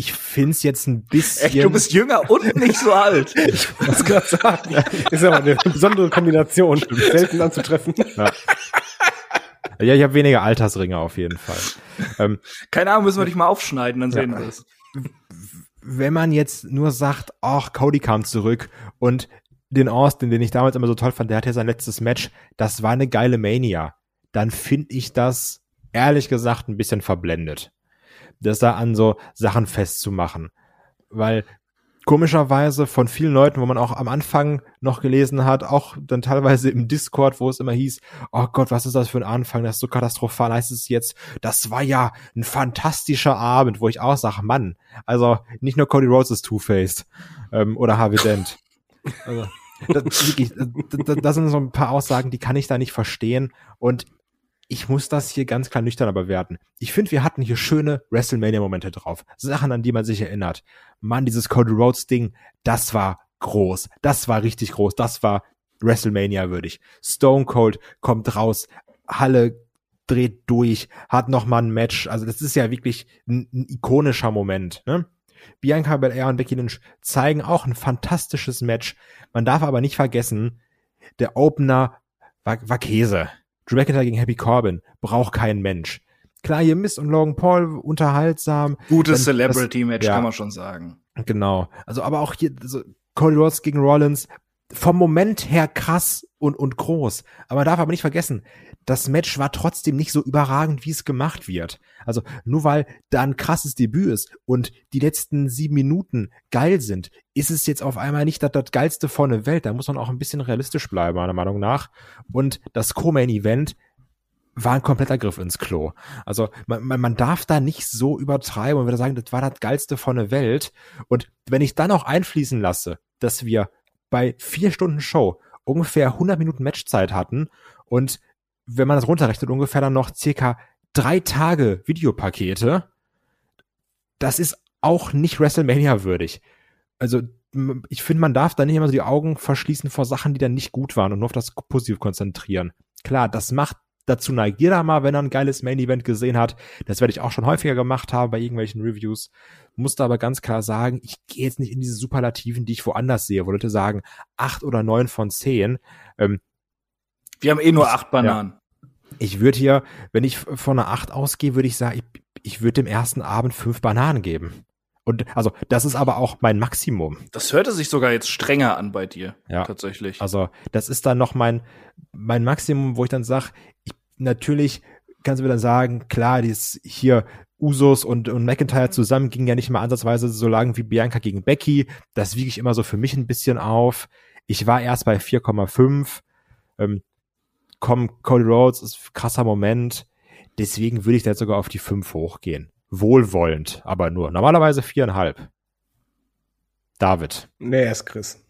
ich find's jetzt ein bisschen. Echt, du bist jünger und nicht so alt. ich muss gerade sagen. Ist aber eine besondere Kombination. Selten anzutreffen. Ja. Ja, ich habe weniger Altersringe auf jeden Fall. Ähm, Keine Ahnung, müssen wir dich mal aufschneiden, dann sehen ja. wir es. Wenn man jetzt nur sagt, ach, Cody kam zurück und den Austin, den ich damals immer so toll fand, der hatte ja sein letztes Match, das war eine geile Mania, dann finde ich das ehrlich gesagt ein bisschen verblendet das da an so Sachen festzumachen. Weil komischerweise von vielen Leuten, wo man auch am Anfang noch gelesen hat, auch dann teilweise im Discord, wo es immer hieß, oh Gott, was ist das für ein Anfang, das ist so katastrophal, heißt es jetzt, das war ja ein fantastischer Abend, wo ich auch sage, Mann, also nicht nur Cody Rhodes ist Two-Faced ähm, oder Harvey Dent. Also, das, wirklich, das, das sind so ein paar Aussagen, die kann ich da nicht verstehen und ich muss das hier ganz klar nüchtern bewerten. Ich finde, wir hatten hier schöne WrestleMania-Momente drauf. Sachen, an die man sich erinnert. Mann, dieses Cody Rhodes-Ding, das war groß. Das war richtig groß. Das war WrestleMania würdig. Stone Cold kommt raus, Halle dreht durch, hat noch mal ein Match. Also das ist ja wirklich ein, ein ikonischer Moment. Ne? Bianca Belair und Becky Lynch zeigen auch ein fantastisches Match. Man darf aber nicht vergessen, der Opener war, war Käse. Drew McIntyre gegen Happy Corbin braucht kein Mensch. Klar, hier Mist und Logan Paul unterhaltsam. Gutes Celebrity-Match, ja, kann man schon sagen. Genau. Also, aber auch hier, also Cody Rhodes gegen Rollins, vom Moment her krass und, und groß. Aber man darf aber nicht vergessen, das Match war trotzdem nicht so überragend, wie es gemacht wird. Also nur weil da ein krasses Debüt ist und die letzten sieben Minuten geil sind, ist es jetzt auf einmal nicht das, das geilste von der Welt. Da muss man auch ein bisschen realistisch bleiben, meiner Meinung nach. Und das Co-Main-Event war ein kompletter Griff ins Klo. Also man, man, man darf da nicht so übertreiben und würde sagen, das war das geilste von der Welt. Und wenn ich dann auch einfließen lasse, dass wir bei vier Stunden Show ungefähr 100 Minuten Matchzeit hatten und wenn man das runterrechnet, ungefähr dann noch circa drei Tage Videopakete. Das ist auch nicht WrestleMania würdig. Also ich finde, man darf da nicht immer so die Augen verschließen vor Sachen, die dann nicht gut waren und nur auf das Positiv konzentrieren. Klar, das macht dazu neigt jeder mal, wenn er ein geiles Main Event gesehen hat. Das werde ich auch schon häufiger gemacht haben bei irgendwelchen Reviews. Musste aber ganz klar sagen, ich gehe jetzt nicht in diese Superlativen, die ich woanders sehe, wo Leute sagen, acht oder neun von zehn. Ähm, Wir haben eh nur acht Bananen. Ja, ich würde hier, wenn ich von einer acht ausgehe, würde ich sagen, ich, ich würde dem ersten Abend fünf Bananen geben. Und also das ist aber auch mein Maximum. Das hörte sich sogar jetzt strenger an bei dir, ja. tatsächlich. Also das ist dann noch mein mein Maximum, wo ich dann sage, natürlich kannst du mir dann sagen, klar, dies hier Usos und, und McIntyre zusammen gingen ja nicht mal ansatzweise so lang wie Bianca gegen Becky. Das wiege ich immer so für mich ein bisschen auf. Ich war erst bei 4,5. Ähm, komm, Cody Rhodes ist krasser Moment. Deswegen würde ich da jetzt sogar auf die 5 hochgehen. Wohlwollend, aber nur. Normalerweise viereinhalb. David. Nee, er ist Chris.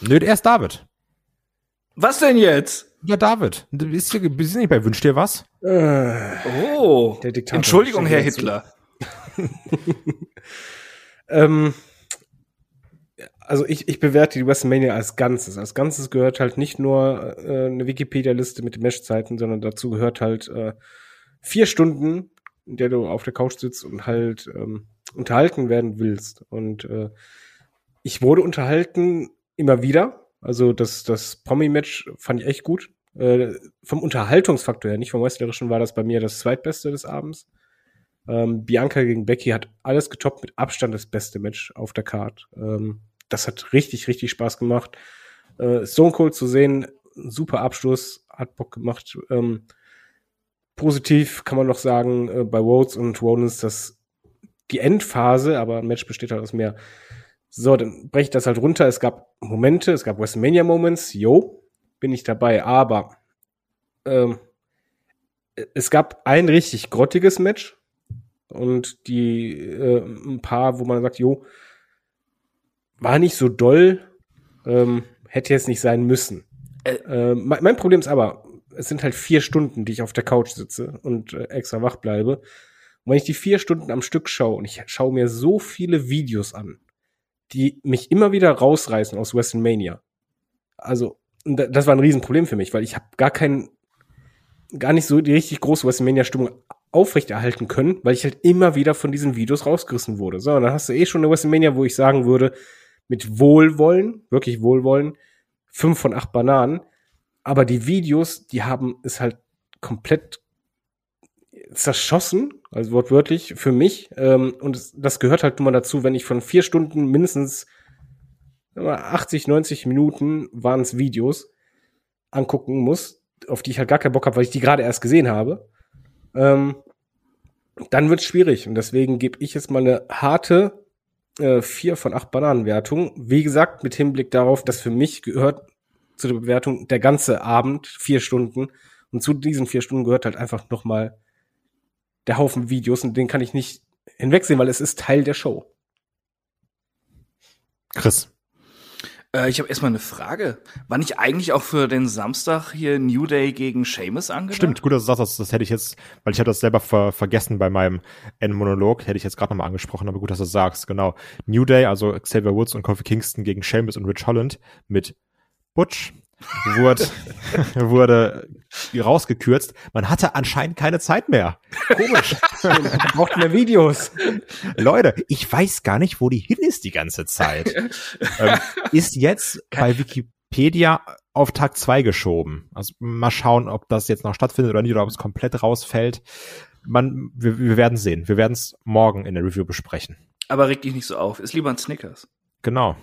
Nö, er ist David. Was denn jetzt? Ja, David. Bist du, bist du nicht bei Wünsch dir was? Äh, oh. Der Diktator Entschuldigung, Herr Hitler. ähm, also ich, ich bewerte die WrestleMania als Ganzes. Als Ganzes gehört halt nicht nur äh, eine Wikipedia-Liste mit den Meshzeiten, sondern dazu gehört halt äh, vier Stunden, in der du auf der Couch sitzt und halt ähm, unterhalten werden willst. Und äh, ich wurde unterhalten immer wieder also das, das Promi-Match fand ich echt gut. Äh, vom Unterhaltungsfaktor her, nicht vom Wrestlerischen, war das bei mir das zweitbeste des Abends. Ähm, Bianca gegen Becky hat alles getoppt, mit Abstand das beste Match auf der Card. Ähm, das hat richtig, richtig Spaß gemacht. Äh, Stone Cold zu sehen, super Abschluss, hat Bock gemacht. Ähm, positiv kann man noch sagen, äh, bei Rhodes und Rollins, dass die Endphase, aber ein Match besteht halt aus mehr so, dann breche ich das halt runter. Es gab Momente, es gab WrestleMania-Moments, yo, bin ich dabei, aber ähm, es gab ein richtig grottiges Match und die äh, ein paar, wo man sagt, jo, war nicht so doll, ähm, hätte jetzt nicht sein müssen. Äh, äh, mein, mein, Problem ist aber, es sind halt vier Stunden, die ich auf der Couch sitze und äh, extra wach bleibe. Und wenn ich die vier Stunden am Stück schaue und ich schaue mir so viele Videos an, die mich immer wieder rausreißen aus WrestleMania. Also, das war ein Riesenproblem für mich, weil ich habe gar keinen, gar nicht so die richtig große WrestleMania-Stimmung aufrechterhalten können, weil ich halt immer wieder von diesen Videos rausgerissen wurde. So, und dann hast du eh schon eine WrestleMania, wo ich sagen würde, mit Wohlwollen, wirklich Wohlwollen, fünf von acht Bananen. Aber die Videos, die haben es halt komplett zerschossen, also wortwörtlich für mich. Ähm, und das gehört halt nun mal dazu, wenn ich von vier Stunden mindestens 80, 90 Minuten waren es Videos angucken muss, auf die ich halt gar keinen Bock habe, weil ich die gerade erst gesehen habe. Ähm, dann wird es schwierig. Und deswegen gebe ich jetzt mal eine harte äh, 4 von 8 Bananenwertung. Wie gesagt, mit Hinblick darauf, dass für mich gehört zu der Bewertung der ganze Abend, vier Stunden. Und zu diesen vier Stunden gehört halt einfach noch mal der Haufen Videos und den kann ich nicht hinwegsehen, weil es ist Teil der Show. Chris. Äh, ich habe erstmal eine Frage. War nicht eigentlich auch für den Samstag hier New Day gegen Seamus angedacht? Stimmt, gut, dass du sagst, das, das hätte ich jetzt, weil ich hatte das selber ver vergessen bei meinem Endmonolog, hätte ich jetzt gerade nochmal angesprochen, aber gut, dass du das sagst, genau. New Day, also Xavier Woods und Kofi Kingston gegen Seamus und Rich Holland mit Butch wurde, wurde rausgekürzt. Man hatte anscheinend keine Zeit mehr. Komisch. Man braucht mehr Videos. Leute, ich weiß gar nicht, wo die hin ist die ganze Zeit. ähm, ist jetzt bei Wikipedia auf Tag zwei geschoben. Also mal schauen, ob das jetzt noch stattfindet oder nicht, oder ob es komplett rausfällt. Man, wir, wir werden sehen. Wir werden es morgen in der Review besprechen. Aber reg dich nicht so auf. Ist lieber ein Snickers. Genau.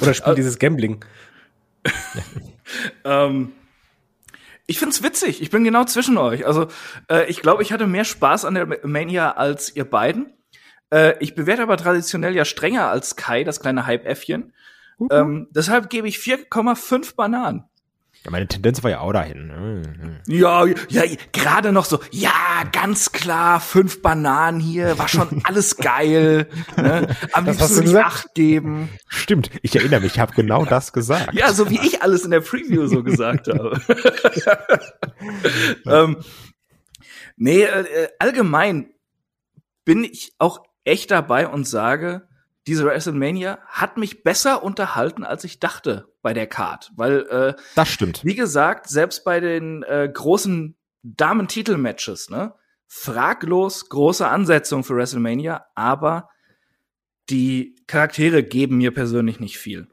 oder spiel dieses Gambling. ähm, ich find's witzig. Ich bin genau zwischen euch. Also äh, ich glaube, ich hatte mehr Spaß an der Mania als ihr beiden. Äh, ich bewerte aber traditionell ja strenger als Kai, das kleine Hype-Äffchen. -huh. ähm, deshalb gebe ich 4,5 Bananen. Ja, meine Tendenz war ja auch dahin. Ne? Ja, ja, gerade noch so, ja, ganz klar, fünf Bananen hier, war schon alles geil. Ne? Am liebsten würde ich acht geben. Stimmt, ich erinnere mich, ich habe genau das gesagt. Ja, so wie ich alles in der Preview so gesagt habe. ähm, nee, äh, allgemein bin ich auch echt dabei und sage, diese WrestleMania hat mich besser unterhalten, als ich dachte bei der Card. Weil, äh, das stimmt. Wie gesagt, selbst bei den äh, großen Damen-Titel-Matches, ne, fraglos große Ansetzung für WrestleMania, aber die Charaktere geben mir persönlich nicht viel.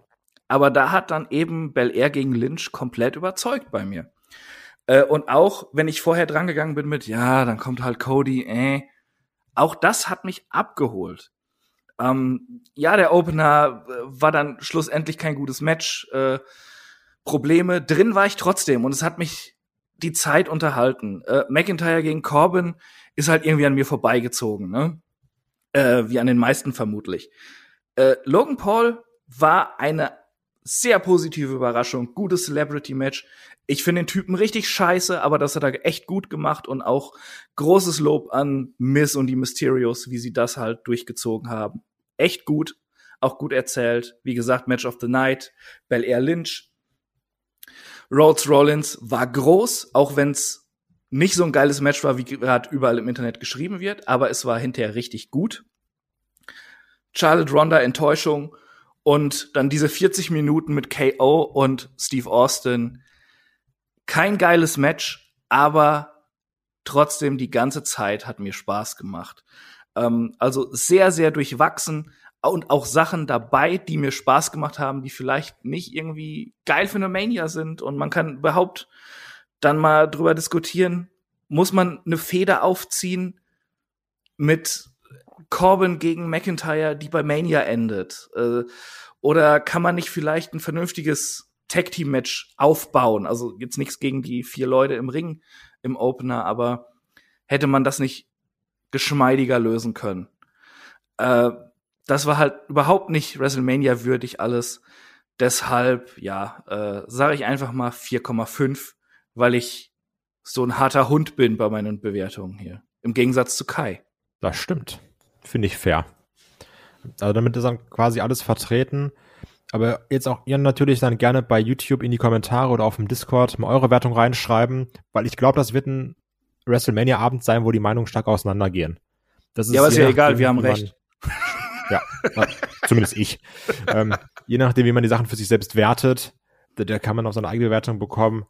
Aber da hat dann eben Bel Air gegen Lynch komplett überzeugt bei mir. Äh, und auch, wenn ich vorher drangegangen bin mit, ja, dann kommt halt Cody, äh, auch das hat mich abgeholt. Ähm, ja, der Opener äh, war dann schlussendlich kein gutes Match. Äh, Probleme drin war ich trotzdem und es hat mich die Zeit unterhalten. Äh, McIntyre gegen Corbin ist halt irgendwie an mir vorbeigezogen, ne? Äh, wie an den meisten vermutlich. Äh, Logan Paul war eine sehr positive Überraschung, gutes Celebrity-Match. Ich finde den Typen richtig scheiße, aber das hat er echt gut gemacht und auch großes Lob an Miss und die Mysterios, wie sie das halt durchgezogen haben. Echt gut, auch gut erzählt. Wie gesagt, Match of the Night, Bel Air Lynch. Rhodes Rollins war groß, auch wenn es nicht so ein geiles Match war, wie gerade überall im Internet geschrieben wird, aber es war hinterher richtig gut. Charlotte Ronda Enttäuschung und dann diese 40 Minuten mit KO und Steve Austin kein geiles Match, aber trotzdem die ganze Zeit hat mir Spaß gemacht. Ähm, also sehr, sehr durchwachsen und auch Sachen dabei, die mir Spaß gemacht haben, die vielleicht nicht irgendwie geil für eine Mania sind. Und man kann überhaupt dann mal drüber diskutieren, muss man eine Feder aufziehen mit Corbin gegen McIntyre, die bei Mania endet? Äh, oder kann man nicht vielleicht ein vernünftiges Tag Team Match aufbauen. Also jetzt nichts gegen die vier Leute im Ring im Opener, aber hätte man das nicht geschmeidiger lösen können. Äh, das war halt überhaupt nicht WrestleMania würdig alles. Deshalb, ja, äh, sage ich einfach mal 4,5, weil ich so ein harter Hund bin bei meinen Bewertungen hier. Im Gegensatz zu Kai. Das stimmt. Finde ich fair. Also damit ist dann quasi alles vertreten. Aber jetzt auch ihr natürlich dann gerne bei YouTube in die Kommentare oder auf dem Discord mal eure Wertung reinschreiben, weil ich glaube, das wird ein WrestleMania-Abend sein, wo die Meinungen stark auseinandergehen. Das ist ja, aber ist ja egal, wir haben recht. ja, zumindest ich. ähm, je nachdem, wie man die Sachen für sich selbst wertet, da, da kann man auch seine eigene Wertung bekommen,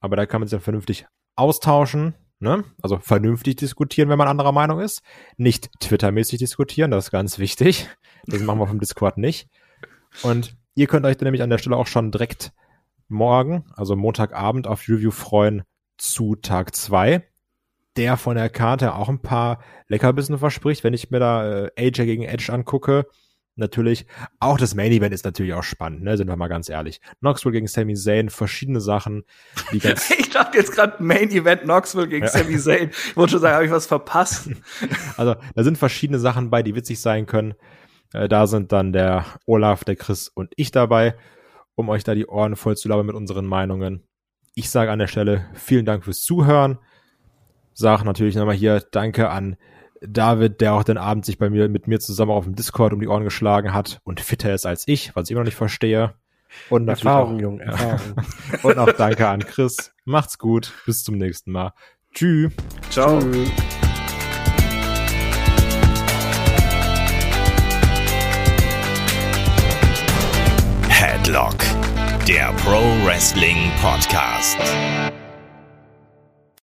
aber da kann man sich dann vernünftig austauschen. Ne? Also vernünftig diskutieren, wenn man anderer Meinung ist. Nicht Twitter-mäßig diskutieren, das ist ganz wichtig. Das machen wir vom Discord nicht. Und Ihr könnt euch dann nämlich an der Stelle auch schon direkt morgen, also Montagabend, auf Review freuen zu Tag zwei, der von der Karte auch ein paar Leckerbissen verspricht, wenn ich mir da äh, AJ gegen Edge angucke. Natürlich, auch das Main Event ist natürlich auch spannend, ne? Sind wir mal ganz ehrlich. Knoxville gegen Sami Zayn, verschiedene Sachen, die ganz. ich dachte jetzt gerade Main Event Knoxville gegen ja. Sami Zayn. Ich wollte schon sagen, habe ich was verpasst? also, da sind verschiedene Sachen bei, die witzig sein können. Äh, da sind dann der Olaf, der Chris und ich dabei, um euch da die Ohren voll zu labern mit unseren Meinungen. Ich sage an der Stelle vielen Dank fürs Zuhören. Sag natürlich nochmal hier Danke an David, der auch den Abend sich bei mir mit mir zusammen auf dem Discord um die Ohren geschlagen hat und fitter ist als ich, was ich immer noch nicht verstehe. Und Erfahrung, auch, Junge, Erfahrung. und auch danke an Chris. Macht's gut. Bis zum nächsten Mal. Tschüss. Ciao. Tschüss. Der Pro Wrestling Podcast.